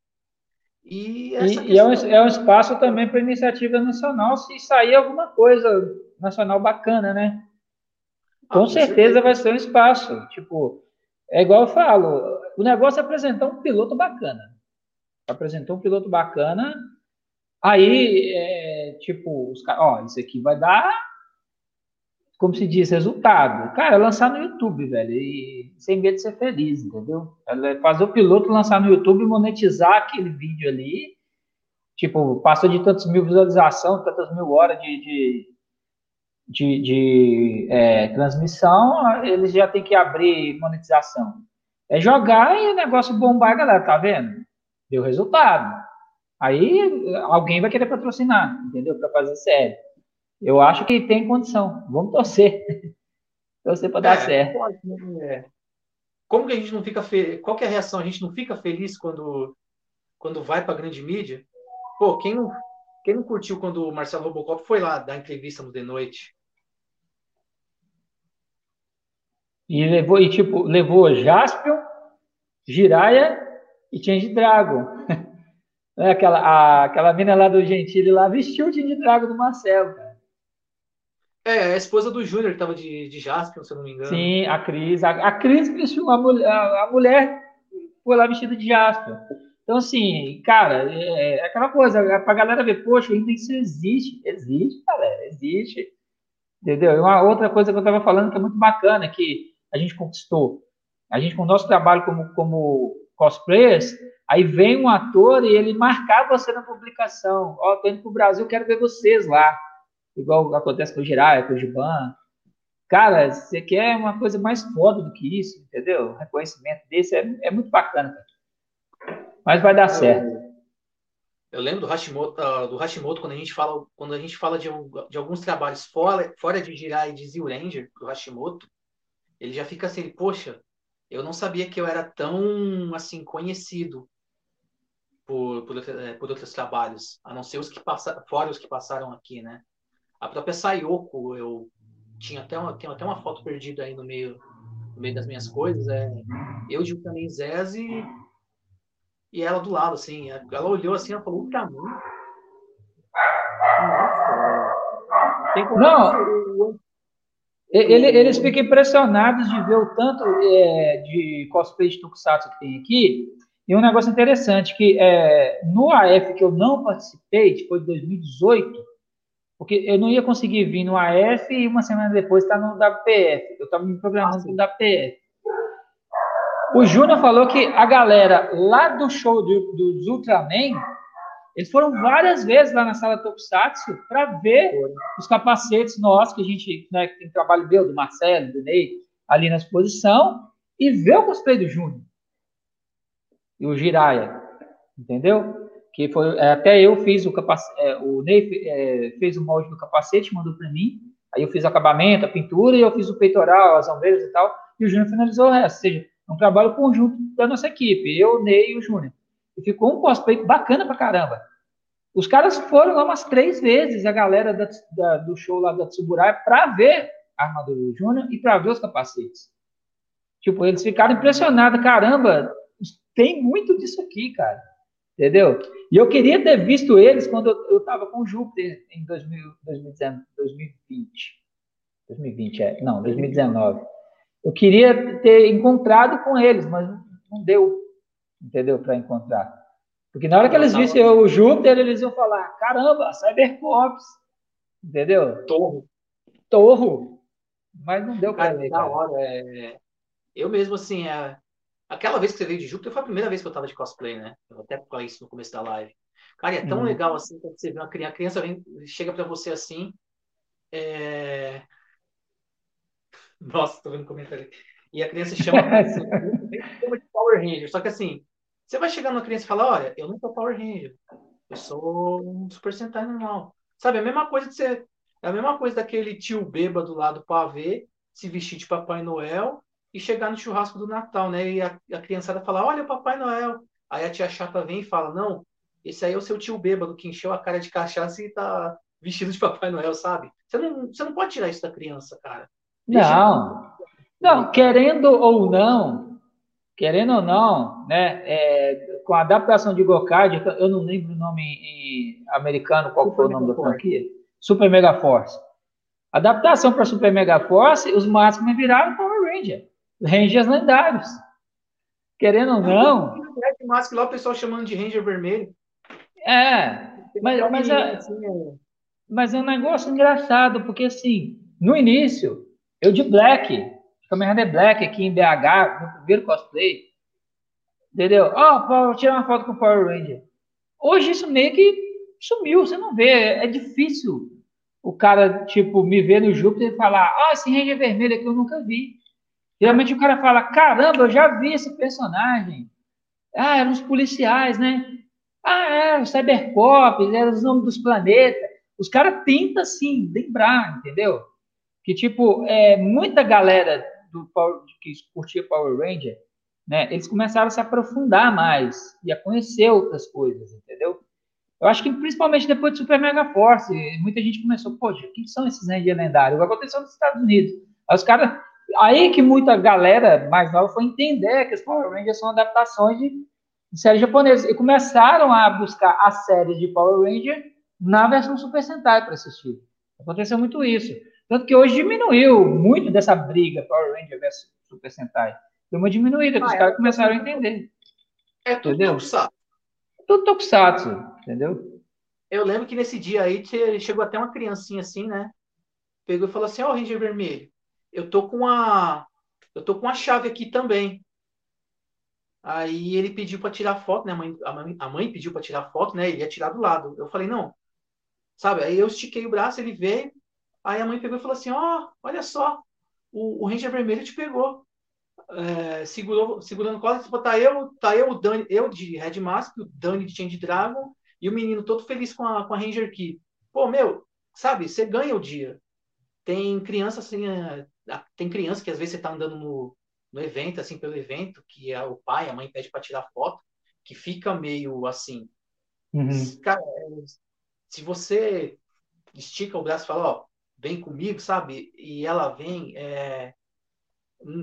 E, e, e é, um, é, um, espaço também para iniciativa nacional, se sair alguma coisa nacional bacana, né? Com, ah, certeza, certeza vai ser um espaço. Tipo, é igual eu falo, o negócio é apresentar um piloto bacana. Apresentou um piloto bacana, aí, é, tipo, os caras, ó, isso aqui vai dar como se diz, resultado. Cara, é lançar no YouTube, velho, e sem medo de ser feliz, entendeu? É fazer o piloto lançar no YouTube e monetizar aquele vídeo ali. Tipo, passou de tantos mil visualizações, tantas mil horas de, de, de, de é, transmissão, eles já tem que abrir monetização. É jogar e o negócio bombar, galera, tá vendo? Deu resultado. Aí alguém vai querer patrocinar, entendeu? Para fazer série. Eu acho que tem condição. Vamos torcer. torcer para dar é, certo. Pode, né? Como que a gente não fica feliz? Qual é a reação? A gente não fica feliz quando, quando vai para a grande mídia? Pô, quem não, quem não curtiu quando o Marcelo Robocop foi lá dar entrevista no The Noite? E levou, e tipo, levou Jaspion, Jiraya e Change Dragon. aquela, a, aquela mina lá do Gentili lá vestiu o Change Dragon do Marcelo, cara. É, a esposa do Júnior que tava de, de Jaspion, se eu não me engano. Sim, a Cris. A, a Cris vestiu, a mulher, a, a mulher foi lá vestida de Jaspion. Então, assim, cara, é, é aquela coisa, é pra galera ver, poxa, o índice existe. Existe, galera, existe. Entendeu? E uma outra coisa que eu tava falando que é muito bacana, que a gente conquistou. A gente, com o nosso trabalho como, como cosplayers, aí vem um ator e ele marcar você na publicação. Ó, oh, tô indo pro Brasil, quero ver vocês lá igual acontece com o Jiraiya, com o Giban. Cara, você quer uma coisa mais foda do que isso, entendeu? reconhecimento desse é, é muito bacana, cara. Mas vai dar eu, certo. Eu lembro do Hashimoto, uh, do Hashimoto quando a gente fala, quando a gente fala de, de alguns trabalhos fora, fora de Jiraiya e de Zio Ranger, do Hashimoto, ele já fica assim, poxa, eu não sabia que eu era tão assim conhecido por, por, eh, por outros trabalhos, a não ser os que passaram, fora os que passaram aqui, né? A própria Sayoko, eu tinha até uma, tenho até uma foto perdida aí no meio, no meio das minhas coisas. É, eu de também Zez e, e ela do lado, assim. Ela olhou assim e falou, pra mim. Nossa, Não! Ele, eles ficam impressionados de ver o tanto é, de cosplay de Tokusatsu que tem aqui. E um negócio interessante, que é, no AF que eu não participei, que foi de 2018, Porque eu não ia conseguir vir no AF e uma semana depois estar tá no WPF. Eu estava me programando para o WPF. O Júnior falou que a galera lá do show do, dos Ultraman, eles foram várias vezes lá na sala Tokusatsu para ver os capacetes nossos, que a gente né, tem trabalho meu, do Marcelo, do Ney, ali na exposição, e ver o cosplay do Júnior. E o Jiraya. Entendeu? que foi é, até eu fiz o capacete, é, o Ney é, fez o molde do capacete, mandou para mim, aí eu fiz o acabamento, a pintura, e eu fiz o peitoral, as ombreiras e tal, e o Júnior finalizou o resto, ou seja, é um trabalho conjunto da nossa equipe, eu, Ney e o Júnior. E ficou um cosplay bacana pra caramba. Os caras foram lá umas três vezes, a galera da, da, do show lá da Tsuburai, para ver a armadura do Júnior e para ver os capacetes. Tipo, eles ficaram impressionados, caramba, tem muito disso aqui, cara. Entendeu? E eu queria ter visto eles quando eu estava com o Júpiter em 2000, 2019, 2020. 2020, é. Não, 2019. Eu queria ter encontrado com eles, mas não deu, entendeu, para encontrar. Porque na hora que eles vissem o Júpiter, eles iam falar: caramba, Cybercops, entendeu? Torro. Torro. Mas não deu para ver. Da hora, é... Eu mesmo, assim, é... Aquela vez que você veio de Júpiter foi a primeira vez que eu tava de cosplay, né? Eu até falei isso no começo da live. Cara, é tão uhum. legal assim quando você vê uma criança, a criança vem, chega para você assim. É... Nossa, tô vendo comentário. E a criança chama, chama de Power Ranger. Só que assim, você vai chegar numa criança e falar, olha, eu não sou Power Ranger. Eu sou um Super Sentai normal. Sabe, é a mesma coisa de ser. É a mesma coisa daquele tio bêbado lá do pavê se vestir de Papai Noel e chegar no churrasco do Natal, né? E a, a criançada falar, olha o Papai Noel. Aí a tia chata vem e fala, não, esse aí é o seu tio bêbado que encheu a cara de cachaça e tá vestido de Papai Noel, sabe? Você não, você não pode tirar isso da criança, cara. Deixa não. Não, querendo ou não, querendo ou não, né? É, com a adaptação de Gokard, eu não lembro o nome em americano, qual Super foi o nome da franquia? Super Mega Force. Adaptação para Super Mega Force, os máximos viraram Power Ranger. Rangers lendários. Querendo ou não. Mas lá o pessoal chamando de Ranger vermelho. É, mas, mas, é, assim, é, mas é um negócio engraçado, porque assim, no início, eu de Black, Kamen Rider Black aqui em BH, no primeiro cosplay, entendeu? Ó, oh, tirar uma foto com o Power Ranger. Hoje isso meio que sumiu, você não vê, é difícil o cara, tipo, me ver no Júpiter e falar, ah, esse Ranger vermelho aqui eu nunca vi. Geralmente o cara fala, caramba, eu já vi esse personagem. Ah, eram os policiais, né? Ah, é, os cybercops, eram os nomes dos planetas. Os caras tentam, assim, lembrar, entendeu? Que, tipo, é, muita galera do que curtia Power Ranger, né, eles começaram a se aprofundar mais e a conhecer outras coisas, entendeu? Eu acho que principalmente depois de Super Mega Force, muita gente começou, poxa, o que são esses Ranger lendários? Aconteceu nos Estados Unidos? Aí os caras Aí que muita galera mais nova foi entender que os Power Rangers são adaptações de, de séries japonesas. E começaram a buscar a série de Power Ranger na versão Super Sentai para assistir. Aconteceu muito isso. Tanto que hoje diminuiu muito dessa briga Power Ranger versus Super Sentai. Deu uma diminuída, que ah, os é caras começaram a entender. É tudo entendeu? tokusatsu. Tudo tokusatsu, entendeu? Eu lembro que nesse dia aí chegou até uma criancinha assim, né? Pegou e falou assim, ó, oh, Ranger Vermelho, eu tô com a eu tô com a chave aqui também. Aí ele pediu para tirar foto, né? A mãe, a mãe, a mãe pediu para tirar foto, né? Ele ia tirar do lado. Eu falei, não. Sabe? Aí eu estiquei o braço, ele veio. Aí a mãe pegou e falou assim: Ó, oh, olha só, o, o Ranger Vermelho te pegou. É, segurou, segurando cola, tipo, tá eu, tá eu, o Dani, eu de Red Mask, o Dani de Change Dragon, e o menino todo feliz com a, com a Ranger Key. Pô, meu, sabe, você ganha o dia. Tem criança assim, é, tem criança que às vezes você está andando no, no evento, assim, pelo evento, que é o pai, a mãe pede para tirar foto, que fica meio assim. Uhum. Cara, se você estica o braço e fala, ó, vem comigo, sabe? E ela vem, é,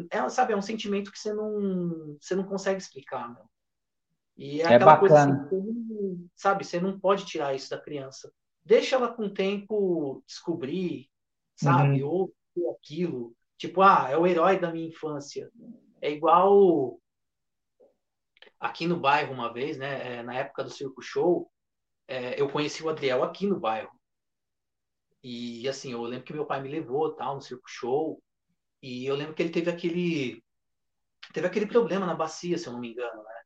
ela sabe, é um sentimento que você não, você não consegue explicar, meu. E é, é aquela bacana. coisa assim, sabe? Você não pode tirar isso da criança. Deixa ela com o tempo descobrir, sabe? Uhum. Ou aquilo. Tipo, ah, é o herói da minha infância. É igual aqui no bairro uma vez, né? É, na época do Circo Show, é, eu conheci o Adriel aqui no bairro. E assim, eu lembro que meu pai me levou tal no circo show. E eu lembro que ele teve aquele teve aquele problema na bacia, se eu não me engano, né?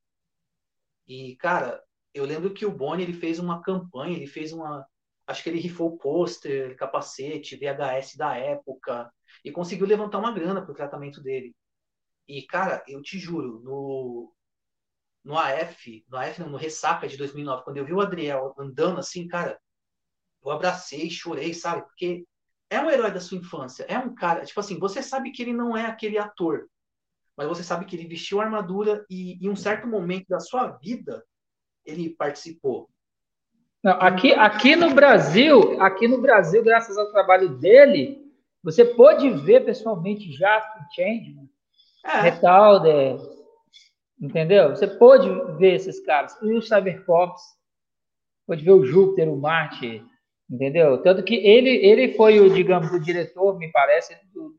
E cara, eu lembro que o Boni ele fez uma campanha, ele fez uma acho que ele rifou pôster, capacete, VHS da época e conseguiu levantar uma grana para o tratamento dele. E cara, eu te juro, no no AF, no AF não, no Ressaca de 2009, quando eu vi o Adriel andando assim, cara, eu abracei, chorei, sabe? Porque é um herói da sua infância, é um cara, tipo assim, você sabe que ele não é aquele ator, mas você sabe que ele vestiu a armadura e em um certo momento da sua vida ele participou. Não, aqui, aqui no Brasil, aqui no Brasil, graças ao trabalho dele, você pode ver pessoalmente Jasper Changeman, é. Retalder, entendeu? Você pode ver esses caras, e o Cybercops, pode ver o Júpiter, o Marte, entendeu? Tanto que ele, ele foi o, digamos, o diretor, me parece, do,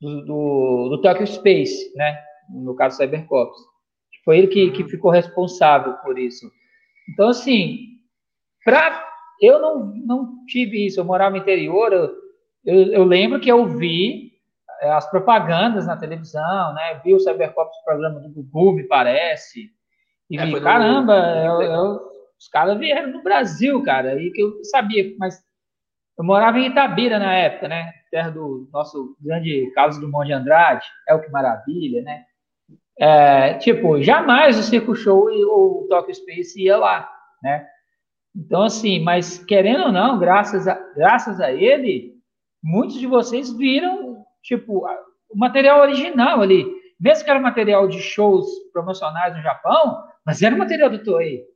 do, do, do Tokyo Space, né? No caso Cybercops. Foi ele que, que uhum. ficou responsável por isso. Então, assim, pra, eu não, não tive isso. Eu morava no interior, eu, eu, eu lembro que eu vi é, as propagandas na televisão, né? Vi o Cybercops, programa do Gugu, me parece. E é, vi, caramba, eu, eu, os caras vieram no Brasil, cara, e que eu sabia, mas eu morava em Itabira na época, né? Terra do nosso grande Carlos Drummond de Andrade, é o que maravilha, né? É, tipo, jamais o Circo Show ou o Tokyo Space ia lá, né? Então, assim, mas querendo ou não, graças a, graças a ele, muitos de vocês viram, tipo, o material original ali. Mesmo que era material de shows promocionais no Japão, mas era material do Toei.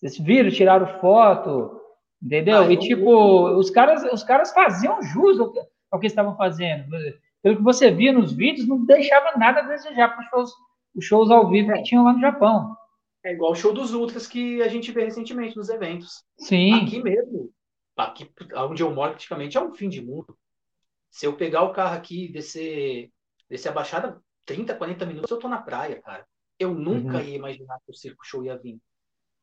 Vocês viram, tiraram foto, entendeu? Ah, e tipo, os caras, os caras faziam jus ao que, ao que estavam fazendo. Pelo que você via nos vídeos, não deixava nada a desejar para os shows, os shows ao vivo que tinham lá no Japão. É igual o show dos Ultras que a gente vê recentemente nos eventos. Sim. Aqui mesmo, aqui onde eu moro praticamente é um fim de mundo. Se eu pegar o carro aqui e descer, descer a baixada 30, 40 minutos, eu tô na praia, cara. Eu nunca uhum. ia imaginar que o circo show ia vir.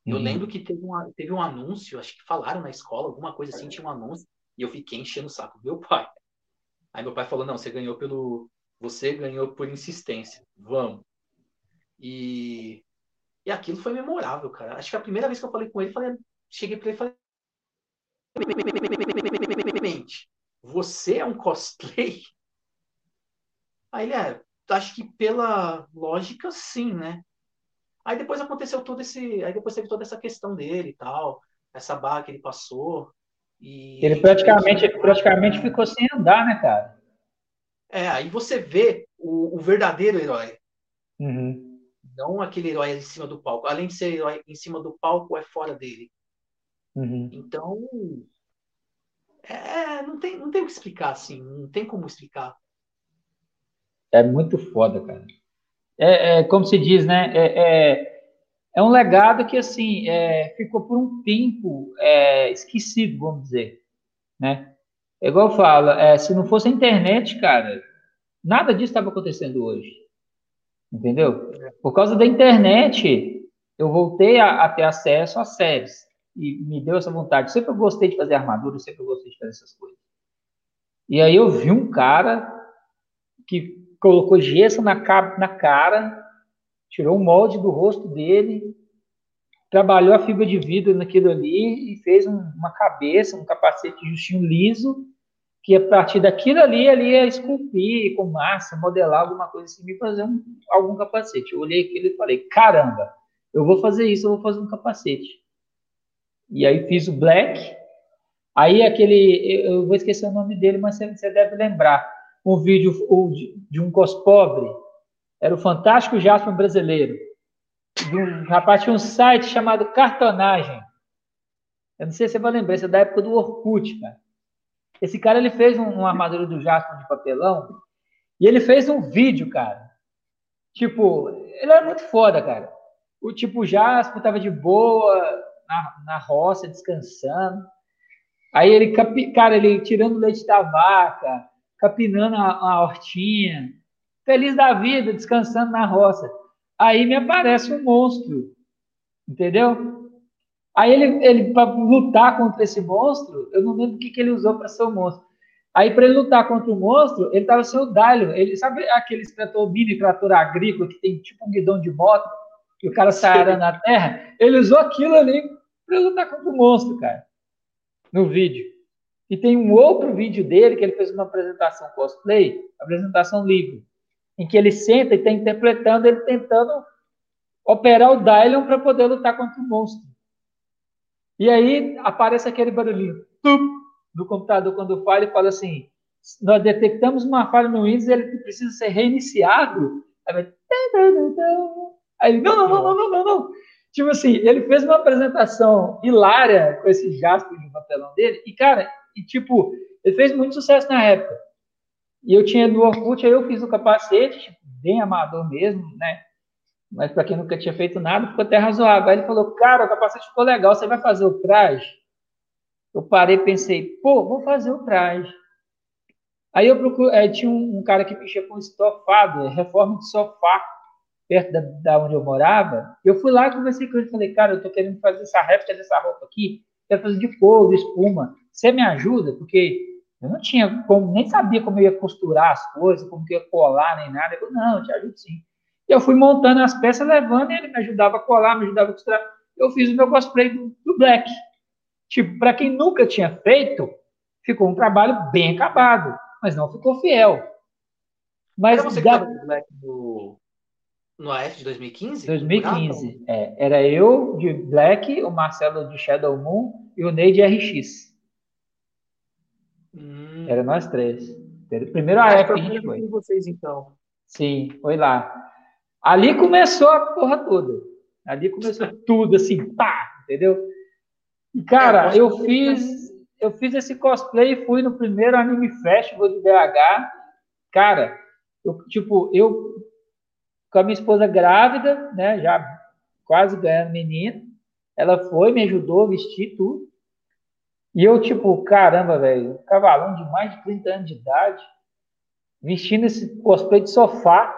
Eu uhum. lembro que teve, uma, teve um anúncio, acho que falaram na escola, alguma coisa assim, tinha um anúncio, e eu fiquei enchendo o saco. Meu pai. Aí meu pai falou: não, você ganhou pelo. Você ganhou por insistência. Vamos. E. E aquilo foi memorável, cara. Acho que a primeira vez que eu falei com ele, falei, cheguei para ele e falei. Você é um cosplay? Aí ele é, acho que pela lógica, sim, né? Aí depois aconteceu todo esse. Aí depois teve toda essa questão dele e tal, essa barra que ele passou. E... Ele praticamente, ele praticamente ficou sem andar, né, cara? É, aí você vê o, o verdadeiro herói. Uhum. Não aquele herói em cima do palco. Além de ser herói em cima do palco, é fora dele. Uhum. Então. É, não tem, não tem o que explicar assim, não tem como explicar. É muito foda, cara é, é, como se diz, né? É, é, é um legado que assim é, ficou por um tempo é, esquecido, vamos dizer, né? É igual eu falo, se não fosse a internet, cara, nada disso estava acontecendo hoje, entendeu? Por causa da internet, eu voltei a, a ter acesso às séries e me deu essa vontade. Sempre eu gostei de fazer armadura, sempre eu gostei de fazer essas coisas. E aí eu vi um cara que colocou gesso na, na cara, tirou o molde do rosto dele, trabalhou a fibra de vidro naquilo ali e fez um, uma cabeça, um capacete justinho liso, que a partir daquilo ali ele ia esculpir com massa, modelar alguma coisa assim, e fazer um, algum capacete. Eu olhei aquilo e falei, caramba, eu vou fazer isso, eu vou fazer um capacete. E aí fiz o black, aí aquele, eu vou esquecer o nome dele, mas você deve lembrar, um vídeo de um cos pobre, era o Fantástico Jasper Brasileiro. Um rapaz tinha um site chamado Cartonagem. Eu não sei se você vai lembrar, isso é da época do Orkut, cara. Esse cara ele fez um, uma armadura do Jasper de papelão e ele fez um vídeo, cara. Tipo, ele era muito foda, cara. O tipo Jasper tava de boa na, na roça, descansando. Aí ele, cara, ele tirando leite da vaca, capinando a, a hortinha, feliz da vida, descansando na roça. Aí me aparece um monstro, entendeu? Aí ele, ele para lutar contra esse monstro, eu não lembro o que, que ele usou para ser o monstro. Aí, para ele lutar contra o monstro, ele estava sem o Dylion. Ele, sabe aquele trator mini trator agrícola que tem tipo um guidão de moto, que o cara sai arando na terra? Ele usou aquilo ali para lutar contra o monstro, cara, no vídeo. E tem um outro vídeo dele que ele fez uma apresentação cosplay, apresentação livre, em que ele senta e está interpretando ele tentando operar o Dylion para poder lutar contra o monstro. E aí aparece aquele barulhinho tup, no computador quando falha e fala assim: nós detectamos uma falha no Windows ele precisa ser reiniciado. Aí, aí não, não, não, não, não, não. Tipo assim, ele fez uma apresentação hilária com esse jaspo de papelão dele, e cara, e tipo, ele fez muito sucesso na época. E eu tinha do Orkut, aí eu fiz o capacete, tipo, bem amador mesmo, né? Mas para quem nunca tinha feito nada, ficou até razoável. Aí ele falou, cara, o capacete ficou legal, você vai fazer o traje? Eu parei pensei, pô, vou fazer o traje. Aí eu procuro, aí tinha um, um, cara que mexia com estofado, reforma de sofá, perto da, da onde eu morava. Eu fui lá conversei com ele, falei, cara, eu tô querendo fazer essa réplica dessa roupa aqui, quero fazer de couro, de espuma. Você me ajuda? Porque eu não tinha como, nem sabia como eu ia costurar as coisas, como que ia colar, nem nada. Eu falei, não, eu te ajudo sim. E eu fui montando as peças, levando, e ele me ajudava a colar, me ajudava a costurar. Eu fiz o meu cosplay do, do Black. Tipo, para quem nunca tinha feito, ficou um trabalho bem acabado, mas não ficou fiel. Mas era você da... que Black no, no AF de 2015? 2015, é. Era eu de Black, o Marcelo de Shadow Moon e o Ney de RX. Hum. Era nós três. Primeiro a época que a gente foi. vocês, então. Sim, foi lá. Ali começou a porra toda. Ali começou tudo, assim, pá, entendeu? E, cara, é, eu fiz, eu fiz esse cosplay e fui no primeiro Anime Festival de BH. Cara, eu, tipo, eu com a minha esposa grávida, né, já quase ganhando menino, ela foi, me ajudou vestir tudo. E eu, tipo, caramba, velho, cavalão de mais de 30 anos de idade, vestindo esse cosplay de sofá,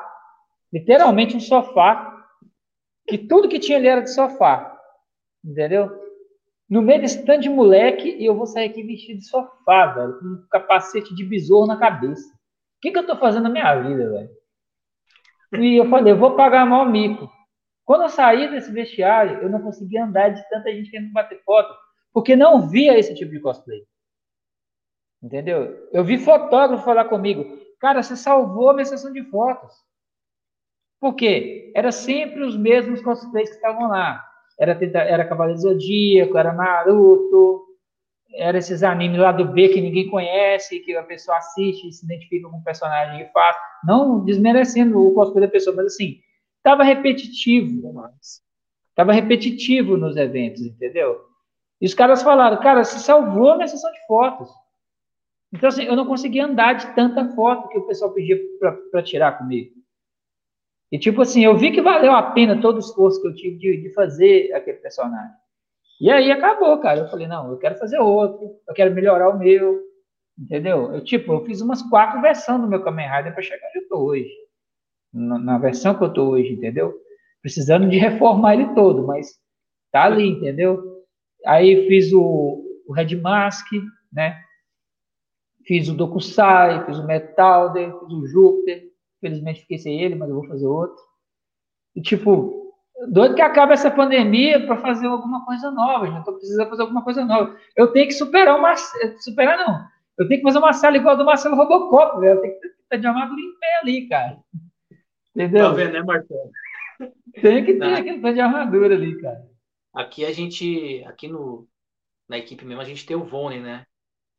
literalmente um sofá, que tudo que tinha ali era de sofá, entendeu? No meio desse tanto de moleque, e eu vou sair aqui vestido de sofá, velho, com um capacete de besouro na cabeça. O que, que eu tô fazendo na minha vida, velho? E eu falei, eu vou pagar mal mico. Quando eu saí desse vestiário, eu não conseguia andar de tanta gente querendo bater foto porque não via esse tipo de cosplay. Entendeu? Eu vi fotógrafo falar comigo, cara, você salvou a minha sessão de fotos. Por quê? Era sempre os mesmos cosplays que estavam lá. Era, era Cavaleiro Zodíaco, era Naruto, era esses animes lá do B que ninguém conhece, que a pessoa assiste e se identifica com o personagem de fato. Não desmerecendo o cosplay da pessoa, mas assim, estava repetitivo. Estava repetitivo nos eventos, entendeu? E os caras falaram, cara, se salvou a minha sessão de fotos. Então, assim, eu não conseguia andar de tanta foto que o pessoal pedia para tirar comigo. E, tipo assim, eu vi que valeu a pena todo o esforço que eu tive de, de fazer aquele personagem. E aí acabou, cara. Eu falei, não, eu quero fazer outro, eu quero melhorar o meu, entendeu? Eu, tipo, eu fiz umas quatro versões do meu Kamen Rider para chegar onde eu tô hoje. Na, versão que eu tô hoje, entendeu? Precisando de reformar ele todo, mas tá ali, entendeu? Aí fiz o, o Red Mask, né? Fiz o Dokusai, fiz o Metalder, fiz o Júpiter. Infelizmente fiquei sem ele, mas eu vou fazer outro. E tipo, doido que acabe essa pandemia para fazer alguma coisa nova. Já estou precisando fazer alguma coisa nova. Eu tenho que superar uma. Superar não. Eu tenho que fazer uma sala igual a do Marcelo Robocop, velho. Eu tenho que ter de armadura em pé ali, cara. Entendeu? Tá vendo, né, Marcelo? Tem que ter aquele de armadura ali, cara. Aqui a gente, aqui no, na equipe mesmo, a gente tem o Vone, né?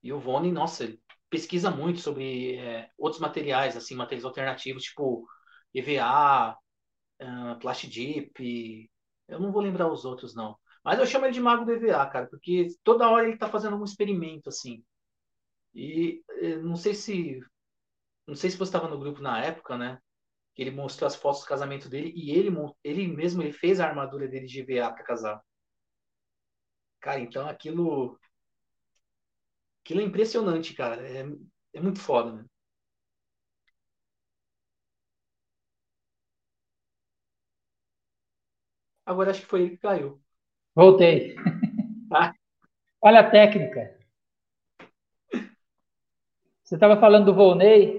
E o Vone, nossa, ele pesquisa muito sobre é, outros materiais, assim, materiais alternativos, tipo EVA, uh, Plastidip, eu não vou lembrar os outros, não. Mas eu chamo ele de mago do EVA, cara, porque toda hora ele tá fazendo algum experimento, assim. E eh, não sei se. Não sei se você estava no grupo na época, né? ele mostrou as fotos do casamento dele e ele, ele mesmo ele fez a armadura dele de VA para casar. Cara, então aquilo. Aquilo é impressionante, cara. É, é muito foda, né? Agora acho que foi ele que caiu. Voltei. Olha a técnica. Você estava falando do Volney?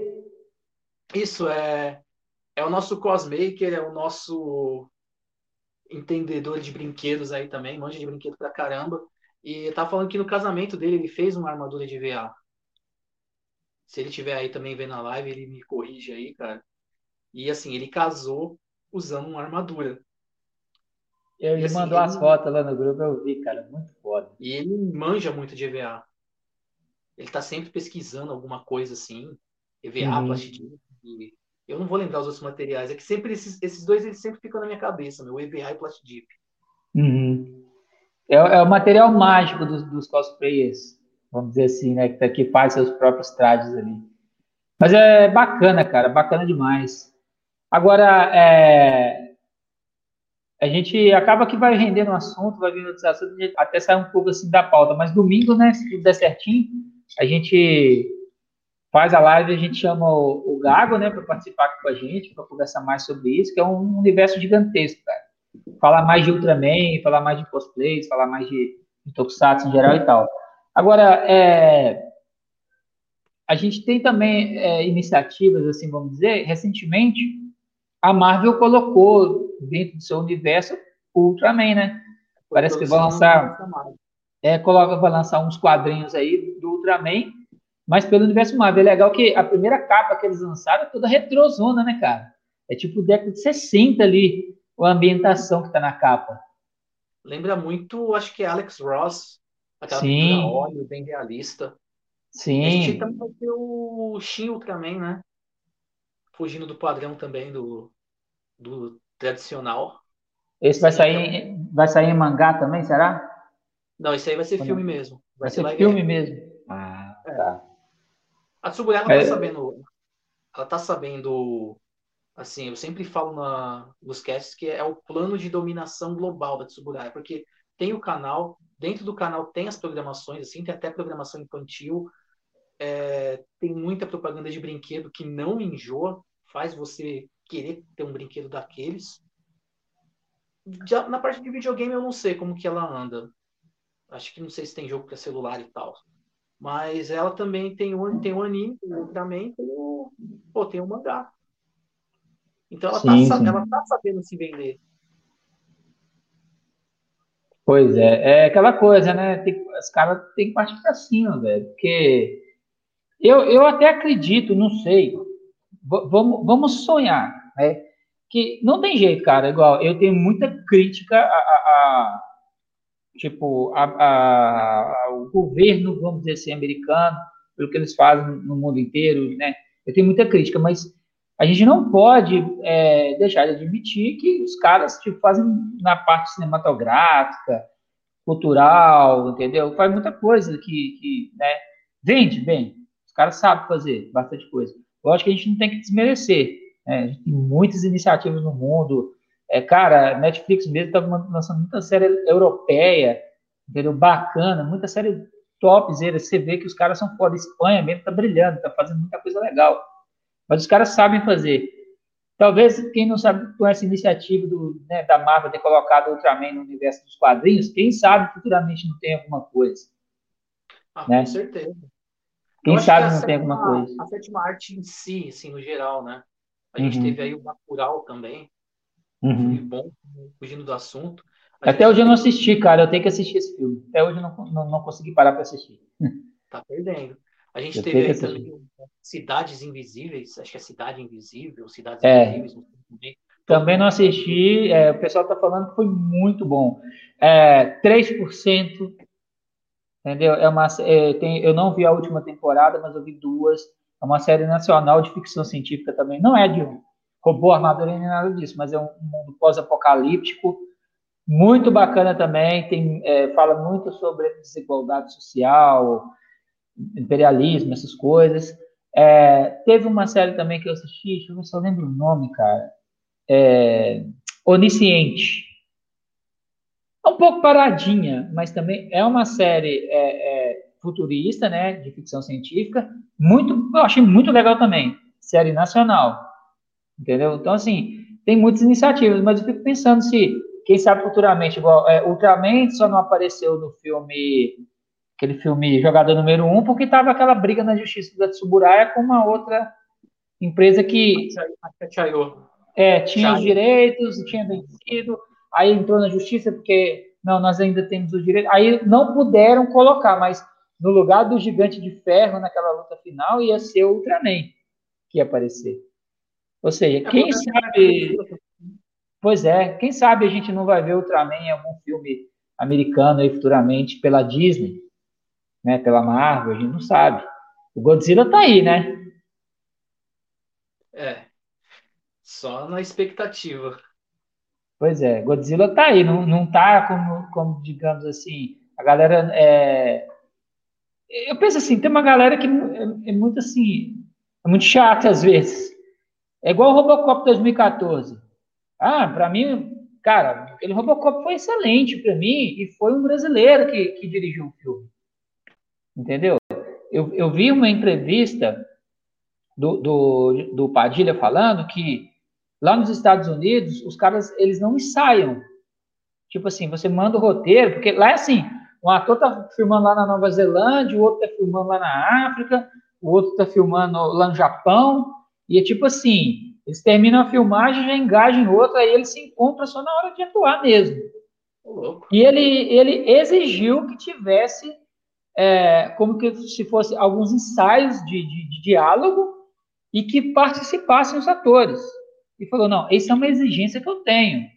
Isso é é o nosso cosmaker, é o nosso entendedor de brinquedos aí também, manja de brinquedo pra caramba. E tá falando que no casamento dele ele fez uma armadura de VA. Se ele tiver aí também vendo a live, ele me corrige aí, cara. E assim, ele casou usando uma armadura. Ele assim, mandou ele... as fotos lá no grupo, eu vi, cara, muito foda. E ele manja muito de EVA. Ele tá sempre pesquisando alguma coisa assim, EVA, uhum. plastic eu não vou lembrar os outros materiais. É que sempre esses, esses dois eles sempre ficam na minha cabeça, meu EVA e Plastic Deep. Uhum. É, é, o material mágico dos, dos, cosplayers, vamos dizer assim, né? Que, que faz seus próprios trajes ali. Mas é bacana, cara, bacana demais. Agora, é, a gente acaba que vai rendendo um assunto, vai vindo outros assuntos, até sair um pouco assim da pauta. Mas domingo, né, se tudo der certinho, a gente faz a live, a gente chama o, o Gago, né, para participar com a gente, para conversar mais sobre isso, que é um universo gigantesco, cara. Falar mais de Ultraman, falar mais de cosplays, falar mais de, de Tokusatsu em geral e tal. Agora, é, a gente tem também é, iniciativas, assim, vamos dizer, recentemente, a Marvel colocou dentro do seu universo o Ultraman, né? Parece que vai lançar, é, coloca, vai lançar uns quadrinhos aí do Ultraman, mas pelo universo Marvel. É legal que a primeira capa que eles lançaram é toda retrozona, né, cara? É tipo década de 60 ali, a ambientação que tá na capa. Lembra muito, acho que é Alex Ross, aquela Sim. óleo bem realista. Sim. A gente também vai ter o Shin Ultraman, né? Fugindo do padrão também do, do tradicional. Esse vai sair, vai sair em mangá também, será? Não, esse aí vai ser filme mesmo. Vai, vai ser, ser filme mesmo. Ah, é. tá. A Tsuburaya ela tá é... tá sabendo. Ela tá sabendo. Assim, eu sempre falo na, nos casts que é o plano de dominação global da Tsuburaya, porque tem o canal, dentro do canal tem as programações, assim, tem até programação infantil, é, tem muita propaganda de brinquedo que não enjoa, faz você querer ter um brinquedo daqueles. Já, na parte de videogame eu não sei como que ela anda. Acho que não sei se tem jogo para celular e tal. Mas ela também tem um, tem um anime, também tem o, pô, tem um mangá. Então ela, sim, tá, sim. ela tá sabendo se vender. Pois é, é aquela coisa, né? Tem, os caras têm que partir pra cima, velho. Porque eu, eu até acredito, não sei. Vamos, vamos sonhar, né? Que não tem jeito, cara. Igual, eu tenho muita crítica a, a tipo, a, a, a, o governo, vamos dizer assim, americano, pelo que eles fazem no mundo inteiro, né? Eu tenho muita crítica, mas a gente não pode é, deixar de admitir que os caras tipo, fazem na parte cinematográfica, cultural, entendeu? Faz muita coisa que, que né, vende bem. Os caras sabem fazer bastante coisa. Eu acho que a gente não tem que desmerecer. Né? A gente tem muitas iniciativas no mundo, é, cara, Netflix mesmo tá lançando muita série europeia, entendeu? Bacana, muita série topzera. Você vê que os caras são foda. Espanha mesmo tá brilhando, tá fazendo muita coisa legal. Mas os caras sabem fazer. Talvez quem não sabe com essa iniciativa do, né, da Marvel ter colocado o Ultraman no universo dos quadrinhos, quem sabe futuramente não tem alguma coisa. Ah, né? Com certeza. Quem sabe que não tem alguma coisa. A sétima arte em si, assim, no geral, né? A gente uhum. teve aí o Bacurau também, Uhum. Bom, fugindo do assunto. Até hoje eu não assisti, cara. Eu tenho que assistir esse filme. Até hoje eu não, não, não consegui parar para assistir. Tá perdendo. A gente eu teve aí também Cidades Invisíveis, acho que é Cidade Invisível, Cidades é. Invisíveis. Também não assisti, é, o pessoal está falando que foi muito bom. É, 3%, entendeu? É uma, é, tem, eu não vi a última temporada, mas eu vi duas. É uma série nacional de ficção científica também. Não é de robô, armadura nem nada disso, mas é um mundo pós-apocalíptico, muito bacana também, tem, é, fala muito sobre desigualdade social, imperialismo, essas coisas. É, teve uma série também que eu assisti, deixa eu ver se eu lembro o nome, cara. É, Onisciente. É um pouco paradinha, mas também é uma série é, é, futurista, né, de ficção científica, muito, eu achei muito legal também. Série nacional entendeu? Então, assim, tem muitas iniciativas, mas eu fico pensando se quem sabe futuramente, igual é, Ultraman só não apareceu no filme, aquele filme Jogador Número 1, porque tava aquela briga na justiça da Tsuburaya com uma outra empresa que é, tinha os direitos, tinha vencido, aí entrou na justiça porque não, nós ainda temos os direitos, aí não puderam colocar, mas no lugar do gigante de ferro naquela luta final ia ser o Ultraman que ia aparecer. Ou seja, é quem sabe. Pois é, quem sabe a gente não vai ver Ultraman em algum filme americano aí futuramente pela Disney, né? Pela Marvel, a gente não sabe. O Godzilla tá aí, né? É. Só na expectativa. Pois é, Godzilla tá aí, não, não tá como, como digamos assim, a galera é, eu penso assim, tem uma galera que é, é muito assim, é muito chata às vezes. É igual o Robocop 2014. Ah, para mim, cara, aquele Robocop foi excelente para mim e foi um brasileiro que, que dirigiu o filme. Entendeu? Eu, eu vi uma entrevista do, do, do Padilha falando que lá nos Estados Unidos os caras eles não ensaiam. Tipo assim, você manda o roteiro, porque lá é assim, um ator tá filmando lá na Nova Zelândia, o outro tá filmando lá na África, o outro tá filmando lá no Japão, e é tipo assim, eles terminam a filmagem, já engajam em outro, aí eles se encontram só na hora de atuar mesmo. E ele, ele exigiu que tivesse é, como que se fosse alguns ensaios de, de, de diálogo e que participassem os atores. E falou, não, essa é uma exigência que eu tenho.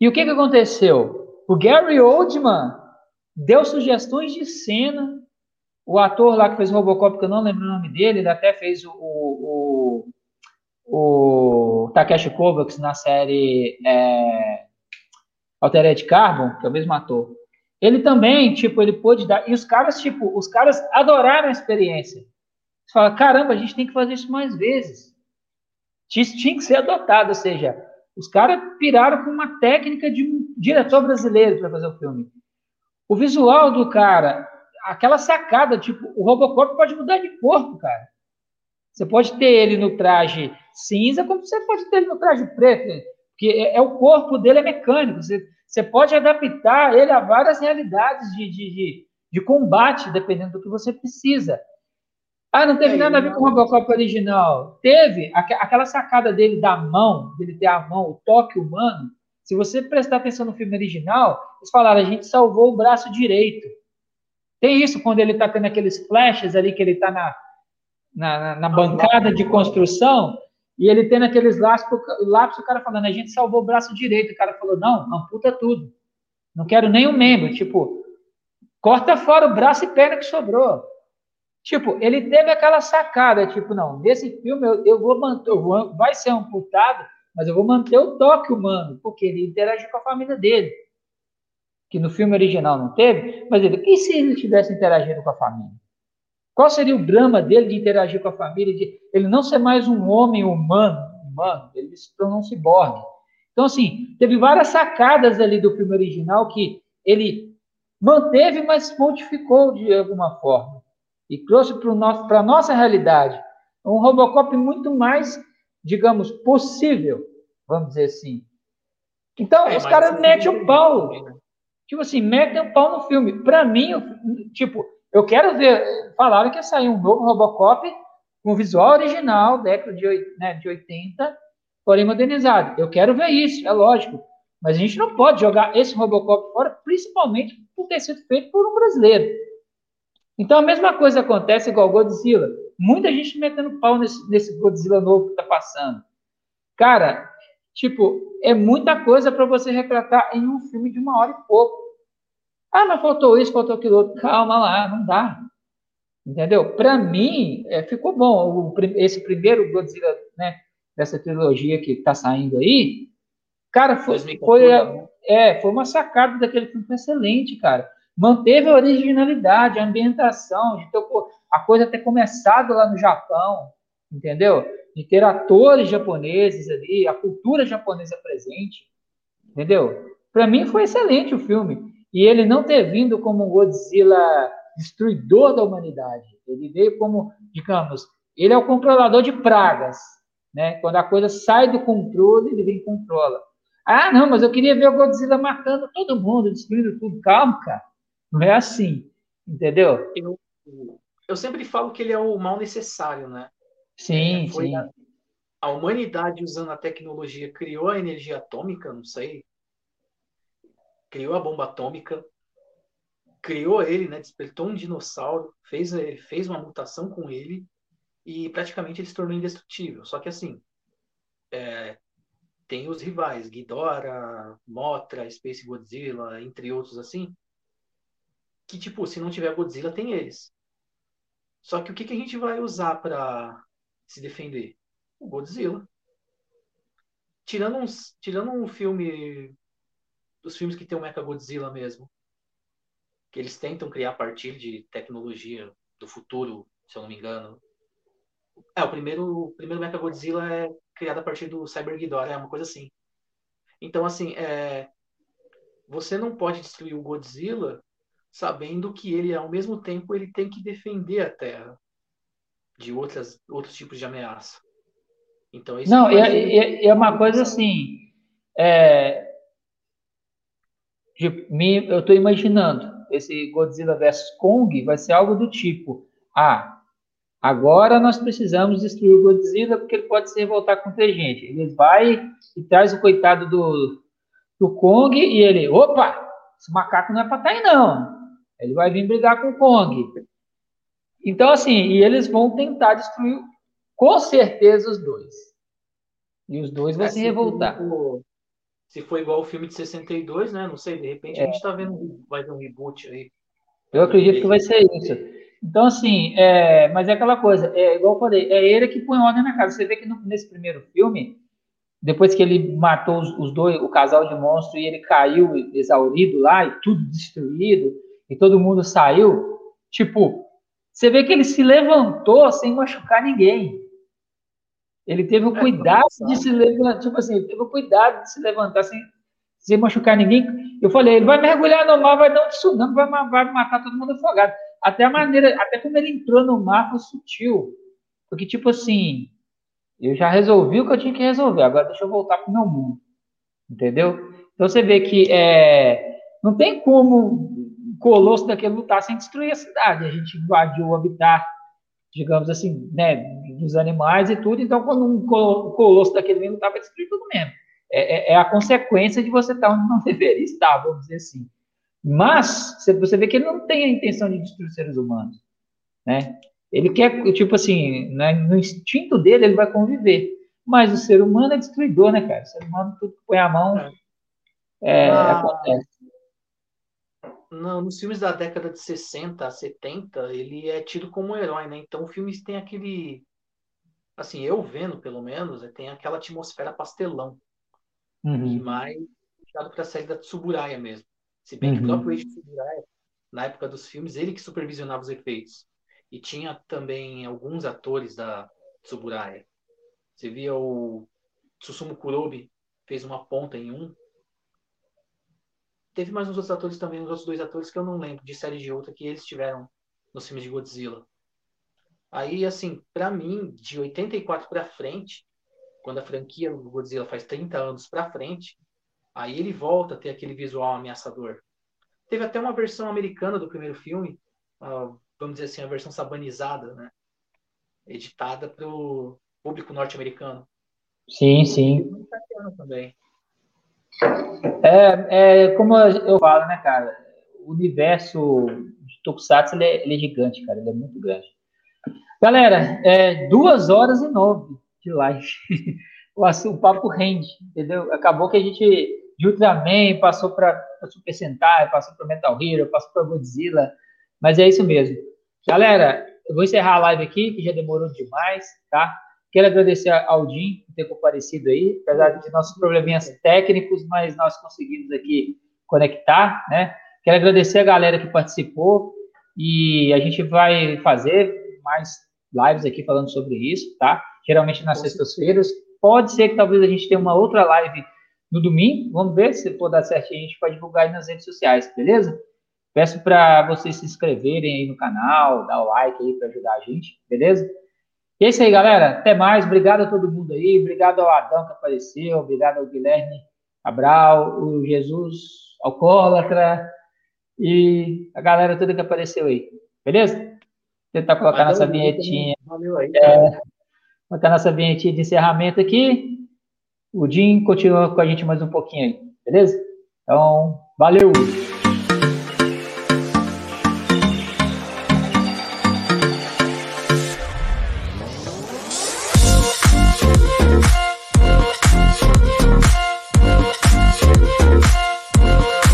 E o que, que aconteceu? O Gary Oldman deu sugestões de cena. O ator lá que fez o Robocop, que eu não lembro o nome dele, ele até fez o, o, o Takeshi Kovacs na série é, Altered Carbon, que é o mesmo ator. Ele também, tipo, ele pôde dar. E os caras, tipo, os caras adoraram a experiência. Você fala, caramba, a gente tem que fazer isso mais vezes. Tinha que ser adotado, ou seja, os caras piraram com uma técnica de um diretor brasileiro para fazer o filme. O visual do cara, aquela sacada, tipo, o Robocop pode mudar de corpo, cara. Você pode ter ele no traje cinza, como você pode ter ele no traje preto, porque é, é o corpo dele é mecânico. Você, você pode adaptar ele a várias realidades de, de, de, de combate, dependendo do que você precisa. Ah, não teve é, nada a ver com o Robocop original. Teve aquela sacada dele da mão, dele ter a mão, o toque humano, se você prestar atenção no filme original, eles falaram, a gente salvou o braço direito. Tem isso quando ele está tendo aqueles flashes ali, que ele está na, na, na, bancada de construção, e ele tendo aqueles lápis, lápis, o cara falando, a gente salvou o braço direito. O cara falou, não, amputa tudo. Não quero nenhum membro. Tipo, corta fora o braço e perna que sobrou. Tipo, ele teve aquela sacada, tipo, não, nesse filme eu, eu vou manter, vai ser amputado, mas eu vou manter o toque humano, porque ele interage com a família dele. Que no filme original não teve, mas ele, e se ele tivesse interagido com a família? Qual seria o drama dele de interagir com a família, de ele não ser mais um homem humano, humano, ele se tornou um ciborgue. Então, assim, teve várias sacadas ali do filme original que ele manteve, mas modificou de alguma forma. E trouxe para a nossa realidade um Robocop muito mais digamos, possível, vamos dizer assim. Então, é, os caras metem o pau. Né? Tipo assim, metem o pau no filme. Para mim, tipo, eu quero ver. Falaram que ia sair um novo Robocop com visual original, década de, né, de 80, porém modernizado. Eu quero ver isso, é lógico. Mas a gente não pode jogar esse Robocop fora, principalmente por ter sido feito por um brasileiro. Então a mesma coisa acontece igual Godzilla. Muita gente metendo pau nesse, nesse Godzilla novo que está passando. Cara, tipo, é muita coisa para você retratar em um filme de uma hora e pouco. Ah, mas faltou isso, faltou aquilo outro. Calma lá, não dá. Entendeu? Para mim, é, ficou bom. O, esse primeiro Godzilla, né, dessa trilogia que está saindo aí, cara, foi, foi, né? é, foi uma sacada daquele filme excelente, cara. Manteve a originalidade, a ambientação, de a coisa ter começado lá no Japão, entendeu? De ter atores japoneses ali, a cultura japonesa presente, entendeu? Para mim foi excelente o filme. E ele não ter vindo como um Godzilla destruidor da humanidade. Ele veio como, digamos, ele é o controlador de pragas, né? Quando a coisa sai do controle, ele vem e controla. Ah, não, mas eu queria ver o Godzilla matando todo mundo, destruindo tudo. Calma, cara. Não é assim. Entendeu? Eu, eu sempre falo que ele é o mal necessário, né? Sim, é, sim. A, a, humanidade, usando a tecnologia, criou a energia atômica, não sei. Criou a bomba atômica. Criou ele, né? Despertou um dinossauro, fez, fez uma mutação com ele e praticamente ele se tornou indestrutível. Só que assim, é, tem os rivais, Ghidorah, Mothra, Space Godzilla, entre outros assim, que tipo, se não tiver Godzilla, tem eles. Só que o que, que a gente vai usar para se defender? O Godzilla. Tirando, uns, tirando um filme dos filmes que tem o Mecha Godzilla mesmo, que eles tentam criar a partir de tecnologia do futuro, se eu não me engano. É, o primeiro, o primeiro Mecha Godzilla é criada a partir do Cyber Ghidorah, é uma coisa assim. Então, assim, é, você não pode destruir o Godzilla sabendo que ele, ao mesmo tempo, ele tem que defender a Terra de outras, outros tipos de ameaça. Então, isso não, é, é, é, uma coisa assim. É, eu estou imaginando esse Godzilla vs Kong vai ser algo do tipo: ah, Agora nós precisamos destruir o Godzilla porque ele pode se revoltar contra a gente. Ele vai e traz o coitado do, do Kong e ele, opa, esse macaco não é para estar tá aí não. Ele vai vir brigar com o Kong. Então assim, e eles vão tentar destruir com certeza os dois. E os dois vão é, se revoltar. For, se for igual o filme de 62, né? Não sei, de repente é. a gente está vendo vai ter um reboot aí. Eu acredito que vai ser isso. Então, assim, é, mas é aquela coisa, é igual eu falei, é ele que põe ordem na casa. Você vê que no, nesse primeiro filme, depois que ele matou os, os, dois, o casal de monstros, e ele caiu exaurido lá, e tudo destruído, e todo mundo saiu, tipo, você vê que ele se levantou sem machucar ninguém. Ele teve o é, cuidado de se levantar, tipo assim, ele teve o cuidado de se levantar sem, sem machucar ninguém. Eu falei, ele vai mergulhar no mar, vai dar um tsunami, vai, vai matar todo mundo afogado. Até a maneira, até como ele entrou no mar foi sutil. Porque, tipo assim, eu já resolvi o que eu tinha que resolver, agora deixa eu voltar para o meu mundo. Entendeu? Então você vê que é, não tem como colosso daquele lutar sem destruir a cidade. A gente invadiu o habitat, digamos assim, né, dos animais e tudo. Então, quando um colosso daquele vem lutar, vai destruir tudo mesmo. É, é, é, a consequência de você estar onde não deveria estar, vamos dizer assim. Mas você vê que ele não tem a intenção de destruir os seres humanos, né? Ele quer, tipo assim, né, no instinto dele, ele vai conviver. Mas o ser humano é destruidor, né, cara? O ser humano, tudo que põe a mão, é, é ah, acontece. Não, nos filmes da década de 60, 70, ele é tido como um herói, né? Então, o filme tem aquele. Assim, eu vendo, pelo menos, tem aquela atmosfera pastelão. Uhum. E mais puxado para a série da Tsuburaya mesmo. Se bem uhum. que o próprio Eiji Tsuburaya, na época dos filmes, ele que supervisionava os efeitos. E tinha também alguns atores da Tsuburaya. Você via o Susumu Kurobi, fez uma ponta em um. Teve mais uns outros atores também, uns outros dois atores que eu não lembro, de série de outra, que eles tiveram nos filmes de Godzilla. Aí, assim, para mim, de 84 para frente, quando a franquia do Godzilla faz 30 anos para frente, Aí ele volta a ter aquele visual ameaçador. Teve até uma versão americana do primeiro filme, vamos dizer assim, a versão sabanizada, né? Editada para o público norte-americano. Sim, sim. Também. É, é, como eu falo, né, cara? O universo de Tokusatsu ele é, ele é gigante, cara. Ele é muito grande. Galera, é duas horas e nove de live. o, o papo rende, entendeu? Acabou que a gente de Ultraman, passou para Super Sentai, passou para Metal Hero, passou para Godzilla, mas é isso mesmo. Galera, eu vou encerrar a live aqui, que já demorou demais, tá? Quero agradecer ao Jim por ter comparecido aí, apesar de nossos probleminhas técnicos, mas nós conseguimos aqui conectar, né? Quero agradecer a galera que participou e a gente vai fazer mais lives aqui falando sobre isso, tá? Geralmente nas sextas-feiras. Pode ser que talvez a gente tenha uma outra live no domingo. Vamos ver se for dar certo a gente pode divulgar aí nas redes sociais, beleza? Peço para vocês se inscreverem aí no canal, dar o like aí para ajudar a gente, beleza? E é isso aí, galera. Até mais. Obrigado a todo mundo aí. Obrigado ao Adão que apareceu. Obrigado ao Guilherme Cabral, o Jesus Alcoólatra e a galera toda que apareceu aí. Beleza? Tentar colocar nossa vinhetinha. Valeu aí. É, colocar nossa vinhetinha de encerramento aqui. O Jim continua com a gente mais um pouquinho aí. Beleza? Então, valeu!